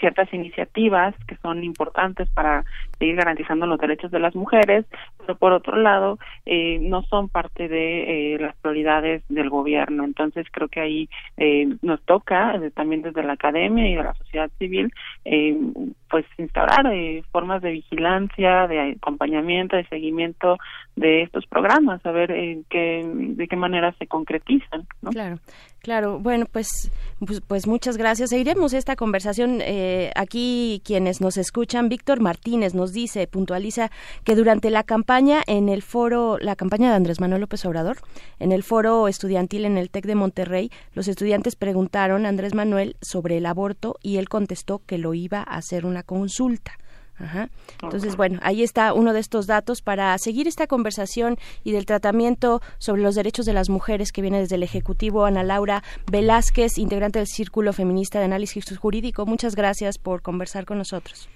ciertas iniciativas que son importantes para seguir garantizando los derechos de las mujeres, pero por otro lado eh, no son parte de eh, las prioridades del gobierno. Entonces creo que ahí eh, nos toca eh, también desde la academia y de la sociedad civil eh, pues instaurar eh, formas de vigilancia, de acompañamiento, de seguimiento de estos programas, a ver qué, de qué manera se concretizan. Claro. Claro, bueno, pues, pues, pues muchas gracias. Seguiremos esta conversación. Aquí quienes nos escuchan, Víctor Martínez nos dice, puntualiza que durante la campaña en el foro, la campaña de Andrés Manuel López Obrador, en el foro estudiantil en el TEC de Monterrey, los estudiantes preguntaron a Andrés Manuel sobre el aborto y él contestó que lo iba a hacer una consulta. Ajá. Entonces, bueno, ahí está uno de estos datos para seguir esta conversación y del tratamiento sobre los derechos de las mujeres que viene desde el Ejecutivo. Ana Laura Velázquez, integrante del Círculo Feminista de Análisis Jurídico, muchas gracias por conversar con nosotros.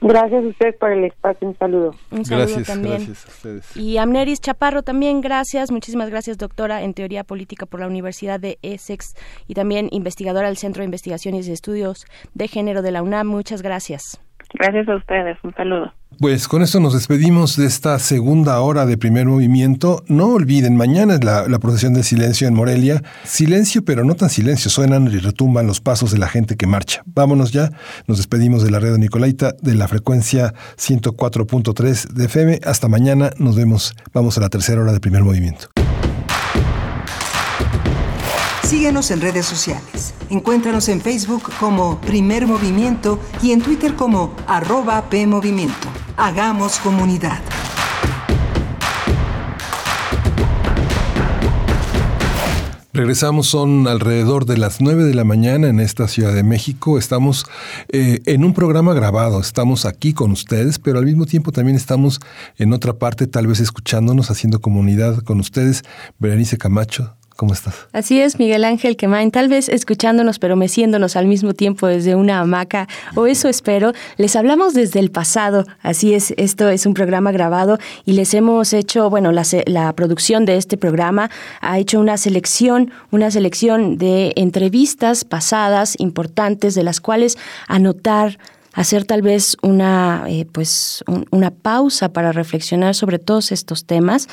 Gracias a usted por el espacio. Un saludo. Un saludo Gracias, también. gracias a ustedes. Y Amneris Chaparro también, gracias. Muchísimas gracias, doctora en Teoría Política por la Universidad de Essex y también investigadora del Centro de Investigaciones y Estudios de Género de la UNAM. Muchas gracias. Gracias a ustedes. Un saludo. Pues con esto nos despedimos de esta segunda hora de primer movimiento. No olviden, mañana es la, procesión del silencio en Morelia. Silencio, pero no tan silencio. Suenan y retumban los pasos de la gente que marcha. Vámonos ya. Nos despedimos de la red Nicolaita de la frecuencia 104.3 de FM. Hasta mañana. Nos vemos. Vamos a la tercera hora de primer movimiento. Síguenos en redes sociales. Encuéntranos en Facebook como Primer Movimiento y en Twitter como arroba PMovimiento. Hagamos comunidad. Regresamos, son alrededor de las 9 de la mañana en esta Ciudad de México. Estamos eh, en un programa grabado, estamos aquí con ustedes, pero al mismo tiempo también estamos en otra parte, tal vez escuchándonos, haciendo comunidad con ustedes. Berenice Camacho, ¿cómo estás? Así es, Miguel Ángel Quemain, tal vez escuchándonos pero meciéndonos al mismo tiempo desde una hamaca, o eso espero. Les hablamos desde el pasado, así es, esto es un programa grabado y les hemos hecho, bueno, la, la producción de este programa ha hecho una selección, una selección de entrevistas pasadas importantes de las cuales anotar hacer tal vez una eh, pues un- una pausa para reflexionar sobre todos estos temas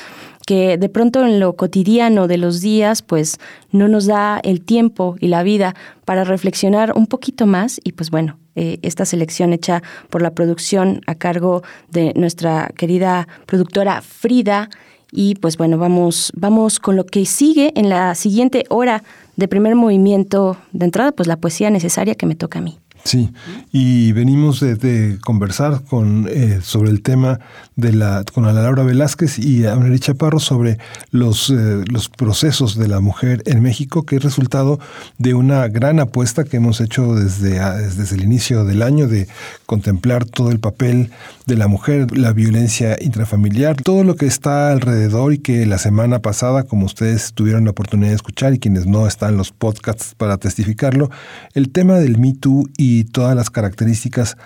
que de pronto en lo cotidiano de los días pues no nos da el tiempo y la vida para reflexionar un poquito más y pues bueno eh, esta selección hecha por la producción a cargo de nuestra querida productora Frida. Y pues bueno vamos vamos con lo que sigue en la siguiente hora de primer movimiento. De entrada pues la poesía necesaria que me toca a mí Sí, y venimos de, conversar con eh, sobre el tema de la con Ana Laura Velázquez y Amnery Chaparro sobre los, eh, los procesos de la mujer en México, que es resultado de una gran apuesta que hemos hecho desde, a- desde el inicio del año de contemplar todo el papel de la mujer, la violencia intrafamiliar, todo lo que está alrededor y que la semana pasada, como ustedes tuvieron la oportunidad de escuchar y quienes no están los podcasts para testificarlo, el tema del Me Too y todas las características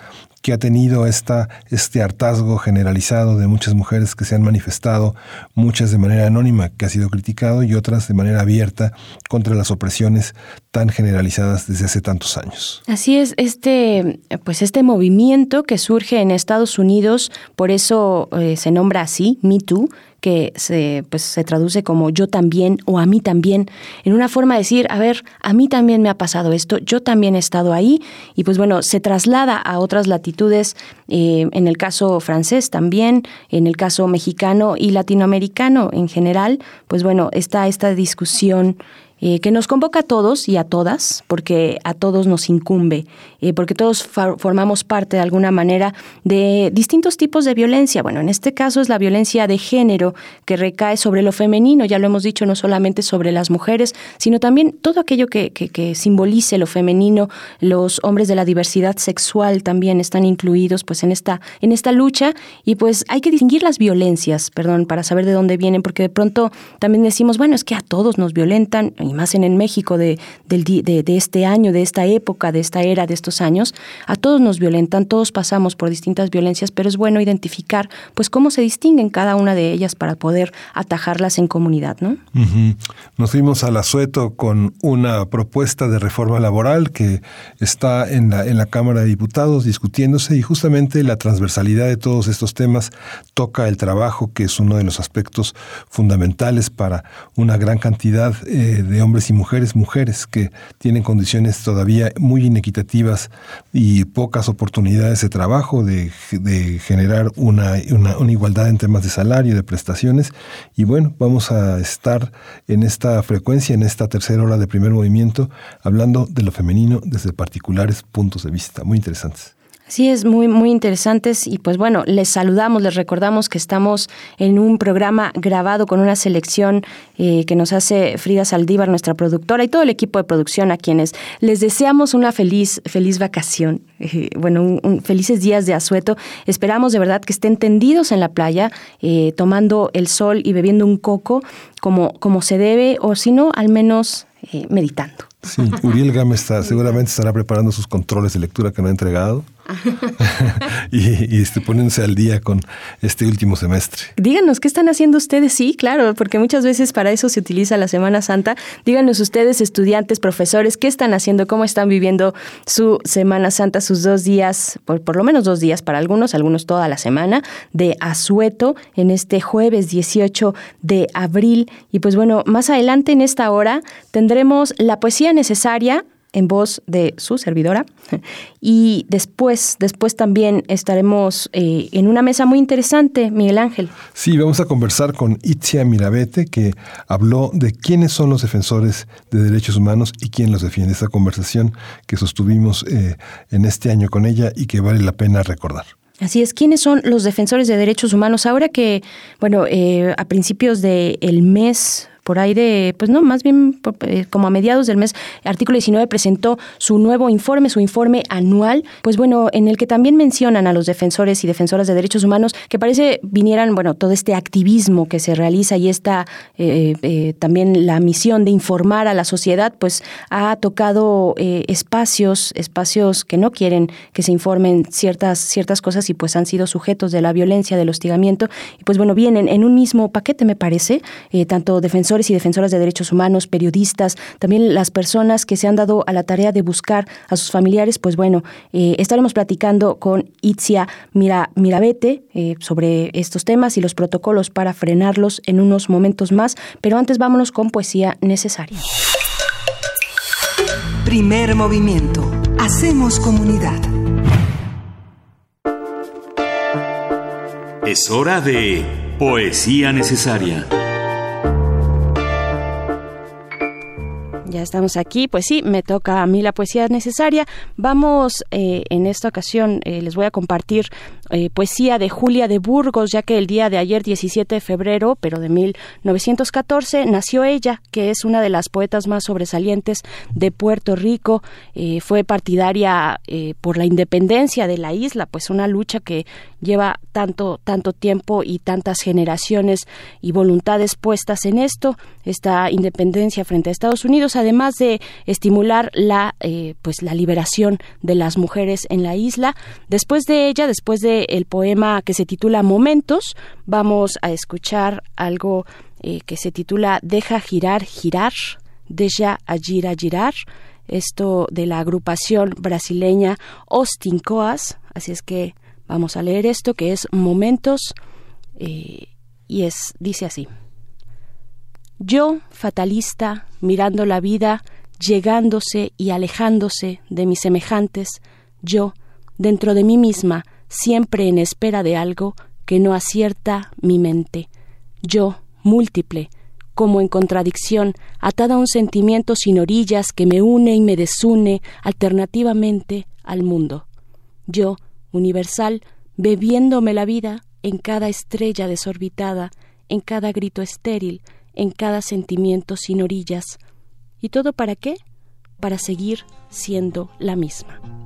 que ha tenido esta, este hartazgo generalizado de muchas mujeres que se han manifestado, muchas de manera anónima, que ha sido criticado, y otras de manera abierta contra las opresiones tan generalizadas desde hace tantos años. Así es, este, pues este movimiento que surge en Estados Unidos, por eso eh, se nombra así, Me Too, que se, pues, se traduce como yo también o a mí también, en una forma de decir, a ver, a mí también me ha pasado esto, yo también he estado ahí, y pues bueno, se traslada a otras latitudes, eh, en el caso francés también, en el caso mexicano y latinoamericano en general, pues bueno, está esta discusión eh, que nos convoca a todos y a todas, porque a todos nos incumbe, eh, porque todos formamos parte de alguna manera de distintos tipos de violencia. Bueno, en este caso es la violencia de género que recae sobre lo femenino, ya lo hemos dicho, no solamente sobre las mujeres, sino también todo aquello que, que simbolice lo femenino. Los hombres de la diversidad sexual también están incluidos pues en esta, en esta lucha y pues hay que distinguir las violencias, perdón, para saber de dónde vienen, porque de pronto también decimos, bueno, es que a todos nos violentan, más en el México de, este año, de esta época, de esta era, de estos años, a todos nos violentan, todos pasamos por distintas violencias, pero es bueno identificar pues cómo se distinguen cada una de ellas para poder atajarlas en comunidad, ¿no? Nos fuimos al asueto con una propuesta de reforma laboral que está en la, en la Cámara de Diputados discutiéndose y justamente la transversalidad de todos estos temas toca el trabajo, que es uno de los aspectos fundamentales para una gran cantidad eh, de hombres y mujeres, mujeres que tienen condiciones todavía muy inequitativas y pocas oportunidades de trabajo, de, generar una, una, igualdad en temas de salario, de prestaciones. Y bueno, vamos a estar en esta frecuencia, en esta tercera hora de primer movimiento, hablando de lo femenino desde particulares puntos de vista muy interesantes. Sí, es muy, muy interesantes y pues bueno, les saludamos, les recordamos que estamos en un programa grabado con una selección eh, que nos hace Frida Saldívar, nuestra productora, y todo el equipo de producción a quienes les deseamos una feliz, feliz vacación, eh, bueno, un, felices días de asueto. Esperamos de verdad que estén tendidos en la playa, eh, tomando el sol y bebiendo un coco como, como se debe, o si no, al menos meditando. Sí, Uriel Gámez está, seguramente estará preparando sus controles de lectura que no ha entregado. y, y este, poniéndose al día con este último semestre. Díganos, ¿qué están haciendo ustedes? Sí, claro, porque muchas veces para eso se utiliza la Semana Santa. Díganos ustedes, estudiantes, profesores, ¿qué están haciendo? ¿Cómo están viviendo su Semana Santa, sus dos días, por, por lo menos dos días para algunos, algunos toda la semana, de asueto en este jueves 18 de abril? Y pues bueno, más adelante en esta hora tendremos la poesía necesaria en voz de su servidora. Y después, después también estaremos eh, en una mesa muy interesante, Miguel Ángel. Sí, vamos a conversar con Itzia Mirabete, que habló de quiénes son los defensores de derechos humanos y quién los defiende. Esta conversación que sostuvimos eh, en este año con ella y que vale la pena recordar. Así es, ¿quiénes son los defensores de derechos humanos? Ahora que, bueno, eh, a principios del el mes por ahí de, pues no, más bien eh, como a mediados del mes, artículo 19 presentó su nuevo informe, su informe anual, pues bueno, en el que también mencionan a los defensores y defensoras de derechos humanos que parece vinieran, bueno, todo este activismo que se realiza y esta eh, eh, también la misión de informar a la sociedad, pues ha tocado espacios, espacios que no quieren que se informen ciertas, ciertas cosas y pues han sido sujetos de la violencia, del hostigamiento, y pues bueno, vienen en un mismo paquete, me parece, tanto defensores y defensoras de derechos humanos, periodistas, también las personas que se han dado a la tarea de buscar a sus familiares, pues bueno, eh, estaremos platicando con Itzia Mira, Mirabete eh, sobre estos temas y los protocolos para frenarlos en unos momentos más, pero antes vámonos con poesía necesaria. Primer movimiento. Hacemos comunidad. Es hora de poesía necesaria. Ya estamos aquí, pues sí, me toca a mí la poesía necesaria. Vamos eh, en esta ocasión, eh, les voy a compartir eh, poesía de Julia de Burgos, ya que el día de ayer, 17 de febrero, pero de 1914, nació ella, que es una de las poetas más sobresalientes de Puerto Rico. fue partidaria por la independencia de la isla, pues una lucha que lleva tanto, tanto tiempo y tantas generaciones y voluntades puestas en esto, esta independencia frente a Estados Unidos además de estimular la, eh, pues, la liberación de las mujeres en la isla. Después de ella, después del poema que se titula Momentos, vamos a escuchar algo eh, que se titula Deja girar, girar, Deja agir, girar. Esto de la agrupación brasileña Austin Coas. Así es que vamos a leer esto que es Momentos eh, y es dice así. Yo, fatalista, mirando la vida, llegándose y alejándose de mis semejantes, yo, dentro de mí misma, siempre en espera de algo que no acierta mi mente. Yo, múltiple, como en contradicción, atada a un sentimiento sin orillas que me une y me desune alternativamente al mundo. Yo, universal, bebiéndome la vida en cada estrella desorbitada, en cada grito estéril, en cada sentimiento sin orillas. ¿Y todo para qué? Para seguir siendo la misma.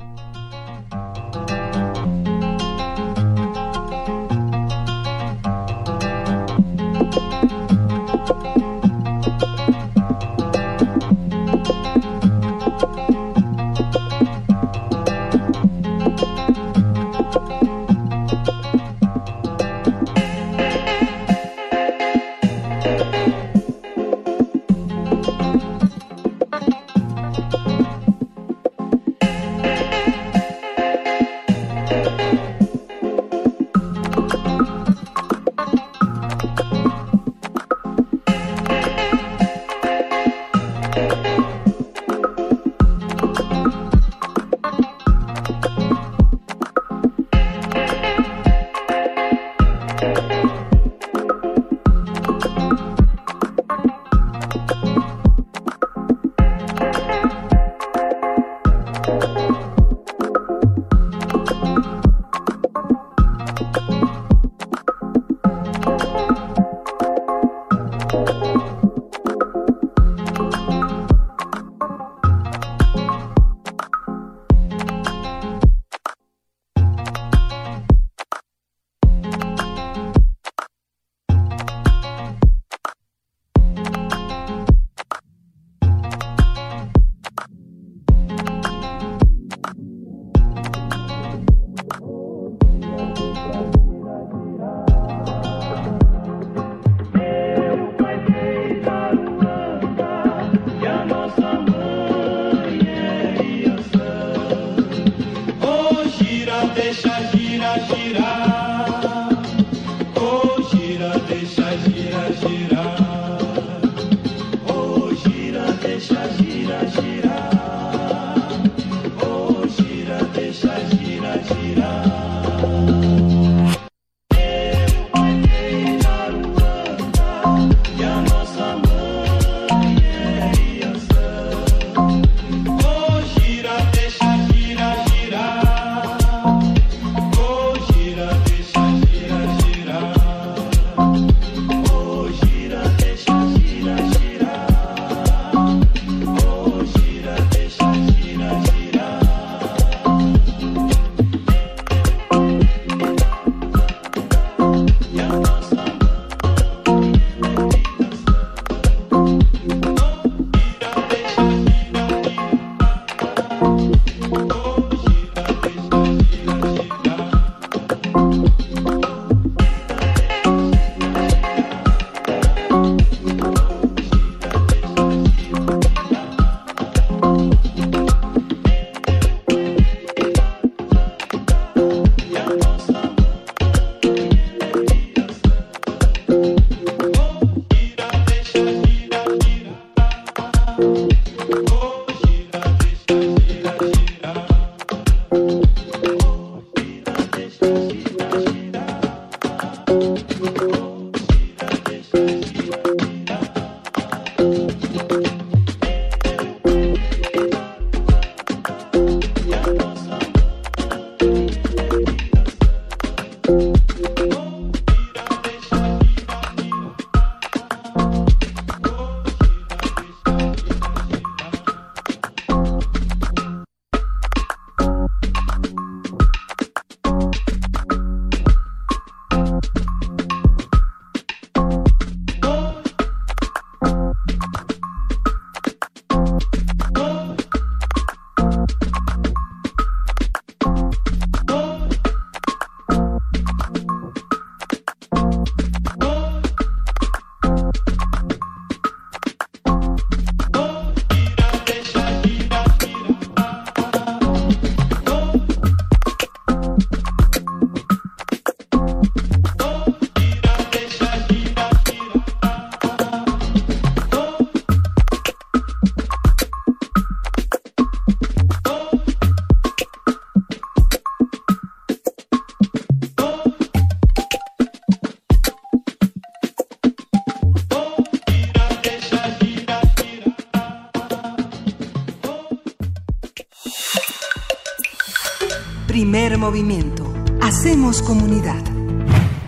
Movimiento. Hacemos comunidad.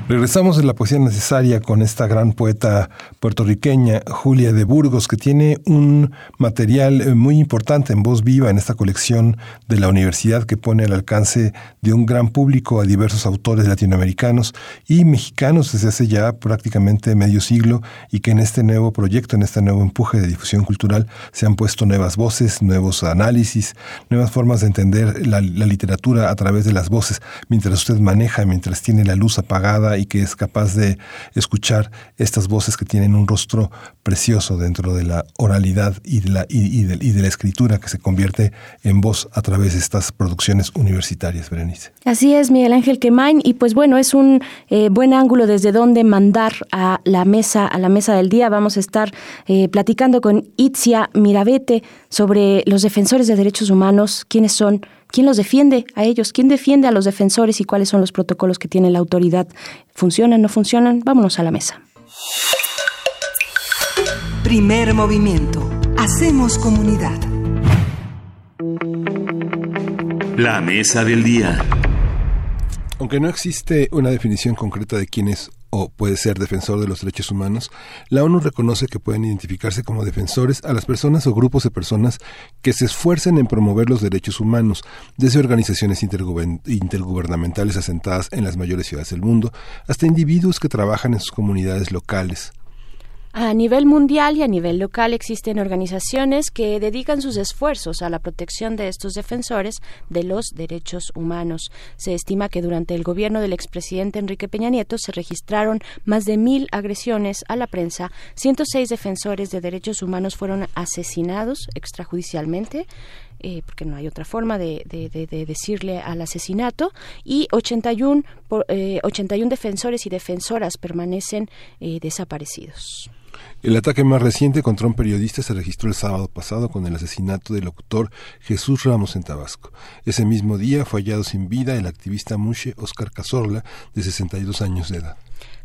Regresamos de la poesía necesaria con esta gran poeta puertorriqueña, Julia de Burgos, que tiene un material eh, muy importante en voz viva en esta colección de la universidad que pone al alcance de un gran público a diversos autores latinoamericanos y mexicanos desde hace ya prácticamente medio siglo y que en este nuevo proyecto, en este nuevo empuje de difusión cultural, se han puesto nuevas voces, nuevos análisis, nuevas formas de entender la, la literatura a través de las voces, mientras usted maneja, mientras tiene la luz apagada y que es capaz de escuchar estas voces que tienen un rostro precioso dentro de la oralidad y de la, y, de, la escritura que se convierte en voz a través de estas producciones universitarias, Berenice. Así es, Miguel Ángel Quemain, y pues bueno, es un eh, buen ángulo desde donde mandar a la mesa, a la mesa del día. Vamos a estar eh, platicando con Itzia Mirabete sobre los defensores de derechos humanos, quiénes son, ¿Quién los defiende a ellos? ¿Quién defiende a los defensores y cuáles son los protocolos que tiene la autoridad? ¿Funcionan, no funcionan? Vámonos a la mesa. Primer movimiento. Hacemos comunidad. La mesa del día. Aunque no existe una definición concreta de quién es o puede ser defensor de los derechos humanos, la ONU reconoce que pueden identificarse como defensores a las personas o grupos de personas que se esfuercen en promover los derechos humanos, desde organizaciones intergubernamentales asentadas en las mayores ciudades del mundo, hasta individuos que trabajan en sus comunidades locales. A nivel mundial y a nivel local existen organizaciones que dedican sus esfuerzos a la protección de estos defensores de los derechos humanos. Se estima que durante el gobierno del expresidente Enrique Peña Nieto se registraron más de mil agresiones a la prensa, 106 defensores de derechos humanos fueron asesinados extrajudicialmente. Eh, porque no hay otra forma de, decirle al asesinato, y 81, eh, 81 defensores y defensoras permanecen eh, desaparecidos. El ataque más reciente contra un periodista se registró el sábado pasado con el asesinato del locutor Jesús Ramos en Tabasco. Ese mismo día fue hallado sin vida el activista mushe Oscar Cazorla, de 62 años de edad.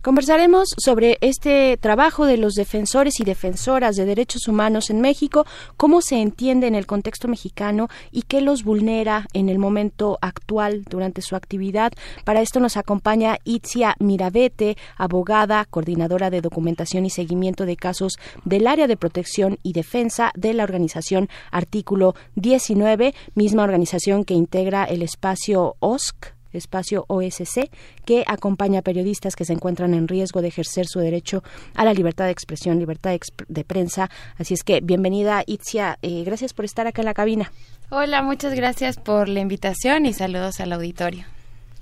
Conversaremos sobre este trabajo de los defensores y defensoras de derechos humanos en México, cómo se entiende en el contexto mexicano y qué los vulnera en el momento actual durante su actividad. Para esto nos acompaña Itzia Mirabete, abogada, coordinadora de documentación y seguimiento de casos del área de protección y defensa de la organización Artículo 19, misma organización que integra el espacio OSC espacio OSC, que acompaña a periodistas que se encuentran en riesgo de ejercer su derecho a la libertad de expresión, libertad de, prensa. Así es que bienvenida, Itzia. Eh, gracias por estar acá en la cabina. Hola, muchas gracias por la invitación y saludos al auditorio.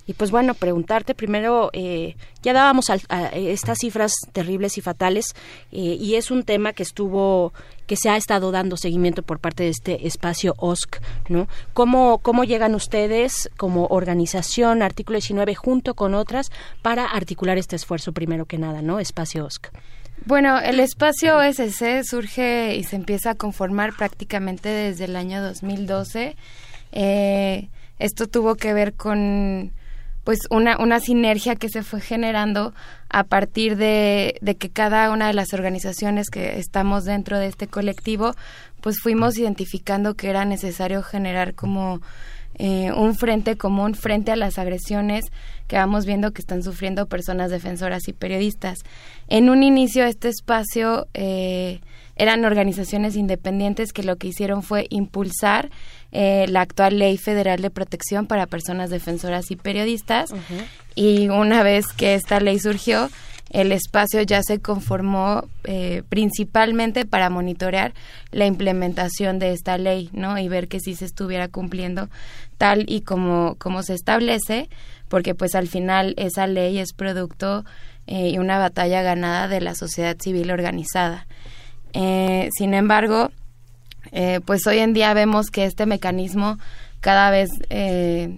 Y pues bueno, preguntarte primero, eh, ya dábamos a, estas cifras terribles y fatales eh, y es un tema que estuvo, que se ha estado dando seguimiento por parte de este espacio OSC, ¿no? ¿Cómo, cómo llegan ustedes como organización, artículo 19, junto con otras, para articular este esfuerzo primero que nada, ¿no? Espacio OSC. Bueno, el espacio OSC surge y se empieza a conformar prácticamente desde el año 2012. Eh, esto tuvo que ver con pues una, una sinergia que se fue generando a partir de, de, que cada una de las organizaciones que estamos dentro de este colectivo, pues fuimos identificando que era necesario generar como eh, un frente común frente a las agresiones que vamos viendo que están sufriendo personas defensoras y periodistas. En un inicio este espacio eh, eran organizaciones independientes que lo que hicieron fue impulsar eh, la actual ley federal de protección para personas defensoras y periodistas y una vez que esta ley surgió el espacio ya se conformó eh, principalmente para monitorear la implementación de esta ley, ¿no? Y ver que sí se estuviera cumpliendo tal y como, como se establece, porque pues al final esa ley es producto eh, y una batalla ganada de la sociedad civil organizada. Eh, sin embargo, eh, pues hoy en día vemos que este mecanismo cada vez eh,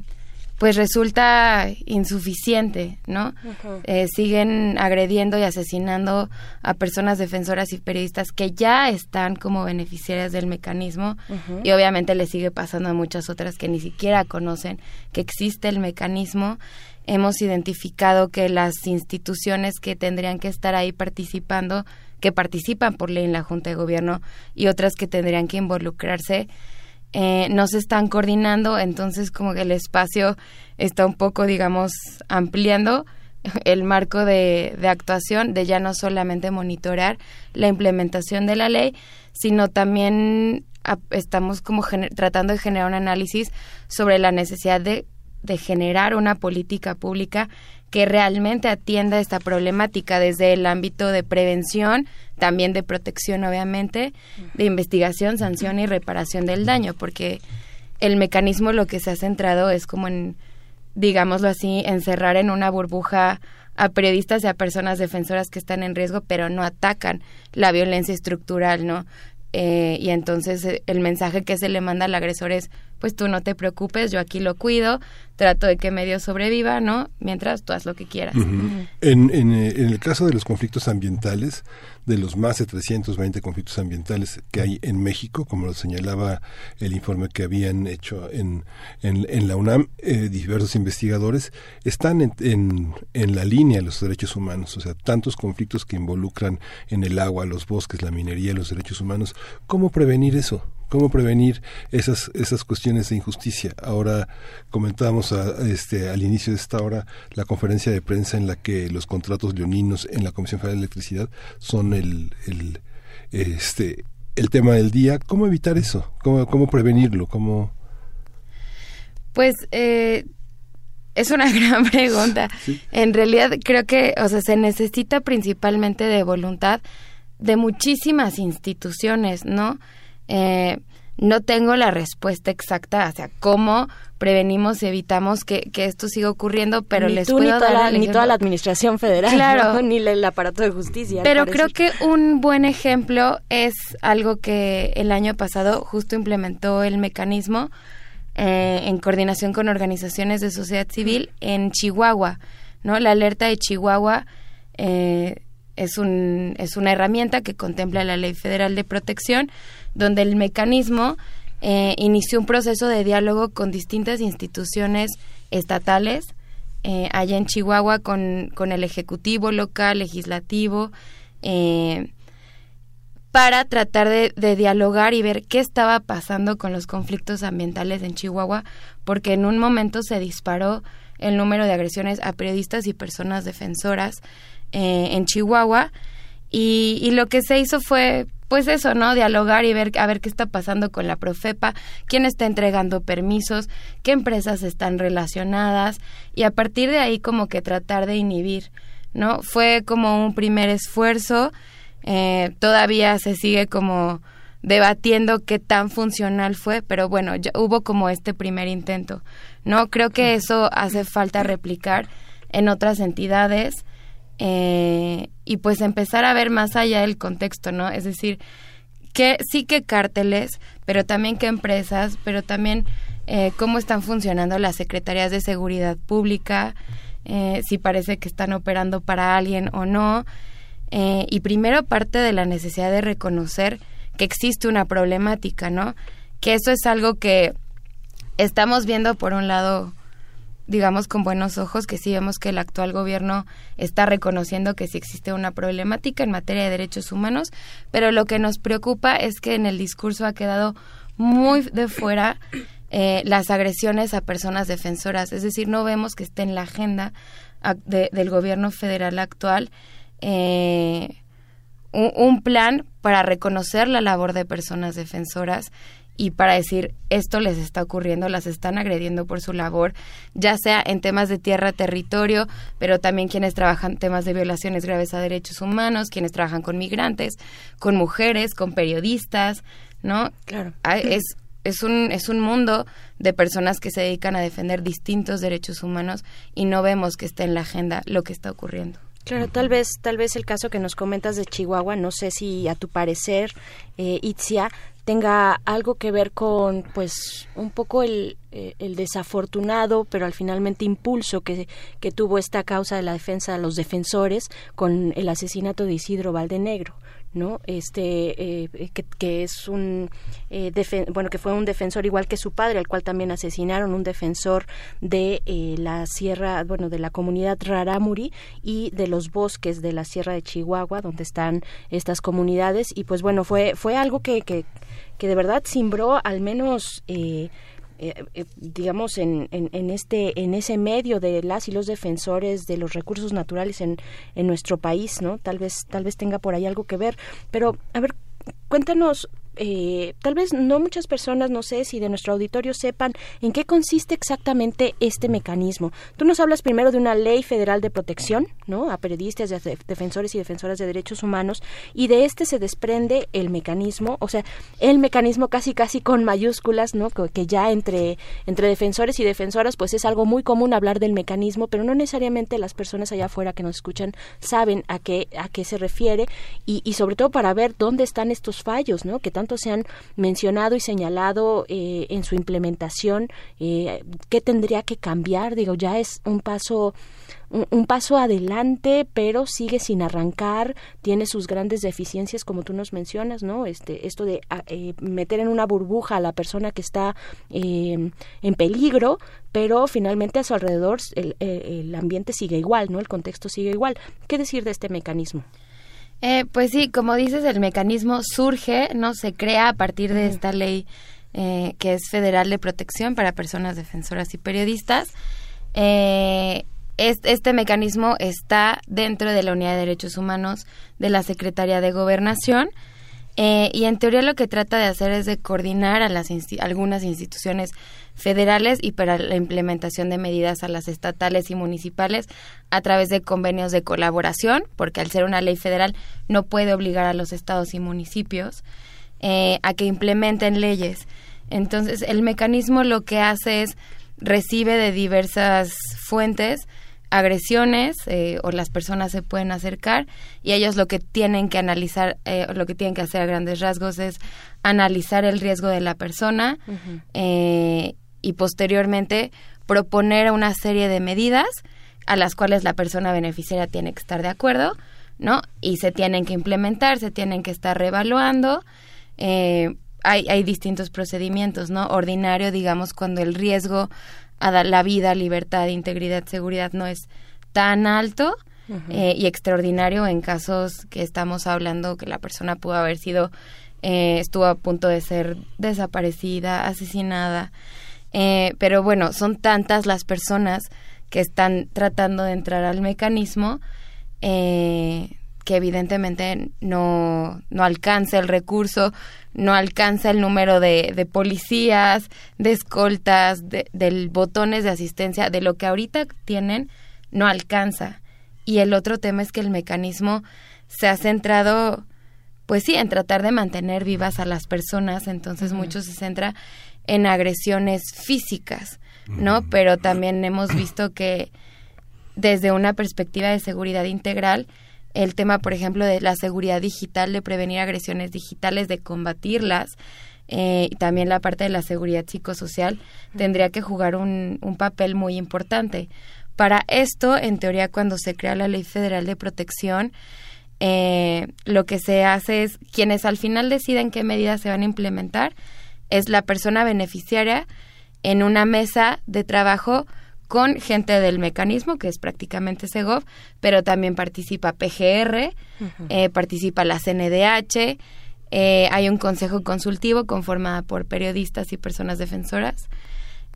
pues resulta insuficiente, ¿no? Eh, siguen agrediendo y asesinando a personas defensoras y periodistas que ya están como beneficiarias del mecanismo y obviamente le sigue pasando a muchas otras que ni siquiera conocen que existe el mecanismo. Hemos identificado que las instituciones que tendrían que estar ahí participando que participan por ley en la Junta de Gobierno y otras que tendrían que involucrarse, eh, no se están coordinando, entonces como que el espacio está un poco, digamos, ampliando el marco de, de actuación, de ya no solamente monitorar la implementación de la ley, sino también estamos como tratando de generar un análisis sobre la necesidad de, de generar una política pública que realmente atienda esta problemática desde el ámbito de prevención, también de protección, obviamente, de investigación, sanción y reparación del daño, porque el mecanismo lo que se ha centrado es como en, digámoslo así, encerrar en una burbuja a periodistas y a personas defensoras que están en riesgo, pero no atacan la violencia estructural, ¿no? Eh, y entonces eh, el mensaje que se le manda al agresor es, pues tú no te preocupes, yo aquí lo cuido, trato de que medio sobreviva, ¿no? Mientras tú haz lo que quieras. en, en, eh, en, el caso de los conflictos ambientales, de los más de 320 conflictos ambientales que hay en México, como lo señalaba el informe que habían hecho en, en, la UNAM, eh, diversos investigadores, están en, en, la línea de los derechos humanos, o sea, tantos conflictos que involucran en el agua, los bosques, la minería, los derechos humanos. ¿Cómo prevenir eso? Cómo prevenir esas esas cuestiones de injusticia. Ahora comentábamos este al inicio de esta hora la conferencia de prensa en la que los contratos leoninos en la Comisión Federal de Electricidad son el, el este el tema del día. ¿Cómo evitar eso? ¿Cómo, cómo prevenirlo? ¿Cómo pues eh, es una gran pregunta. En realidad creo que, o sea, se necesita principalmente de voluntad de muchísimas instituciones, ¿no? Eh, no tengo la respuesta exacta hacia cómo prevenimos y evitamos que, esto siga ocurriendo, pero les puedo ni toda dar la, ni toda la administración federal, claro, ni el aparato de justicia. Pero creo que un buen ejemplo es algo que el año pasado justo implementó el mecanismo eh, en coordinación con organizaciones de sociedad civil en Chihuahua, ¿no? La alerta de Chihuahua eh, es, un, es una herramienta que contempla la Ley Federal de Protección donde el mecanismo eh, inició un proceso de diálogo con distintas instituciones estatales, eh, allá en Chihuahua con, con, el Ejecutivo local, legislativo, eh, para tratar de, de, dialogar y ver qué estaba pasando con los conflictos ambientales en Chihuahua, porque en un momento se disparó el número de agresiones a periodistas y personas defensoras en Chihuahua. Y, lo que se hizo fue pues eso, ¿no? Dialogar y ver a ver qué está pasando con la Profepa, quién está entregando permisos, qué empresas están relacionadas y a partir de ahí como que tratar de inhibir, ¿no? Fue como un primer esfuerzo, eh, todavía se sigue como debatiendo qué tan funcional fue, pero bueno, ya hubo como este primer intento, ¿no? Creo que eso hace falta replicar en otras entidades eh, y pues empezar a ver más allá del contexto, ¿no? Es decir, que sí que cárteles, pero también que empresas, pero también eh, cómo están funcionando las secretarías de seguridad pública, eh, si parece que están operando para alguien o no. Eh, y primero parte de la necesidad de reconocer que existe una problemática, ¿no? Que eso es algo que estamos viendo por un lado digamos con buenos ojos que sí vemos que el actual gobierno está reconociendo que sí existe una problemática en materia de derechos humanos, pero lo que nos preocupa es que en el discurso ha quedado muy de fuera eh, las agresiones a personas defensoras, es decir, no vemos que esté en la agenda del gobierno federal actual eh, un plan para reconocer la labor de personas defensoras y para decir esto les está ocurriendo, las están agrediendo por su labor, ya sea en temas de tierra, territorio, pero también quienes trabajan temas de violaciones graves a derechos humanos, quienes trabajan con migrantes, con mujeres, con periodistas, ¿no? Claro. Es es un es un mundo de personas que se dedican a defender distintos derechos humanos y no vemos que esté en la agenda lo que está ocurriendo. Claro, tal vez, tal vez el caso que nos comentas de Chihuahua, no sé si a tu parecer, eh, Itzia, tenga algo que ver con pues un poco el, eh, el desafortunado pero al finalmente impulso que, que, tuvo esta causa de la defensa de los defensores con el asesinato de Isidro Valdenegro ¿no? Este, eh, que, es un, eh, bueno, que fue un defensor igual que su padre, al cual también asesinaron, un defensor de eh, la sierra, bueno, de la comunidad Raramuri y de los bosques de la sierra de Chihuahua, donde están estas comunidades. Y pues bueno, fue, fue algo que, que, que de verdad simbró al menos... Eh, eh, digamos en, en, este en ese medio de las y los defensores de los recursos naturales en, en nuestro país no tal vez tal vez tenga por ahí algo que ver. Pero a ver cuéntanos eh, tal vez no muchas personas, no sé si de nuestro auditorio sepan en qué consiste exactamente este mecanismo. Tú nos hablas primero de una ley federal de protección, ¿no? A periodistas, a defensores y defensoras de derechos humanos, y de este se desprende el mecanismo, o sea, el mecanismo casi casi con mayúsculas, ¿no? Que ya entre, entre defensores y defensoras, pues es algo muy común hablar del mecanismo, pero no necesariamente las personas allá afuera que nos escuchan saben a qué, a qué se refiere, y, y sobre todo para ver dónde están estos fallos, ¿no? Que se han mencionado y señalado eh, en su implementación, eh, qué tendría que cambiar, digo, ya es un paso un, paso adelante, pero sigue sin arrancar, tiene sus grandes deficiencias, como tú nos mencionas, ¿no? Este, esto de ah, eh, meter en una burbuja a la persona que está en peligro, pero finalmente a su alrededor el, el ambiente sigue igual, ¿no? El contexto sigue igual. ¿Qué decir de este mecanismo? Eh, pues sí, como dices, el mecanismo surge, no se crea a partir de esta ley eh, que es federal de protección para personas defensoras y periodistas. Eh, este mecanismo está dentro de la Unidad de Derechos Humanos de la Secretaría de Gobernación eh, y en teoría lo que trata de hacer es de coordinar a las algunas instituciones federales y para la implementación de medidas a las estatales y municipales a través de convenios de colaboración, porque al ser una ley federal no puede obligar a los estados y municipios eh, a que implementen leyes. Entonces, el mecanismo lo que hace es recibe de diversas fuentes agresiones eh, o las personas se pueden acercar y ellos lo que tienen que analizar, eh, lo que tienen que hacer a grandes rasgos es analizar el riesgo de la persona eh, y posteriormente proponer una serie de medidas a las cuales la persona beneficiaria tiene que estar de acuerdo, ¿no? Y se tienen que implementar, se tienen que estar reevaluando. hay, hay distintos procedimientos, ¿no? Ordinario, digamos, cuando el riesgo a la vida, libertad, integridad, seguridad no es tan alto eh, y extraordinario en casos que estamos hablando que la persona pudo haber sido, eh, estuvo a punto de ser desaparecida, asesinada. Eh, pero bueno, son tantas las personas que están tratando de entrar al mecanismo que evidentemente no, no alcanza el recurso, no alcanza el número de, de policías, de escoltas, de, botones de asistencia, de lo que ahorita tienen, no alcanza. Y el otro tema es que el mecanismo se ha centrado, pues sí, en tratar de mantener vivas a las personas, entonces mucho se centra en agresiones físicas, ¿no? Pero también hemos visto que desde una perspectiva de seguridad integral, el tema, por ejemplo, de la seguridad digital, de prevenir agresiones digitales, de combatirlas, eh, y también la parte de la seguridad psicosocial, tendría que jugar un, un papel muy importante. Para esto, en teoría, cuando se crea la Ley Federal de Protección, eh, lo que se hace es quienes al final deciden qué medidas se van a implementar es la persona beneficiaria en una mesa de trabajo con gente del mecanismo, que es prácticamente Segov, pero también participa PGR, eh, participa la CNDH, eh, hay un consejo consultivo conformado por periodistas y personas defensoras,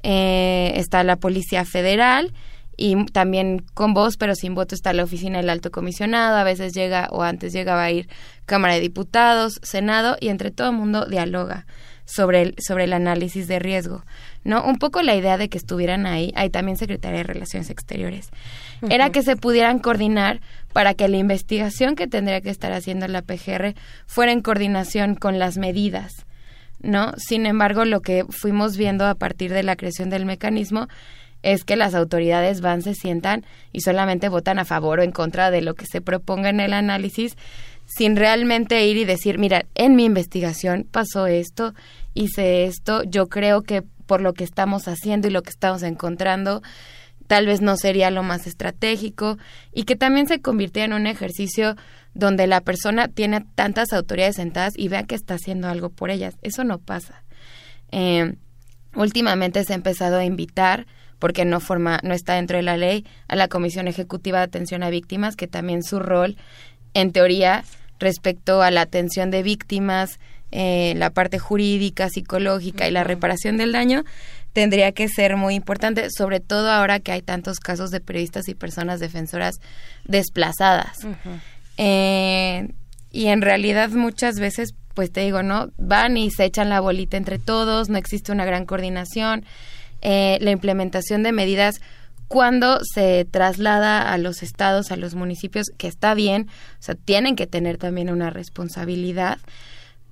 eh, está la Policía Federal y también con voz, pero sin voto está la oficina del alto comisionado, a veces llega o antes llegaba a ir Cámara de Diputados, Senado y entre todo el mundo dialoga sobre el, sobre el análisis de riesgo. ¿no? Un poco la idea de que estuvieran ahí, hay también Secretaría de Relaciones Exteriores, era que se pudieran coordinar para que la investigación que tendría que estar haciendo la PGR fuera en coordinación con las medidas, ¿no? Sin embargo, lo que fuimos viendo a partir de la creación del mecanismo es que las autoridades van, se sientan y solamente votan a favor o en contra de lo que se proponga en el análisis, sin realmente ir y decir, mira, en mi investigación pasó esto, hice esto, yo creo que por lo que estamos haciendo y lo que estamos encontrando, tal vez no sería lo más estratégico y que también se convirtiera en un ejercicio donde la persona tiene tantas autoridades sentadas y vea que está haciendo algo por ellas. Eso no pasa. Eh, últimamente se ha empezado a invitar porque no forma no está dentro de la ley a la Comisión Ejecutiva de Atención a Víctimas que también su rol en teoría respecto a la atención de víctimas eh, la parte jurídica psicológica y la reparación del daño tendría que ser muy importante, sobre todo ahora que hay tantos casos de periodistas y personas defensoras desplazadas. Eh, y en realidad muchas veces, pues te digo, ¿no? Van y se echan la bolita entre todos, no existe una gran coordinación. Eh, la implementación de medidas cuando se traslada a los estados, a los municipios, que está bien, o sea, tienen que tener también una responsabilidad,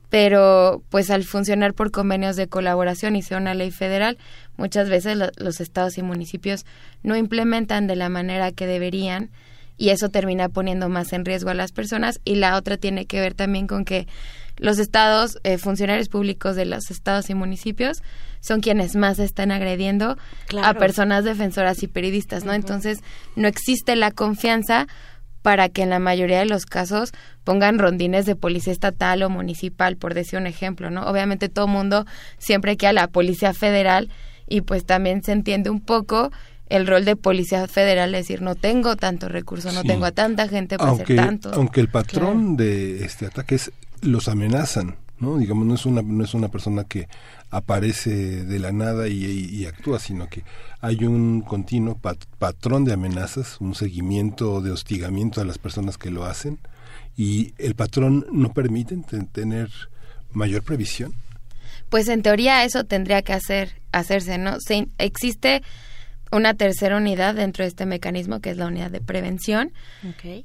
pero pues al funcionar por convenios de colaboración y sea una ley federal, muchas veces los estados y municipios no implementan de la manera que deberían y eso termina poniendo más en riesgo a las personas y la otra tiene que ver también con que los estados, eh, funcionarios públicos de los estados y municipios son quienes más están agrediendo a personas defensoras y periodistas, ¿no? Entonces no existe la confianza para que en la mayoría de los casos pongan rondines de policía estatal o municipal, por decir un ejemplo, ¿no? Obviamente todo mundo siempre que a la policía federal y pues también se entiende un poco el rol de policía federal es decir no tengo tanto recurso no tengo a tanta gente para hacer tanto aunque el patrón de este ataque los amenazan no digamos no es una no es una persona que aparece de la nada y, actúa sino que hay un continuo patrón de amenazas un seguimiento de hostigamiento a las personas que lo hacen y el patrón no permite tener mayor previsión. Pues en teoría eso tendría que hacer hacerse no existe una tercera unidad dentro de este mecanismo que es la unidad de prevención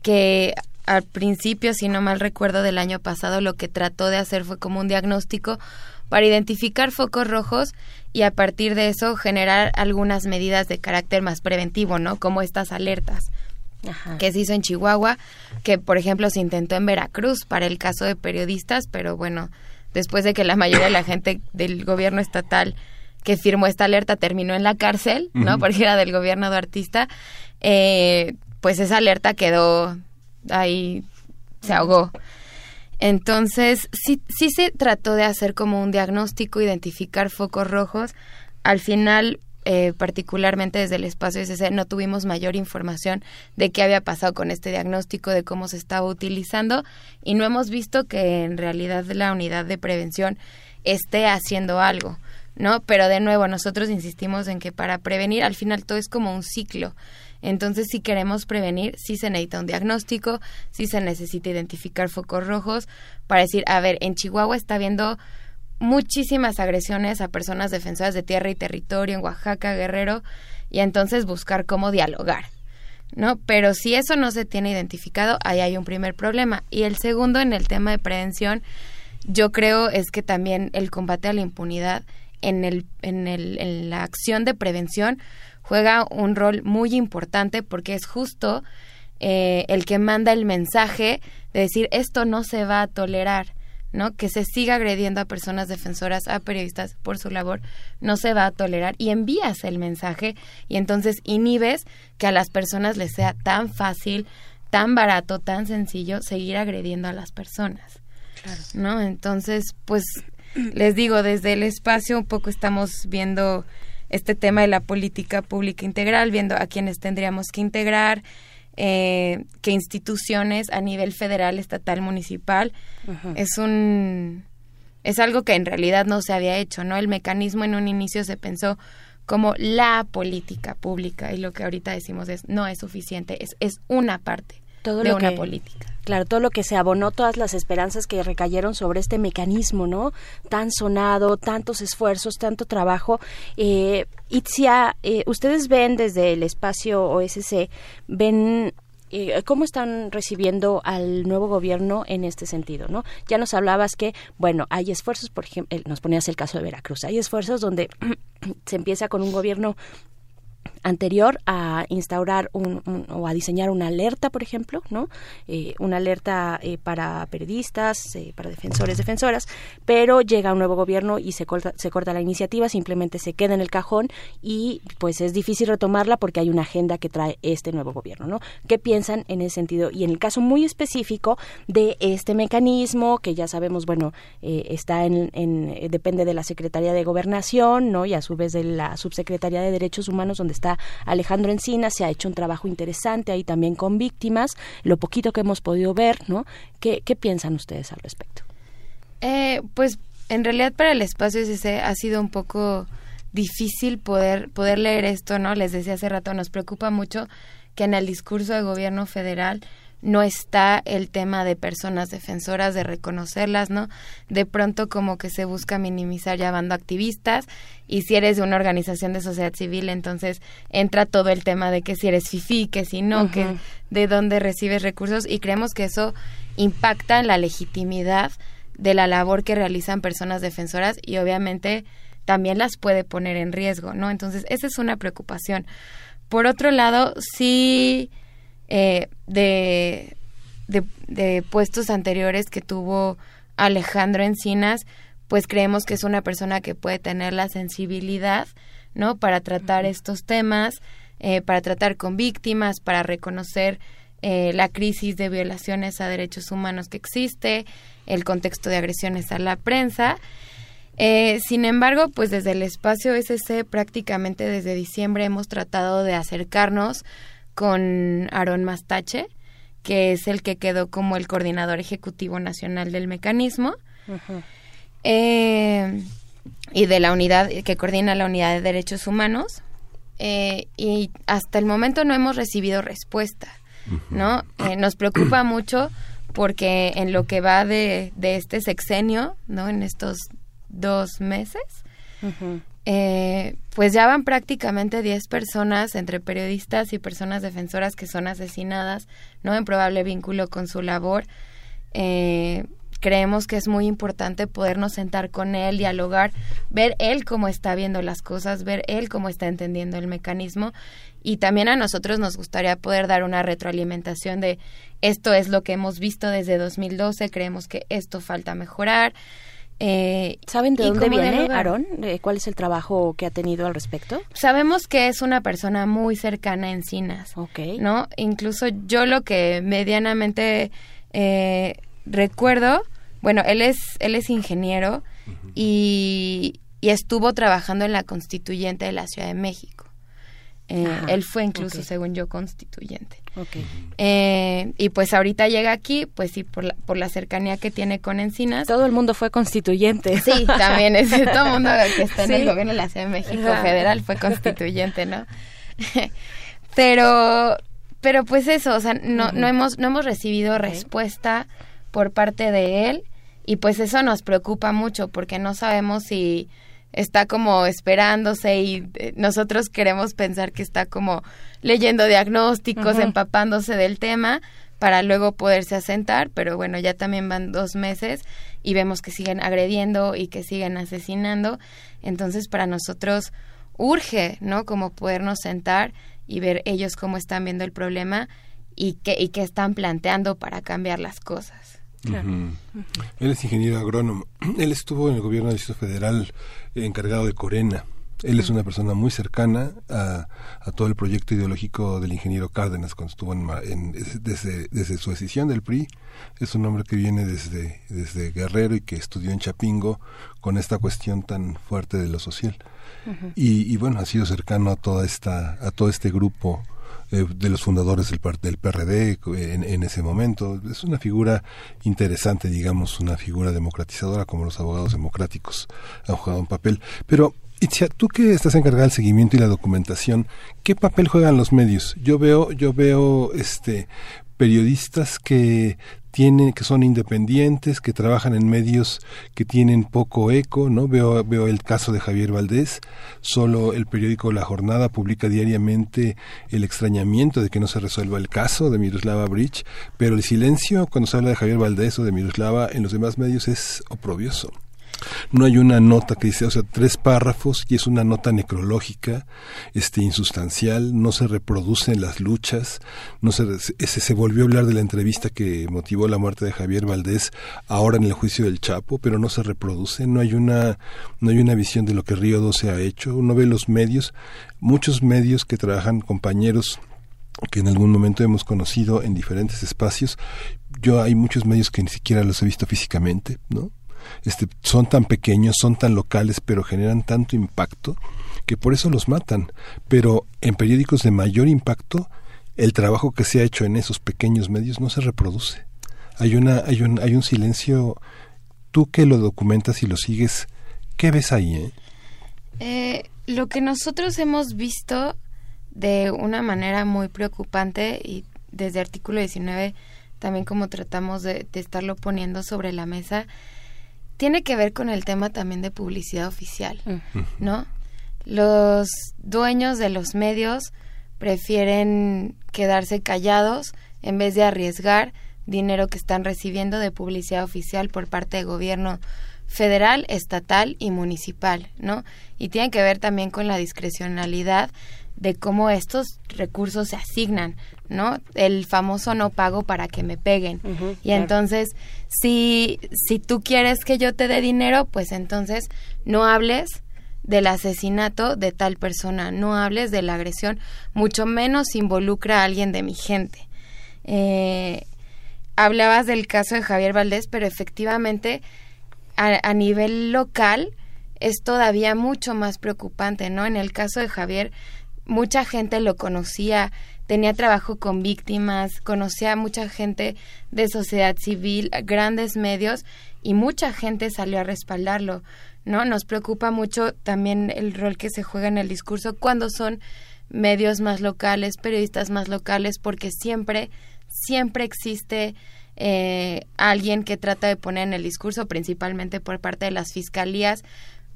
que al principio si no mal recuerdo del año pasado lo que trató de hacer fue como un diagnóstico para identificar focos rojos y a partir de eso generar algunas medidas de carácter más preventivo, ¿no? Como estas alertas que se hizo en Chihuahua, que por ejemplo se intentó en Veracruz para el caso de periodistas, pero bueno, después de que la mayoría de la gente del gobierno estatal que firmó esta alerta terminó en la cárcel, ¿no? Porque era del gobierno de artista, eh, pues esa alerta quedó ahí, se ahogó. Entonces, sí, sí se trató de hacer como un diagnóstico, identificar focos rojos. Al final, eh, particularmente desde el espacio SC, no tuvimos mayor información de qué había pasado con este diagnóstico, de cómo se estaba utilizando y no hemos visto que en realidad la unidad de prevención esté haciendo algo. ¿no? Pero de nuevo, nosotros insistimos en que para prevenir, al final todo es como un ciclo. Entonces, si queremos prevenir, sí se necesita un diagnóstico, sí se necesita identificar focos rojos para decir, a ver, en Chihuahua está habiendo muchísimas agresiones a personas defensoras de tierra y territorio en Oaxaca, Guerrero, y entonces buscar cómo dialogar, ¿no? Pero si eso no se tiene identificado, ahí hay un primer problema. Y el segundo, en el tema de prevención, yo creo es que también el combate a la impunidad en, el, en, el, en la acción de prevención juega un rol muy importante porque es justo eh, el que manda el mensaje de decir esto no se va a tolerar. ¿no? Que se siga agrediendo a personas defensoras, a periodistas por su labor, no se va a tolerar y envías el mensaje y entonces inhibes que a las personas les sea tan fácil, tan barato, tan sencillo seguir agrediendo a las personas. Claro. ¿No? Entonces, pues les digo, desde el espacio un poco estamos viendo este tema de la política pública integral, viendo a quienes tendríamos que integrar, eh, qué instituciones a nivel federal, estatal, municipal. Es un es algo que en realidad no se había hecho, ¿no? El mecanismo en un inicio se pensó como la política pública y lo que ahorita decimos es no es suficiente, es, es una parte de una política. Claro, todo lo que se abonó, todas las esperanzas que recayeron sobre este mecanismo, ¿no? Tan sonado, tantos esfuerzos, tanto trabajo. Eh, Itzia, eh, ustedes ven desde el espacio OSC, ven eh, cómo están recibiendo al nuevo gobierno en este sentido, ¿no? Ya nos hablabas que, bueno, hay esfuerzos, por ejemplo, nos ponías el caso de Veracruz, hay esfuerzos donde se empieza con un gobierno anterior a instaurar un, o a diseñar una alerta, por ejemplo, ¿no? Eh, una alerta eh, para periodistas, eh, para defensores, defensoras, pero llega un nuevo gobierno y se corta, se corta la iniciativa, simplemente se queda en el cajón y pues es difícil retomarla porque hay una agenda que trae este nuevo gobierno, ¿no? ¿Qué piensan en ese sentido? Y en el caso muy específico de este mecanismo que ya sabemos, bueno, está en, en, depende de la Secretaría de Gobernación, ¿no? Y a su vez de la Subsecretaría de Derechos Humanos donde está Alejandro Encina, se ha hecho un trabajo interesante ahí también con víctimas, lo poquito que hemos podido ver, ¿no? ¿Qué, piensan ustedes al respecto? Eh, pues en realidad para el espacio ese ha sido un poco difícil poder, poder leer esto, ¿no? Les decía hace rato, nos preocupa mucho que en el discurso de gobierno federal no está el tema de personas defensoras, de reconocerlas, ¿no? De pronto como que se busca minimizar llamando activistas y si eres de una organización de sociedad civil, entonces entra todo el tema de que si eres FIFI, que si no, que de dónde recibes recursos y creemos que eso impacta en la legitimidad de la labor que realizan personas defensoras y obviamente también las puede poner en riesgo, ¿no? Entonces, esa es una preocupación. Por otro lado, sí eh, de, de, puestos anteriores que tuvo Alejandro Encinas, pues creemos que es una persona que puede tener la sensibilidad, ¿no? Para tratar estos temas, eh, para tratar con víctimas, para reconocer eh, la crisis de violaciones a derechos humanos que existe, el contexto de agresiones a la prensa. sin embargo, pues desde el espacio SC prácticamente desde diciembre hemos tratado de acercarnos con Aaron Mastache, que es el que quedó como el coordinador ejecutivo nacional del mecanismo. Eh, y de la unidad que coordina la unidad de derechos humanos. Eh, y hasta el momento no hemos recibido respuesta, ¿no? Eh, nos preocupa mucho porque en lo que va de, de, este sexenio, ¿no? En estos dos meses, eh, pues ya van prácticamente 10 personas, entre periodistas y personas defensoras que son asesinadas, ¿no? En probable vínculo con su labor. Eh, creemos que es muy importante podernos sentar con él, dialogar, ver él cómo está viendo las cosas, ver él cómo está entendiendo el mecanismo y también a nosotros nos gustaría poder dar una retroalimentación de esto es lo que hemos visto desde 2012, creemos que esto falta mejorar. Eh, ¿Saben de dónde viene Aaron? ¿Cuál es el trabajo que ha tenido al respecto? Sabemos que es una persona muy cercana a Encinas. Ok. ¿No? Incluso yo lo que medianamente eh, recuerdo, bueno, él es, él es ingeniero y, y estuvo trabajando en la constituyente de la Ciudad de México. Eh, él fue incluso, según yo, constituyente. Eh, y pues ahorita llega aquí, pues sí, por la, por la cercanía que tiene con Encinas. Todo el mundo fue constituyente. Sí, también es todo el mundo que está en el gobierno de la Ciudad de México federal fue constituyente, ¿no? pero, pero pues eso, o sea, no, no hemos, no hemos recibido respuesta por parte de él y pues eso nos preocupa mucho porque no sabemos si está como esperándose y eh, nosotros queremos pensar que está como leyendo diagnósticos, empapándose del tema para luego poderse asentar, pero bueno, ya también van dos meses y vemos que siguen agrediendo y que siguen asesinando, entonces para nosotros urge, ¿no? Como podernos sentar y ver ellos cómo están viendo el problema y qué, y qué están planteando para cambiar las cosas. Él es ingeniero agrónomo. Él estuvo en el gobierno del Distrito Federal encargado de Corena. Él es una persona muy cercana a, todo el proyecto ideológico del ingeniero Cárdenas cuando estuvo en, desde, desde, su decisión del PRI. Es un hombre que viene desde, desde Guerrero y que estudió en Chapingo con esta cuestión tan fuerte de lo social. y, y, bueno, ha sido cercano a toda esta, a todo este grupo eh, de los fundadores del, del PRD en, en, ese momento. Es una figura interesante, digamos, una figura democratizadora como los abogados democráticos han jugado un papel. Pero Itzia, tú que estás encargada del seguimiento y la documentación, ¿qué papel juegan los medios? Yo veo, yo veo este periodistas que tienen que son independientes, que trabajan en medios que tienen poco eco, ¿no? Veo veo el caso de Javier Valdés, solo el periódico La Jornada publica diariamente el extrañamiento de que no se resuelva el caso de Miroslava Bridge, pero el silencio cuando se habla de Javier Valdés o de Miroslava en los demás medios es oprobioso. No hay una nota que dice, o sea, tres párrafos y es una nota necrológica, este, insustancial, no se reproducen las luchas, no se, ese, se volvió a hablar de la entrevista que motivó la muerte de Javier Valdés ahora en el juicio del Chapo, pero no se reproduce, no hay una, no hay una visión de lo que Río 12 ha hecho, uno ve los medios, muchos medios que trabajan compañeros que en algún momento hemos conocido en diferentes espacios. Yo hay muchos medios que ni siquiera los he visto físicamente, ¿no? Este, son tan pequeños, son tan locales, pero generan tanto impacto que por eso los matan. Pero en periódicos de mayor impacto, el trabajo que se ha hecho en esos pequeños medios no se reproduce. Hay, una, hay, un, hay un silencio. Tú que lo documentas y lo sigues, ¿qué ves ahí? Eh? Eh, lo que nosotros hemos visto de una manera muy preocupante y desde artículo 19 también como tratamos de, de estarlo poniendo sobre la mesa tiene que ver con el tema también de publicidad oficial, ¿no? Los dueños de los medios prefieren quedarse callados en vez de arriesgar dinero que están recibiendo de publicidad oficial por parte del gobierno federal, estatal y municipal, ¿no? Y tiene que ver también con la discrecionalidad de cómo estos recursos se asignan, ¿no? El famoso no pago para que me peguen. y entonces, si, si tú quieres que yo te dé dinero, pues entonces no hables del asesinato de tal persona, no hables de la agresión, mucho menos involucra a alguien de mi gente. Eh, hablabas del caso de Javier Valdés, pero efectivamente a, a nivel local es todavía mucho más preocupante, ¿no? En el caso de Javier, mucha gente lo conocía, tenía trabajo con víctimas, conocía a mucha gente de sociedad civil, grandes medios y mucha gente salió a respaldarlo, ¿no? Nos preocupa mucho también el rol que se juega en el discurso cuando son medios más locales, periodistas más locales, porque siempre, siempre existe eh, alguien que trata de poner en el discurso, principalmente por parte de las fiscalías.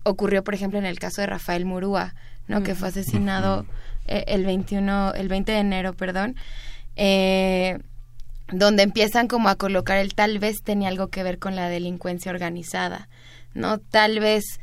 Ocurrió, por ejemplo, en el caso de Rafael Murúa, ¿no? Que fue asesinado eh, el 21, el 20 de enero, perdón, eh, donde empiezan como a colocar el tal vez tenía algo que ver con la delincuencia organizada, ¿no? Tal vez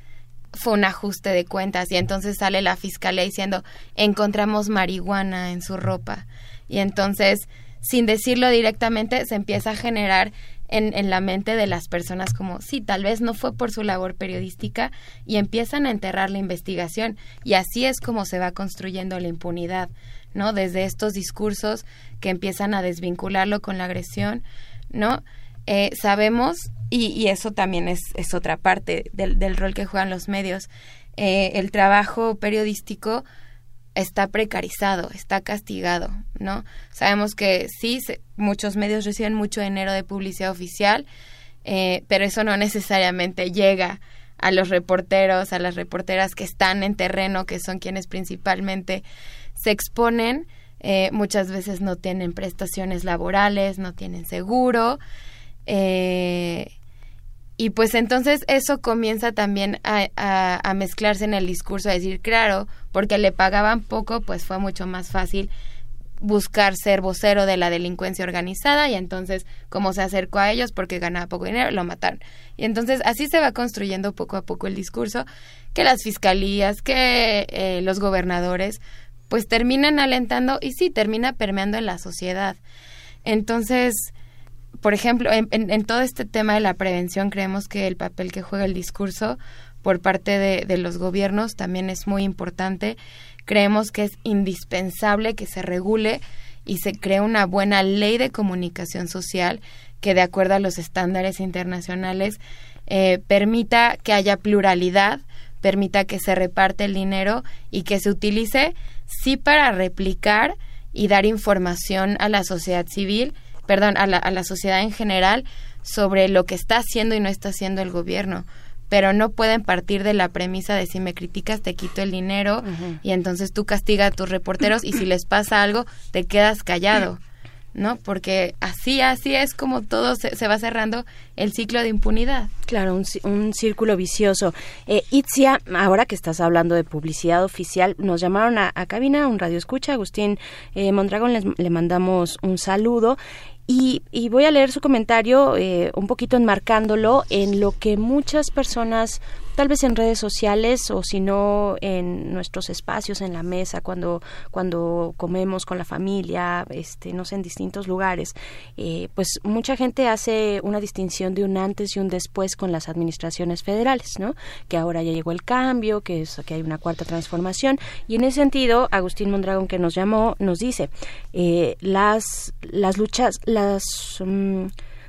fue un ajuste de cuentas y entonces sale la fiscalía diciendo encontramos marihuana en su ropa y entonces sin decirlo directamente se empieza a generar en, en, la mente de las personas como, sí, tal vez no fue por su labor periodística y empiezan a enterrar la investigación y así es como se va construyendo la impunidad, ¿no? Desde estos discursos que empiezan a desvincularlo con la agresión, ¿no? Eh, sabemos, y, y, eso también es, es otra parte del, del, rol que juegan los medios, eh, el trabajo periodístico está precarizado, está castigado, ¿no? Sabemos que sí, muchos medios reciben mucho dinero de publicidad oficial, eh, pero eso no necesariamente llega a los reporteros, a las reporteras que están en terreno, que son quienes principalmente se exponen. Eh, muchas veces no tienen prestaciones laborales, no tienen seguro. Eh, y pues entonces eso comienza también a, mezclarse en el discurso, a decir, claro, porque le pagaban poco, pues fue mucho más fácil buscar ser vocero de la delincuencia organizada y entonces como se acercó a ellos porque ganaba poco dinero, lo mataron. Y entonces así se va construyendo poco a poco el discurso que las fiscalías, que eh, los gobernadores, pues terminan alentando y sí, termina permeando en la sociedad. Entonces, por ejemplo, en, todo este tema de la prevención creemos que el papel que juega el discurso por parte de, los gobiernos también es muy importante. Creemos que es indispensable que se regule y se cree una buena ley de comunicación social que de acuerdo a los estándares internacionales eh, permita que haya pluralidad, permita que se reparte el dinero y que se utilice sí para replicar y dar información a la sociedad civil, perdón, a la, a la sociedad en general sobre lo que está haciendo y no está haciendo el gobierno pero no pueden partir de la premisa de si me criticas te quito el dinero y entonces tú castigas a tus reporteros y si les pasa algo te quedas callado. ¿No? Porque así, así es como todo se, se va cerrando el ciclo de impunidad. Claro, un, un círculo vicioso. Eh, Itzia, ahora que estás hablando de publicidad oficial, nos llamaron a, a cabina, un radio escucha, Agustín eh, Mondragón, les, le mandamos un saludo Y, voy a leer su comentario eh, un poquito enmarcándolo en lo que muchas personas tal vez en redes sociales o si no en nuestros espacios en la mesa cuando cuando comemos con la familia este no sé en distintos lugares eh, pues mucha gente hace una distinción de un antes y un después con las administraciones federales no que ahora ya llegó el cambio que es que hay una cuarta transformación. Y en ese sentido Agustín Mondragón que nos llamó nos dice eh, las las luchas las mm,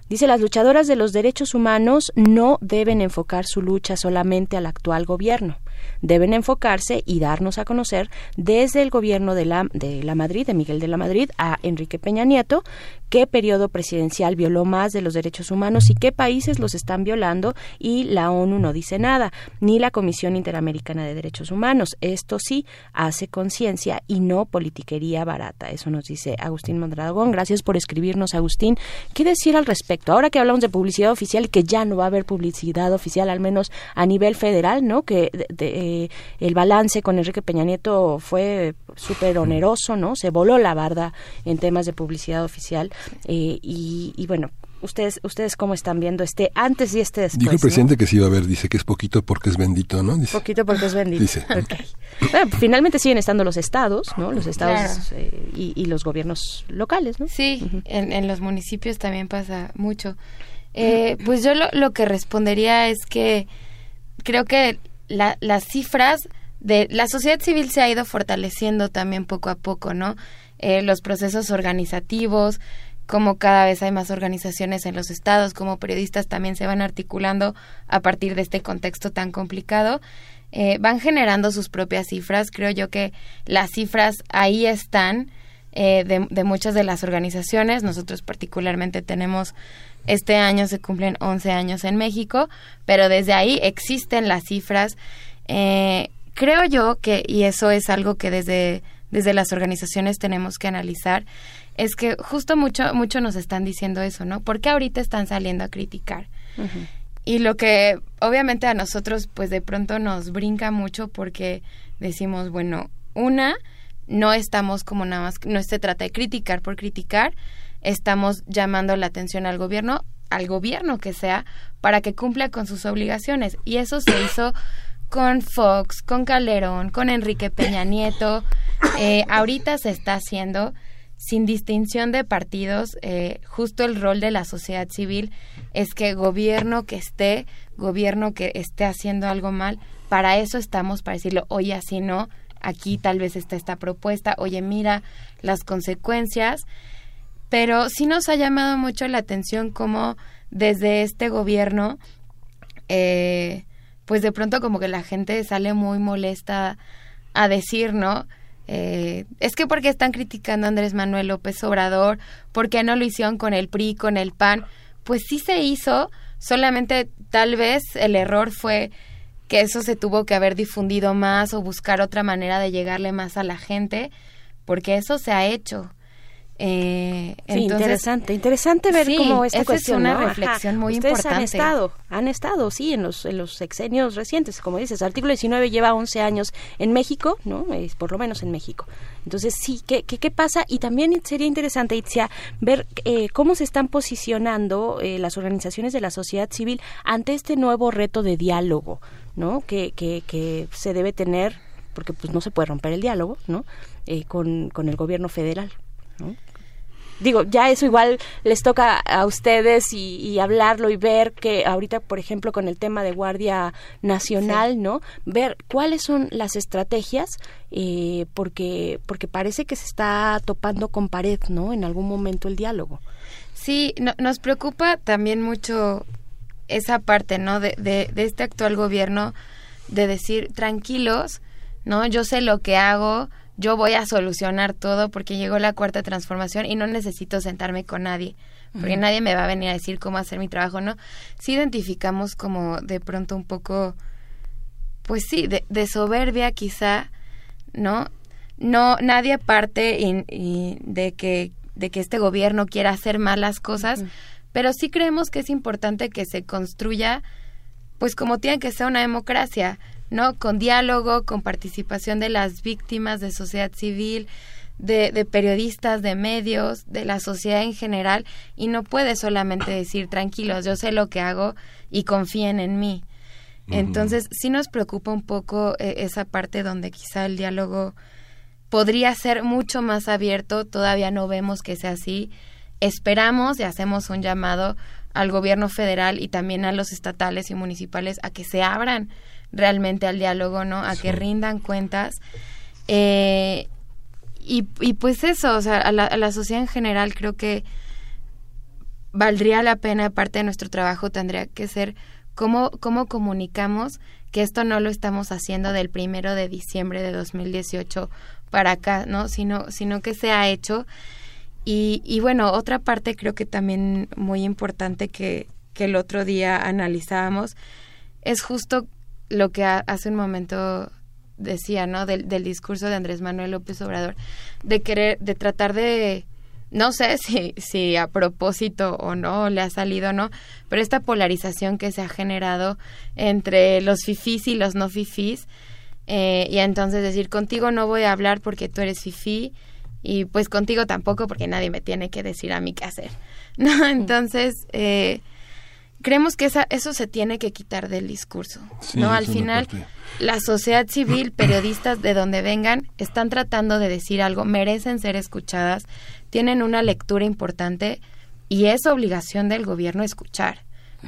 Dice, las luchadoras de los derechos humanos no deben enfocar su lucha solamente al actual gobierno. Deben enfocarse y darnos a conocer desde el gobierno de la, de la Madrid, de Miguel de la Madrid, a Enrique Peña Nieto, qué periodo presidencial violó más de los derechos humanos y qué países los están violando y la ONU no dice nada, ni la Comisión Interamericana de Derechos Humanos. Esto sí hace conciencia y no politiquería barata. Eso nos dice Agustín Mondragón. Gracias por escribirnos, Agustín. ¿Qué decir al respecto? Ahora que hablamos de publicidad oficial y que ya no va a haber publicidad oficial, al menos a nivel federal, ¿no? Que eh, el balance con Enrique Peña Nieto fue súper oneroso, ¿no? Se voló la barda en temas de publicidad oficial. Eh, y, bueno, ustedes ustedes cómo están viendo este antes y este después. Dijo el presidente que sí iba a ver, dice que es poquito porque es bendito, ¿no? Dice. Poquito porque es bendito. Dice. Bueno, finalmente siguen estando los estados, ¿no? Los estados eh, y, los gobiernos locales, ¿no? Sí, en, los municipios también pasa mucho. Eh, pues yo lo, lo, que respondería es que creo que la, las cifras de la sociedad civil se ha ido fortaleciendo también poco a poco, ¿no? los procesos organizativos, como cada vez hay más organizaciones en los estados, como periodistas también se van articulando a partir de este contexto tan complicado, eh, van generando sus propias cifras. Creo yo que las cifras ahí están eh, de, muchas de las organizaciones. Nosotros particularmente tenemos, este año se cumplen 11 años en México, pero desde ahí existen las cifras. Eh, creo yo que, y eso es algo que desde, desde las organizaciones tenemos que analizar, es que justo mucho, mucho nos están diciendo eso, ¿no? ¿Por qué ahorita están saliendo a criticar? Y lo que obviamente a nosotros pues de pronto nos brinca mucho porque decimos, bueno, una, no estamos como nada más, no se trata de criticar por criticar, estamos llamando la atención al gobierno, al gobierno que sea, para que cumpla con sus obligaciones. Y eso se hizo con Fox, con Calderón, con Enrique Peña Nieto. Eh, ahorita se está haciendo sin distinción de partidos, eh, justo el rol de la sociedad civil es que gobierno que esté, gobierno que esté haciendo algo mal, para eso estamos, para decirlo, oye, así no, aquí tal vez está esta propuesta, oye, mira las consecuencias, pero sí nos ha llamado mucho la atención cómo desde este gobierno, eh, pues de pronto como que la gente sale muy molesta a decir, ¿no? Eh, es que porque están criticando a Andrés Manuel López Obrador, ¿por qué no lo hicieron con el PRI, con el PAN? Pues sí se hizo, solamente tal vez el error fue que eso se tuvo que haber difundido más o buscar otra manera de llegarle más a la gente, porque eso se ha hecho. Eh, interesante, interesante ver cómo esta cuestión, es una reflexión muy Ustedes han estado, han estado, sí, en los, en los sexenios recientes, como dices, el artículo 19 lleva 11 años en México, ¿no? Es por lo menos en México. Entonces, sí, ¿qué, qué, qué pasa? Y también sería interesante, Itzia, ver eh, cómo se están posicionando eh, las organizaciones de la sociedad civil ante este nuevo reto de diálogo, ¿no? Que, que, que se debe tener, porque pues no se puede romper el diálogo, ¿no? Eh, con, con el gobierno federal. Digo, ya eso igual les toca a ustedes y, hablarlo y ver que ahorita, por ejemplo, con el tema de Guardia Nacional, ¿no? Ver cuáles son las estrategias, eh, porque, porque parece que se está topando con pared, ¿no? En algún momento el diálogo. Sí, nos preocupa también mucho esa parte, ¿no? De, de, de este actual gobierno, de decir, tranquilos, ¿no? Yo sé lo que hago, yo voy a solucionar todo porque llegó la cuarta transformación y no necesito sentarme con nadie, porque nadie me va a venir a decir cómo hacer mi trabajo, ¿no? Si identificamos como de pronto un poco, pues sí, de, soberbia quizá, ¿no? No, nadie parte de, que, de que este gobierno quiera hacer malas cosas, pero sí creemos que es importante que se construya, pues como tiene que ser una democracia, ¿no? Con diálogo, con participación de las víctimas de sociedad civil, de, periodistas, de medios, de la sociedad en general, y no puede solamente decir tranquilos, yo sé lo que hago y confíen en mí. Entonces, sí nos preocupa un poco eh, esa parte donde quizá el diálogo podría ser mucho más abierto, todavía no vemos que sea así. Esperamos y hacemos un llamado al gobierno federal y también a los estatales y municipales a que se abran realmente al diálogo, ¿no? A que rindan cuentas. Eh, y, y pues eso, o sea, a la, a la sociedad en general creo que valdría la pena, parte de nuestro trabajo tendría que ser cómo, cómo comunicamos que esto no lo estamos haciendo del primero de diciembre de 2018 para acá, ¿no? Sino, sino que se ha hecho. Y, y bueno, otra parte creo que también muy importante que, que el otro día analizábamos es justo lo que hace un momento decía, ¿no? Del, del discurso de Andrés Manuel López Obrador, de querer, de tratar de, no sé si, si a propósito o no, le ha salido o no, pero esta polarización que se ha generado entre los fifís y los no fifís, eh, y entonces decir, contigo no voy a hablar porque tú eres fifí, y pues contigo tampoco porque nadie me tiene que decir a mí qué hacer, ¿no? Entonces, eh, creemos que esa, eso se tiene que quitar del discurso, ¿no? Al final, la sociedad civil, periodistas de donde vengan, están tratando de decir algo, merecen ser escuchadas, tienen una lectura importante y es obligación del gobierno escuchar.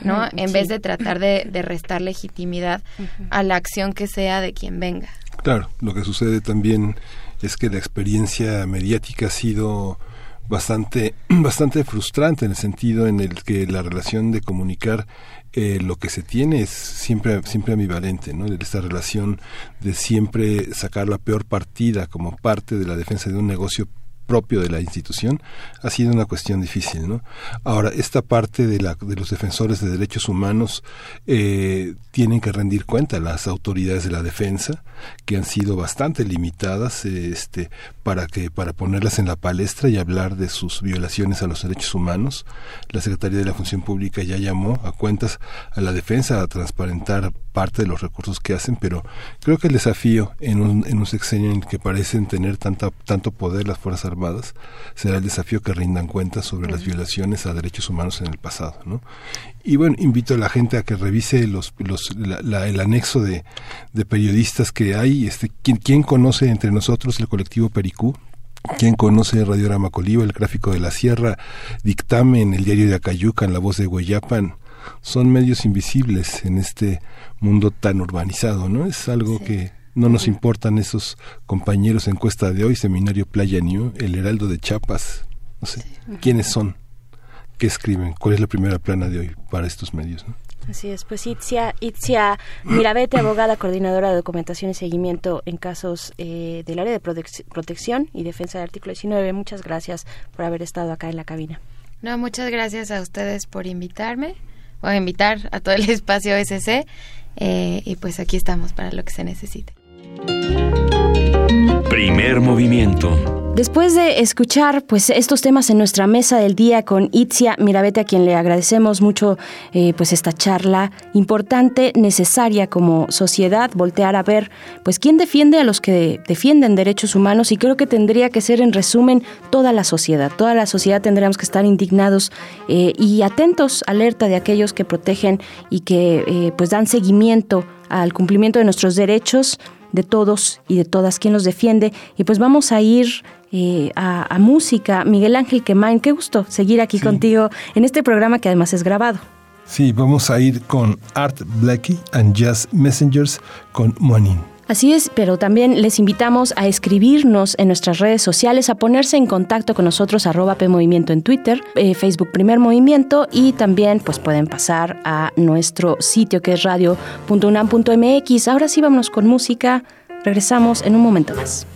¿no? En vez de tratar de, de restar legitimidad a la acción que sea de quien venga. Claro, lo que sucede también es que la experiencia mediática ha sido bastante, bastante frustrante en el sentido en el que la relación de comunicar eh, lo que se tiene es siempre, siempre ambivalente, ¿no? Esta relación de siempre sacar la peor partida como parte de la defensa de un negocio propio de la institución ha sido una cuestión difícil no ahora esta parte de la de los defensores de derechos humanos eh, tienen que rendir cuenta a las autoridades de la defensa que han sido bastante limitadas este para que para ponerlas en la palestra y hablar de sus violaciones a los derechos humanos. La secretaría de la función pública ya llamó a cuentas a la defensa a transparentar parte de los recursos que hacen pero creo que el desafío en un, en un sexenio en el que parecen tener tanta, tanto poder las fuerzas será el desafío que rindan cuentas sobre las violaciones a derechos humanos en el pasado. ¿no? Y bueno, invito a la gente a que revise los, los, el anexo de, de, periodistas que hay. Este, ¿quién, ¿Quién conoce entre nosotros el colectivo Pericú? ¿Quién conoce Radiorama Coliva, el gráfico de la Sierra, Dictamen, el diario de Acayucan, la voz de Guayapan? Son medios invisibles en este mundo tan urbanizado, ¿no? Es algo que no nos importan esos compañeros en Cuesta de Hoy, Seminario Playa New, El Heraldo de Chiapas. No sé, ¿quiénes son? ¿Qué escriben? ¿Cuál es la primera plana de hoy para estos medios? Así es, pues Itzia, Itzia Mirabete, abogada, coordinadora de documentación y seguimiento en casos eh, del área de protección y defensa del artículo 19. Muchas gracias por haber estado acá en la cabina. No, muchas gracias a ustedes por invitarme o invitar a todo el espacio SC eh, y pues aquí estamos para lo que se necesite. Primer movimiento. Después de escuchar pues estos temas en nuestra mesa del día con Itzia Mirabete, a quien le agradecemos mucho eh, pues esta charla importante, necesaria como sociedad, voltear a ver pues quién defiende a los que defienden derechos humanos y creo que tendría que ser en resumen toda la sociedad. Toda la sociedad tendríamos que estar indignados eh, y atentos, alerta de aquellos que protegen y que eh, pues dan seguimiento al cumplimiento de nuestros derechos de todos y de todas, quien los defiende. Y pues vamos a ir eh, a, música. Miguel Ángel Quemain, qué gusto seguir aquí contigo en este programa que además es grabado. Sí, vamos a ir con Art Blackie and Jazz Messengers con Moanin. Así es, pero también les invitamos a escribirnos en nuestras redes sociales, a ponerse en contacto con nosotros, arroba PMovimiento en Twitter, eh, Facebook Primer Movimiento y también pues pueden pasar a nuestro sitio que es radio.unam.mx. Ahora sí vámonos con música, regresamos en un momento más.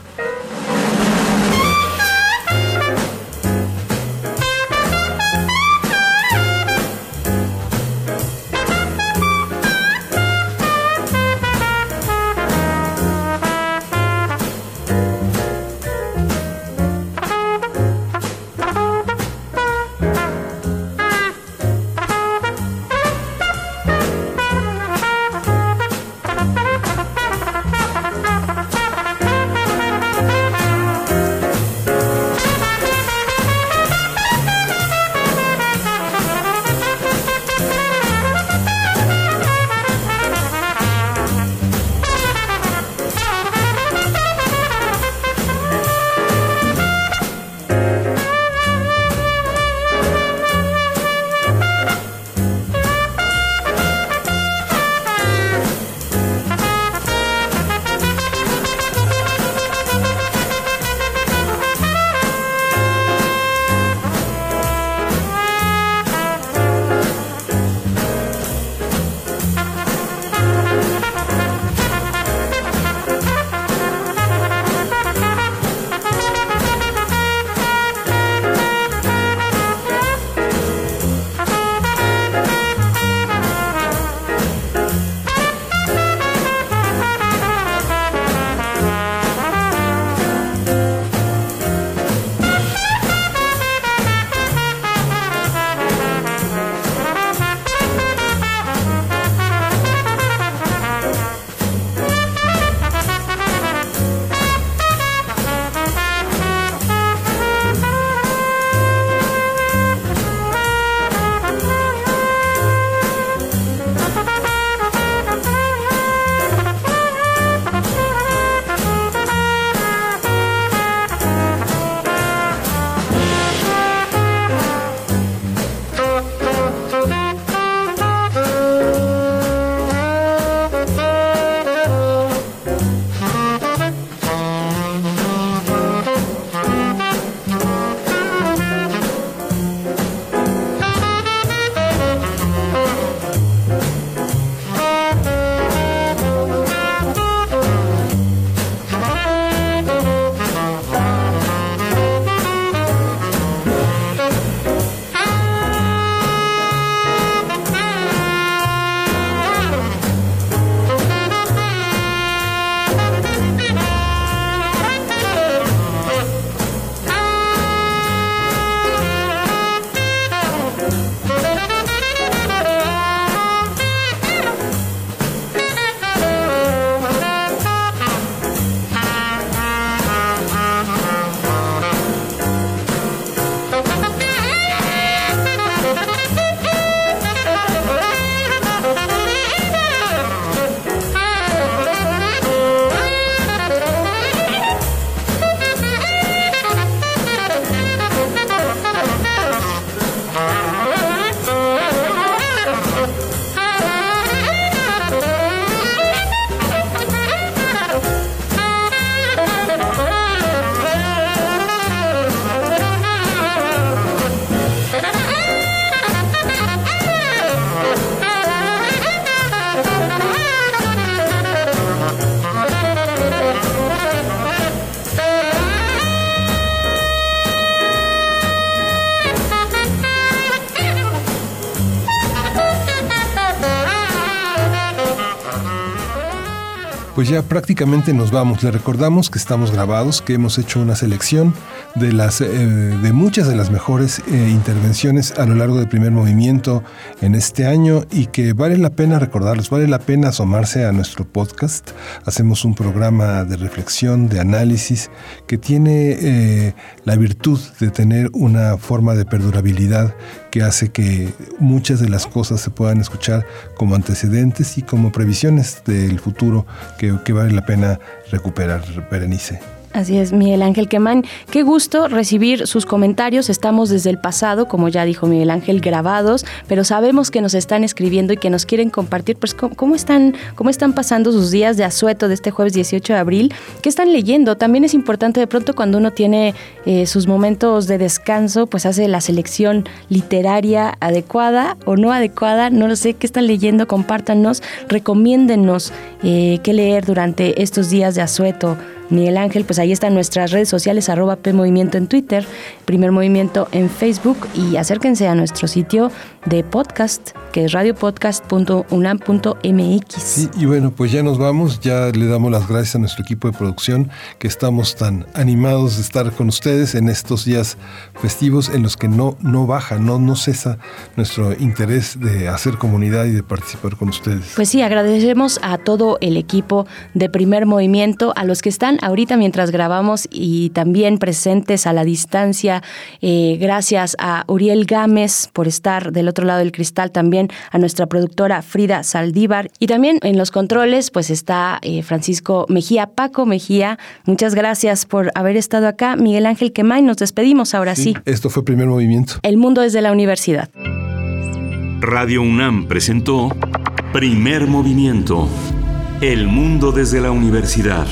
Pues ya prácticamente nos vamos. Le recordamos que estamos grabados, que hemos hecho una selección de las eh, de muchas de las mejores eh, intervenciones a lo largo del primer movimiento en este año y que vale la pena recordarlos, vale la pena asomarse a nuestro podcast. Hacemos un programa de reflexión, de análisis que tiene eh, la virtud de tener una forma de perdurabilidad que hace que muchas de las cosas se puedan escuchar como antecedentes y como previsiones del futuro que, que vale la pena recuperar, Berenice. Así es, Miguel Ángel Quemán. Qué gusto recibir sus comentarios. Estamos desde el pasado, como ya dijo Miguel Ángel, grabados, pero sabemos que nos están escribiendo y que nos quieren compartir, pues, cómo, están, cómo están pasando sus días de asueto de este jueves 18 de abril. ¿Qué están leyendo? También es importante de pronto cuando uno tiene eh, sus momentos de descanso, pues hace la selección literaria adecuada o no adecuada. No lo sé, ¿qué están leyendo? Compártanos, recomiéndennos eh, qué leer durante estos días de asueto Miguel Ángel, pues ahí están nuestras redes sociales, arroba en Twitter, Primer Movimiento en Facebook y acérquense a nuestro sitio de podcast, que es radiopodcast.unam.mx. Sí, y bueno, pues ya nos vamos, ya le damos las gracias a nuestro equipo de producción, que estamos tan animados de estar con ustedes en estos días festivos en los que no, no baja, no, no cesa nuestro interés de hacer comunidad y de participar con ustedes. Pues sí, agradecemos a todo el equipo de Primer Movimiento, a los que están ahorita mientras grabamos y también presentes a la distancia. Eh, gracias a Uriel Gámez por estar del otro lado del cristal, también a nuestra productora Frida Saldívar y también en los controles pues está eh, Francisco Mejía, Paco Mejía. Muchas gracias por haber estado acá. Miguel Ángel Quemay, nos despedimos ahora sí. Esto fue Primer Movimiento. El mundo desde la universidad. Radio UNAM presentó Primer Movimiento. El mundo desde la universidad.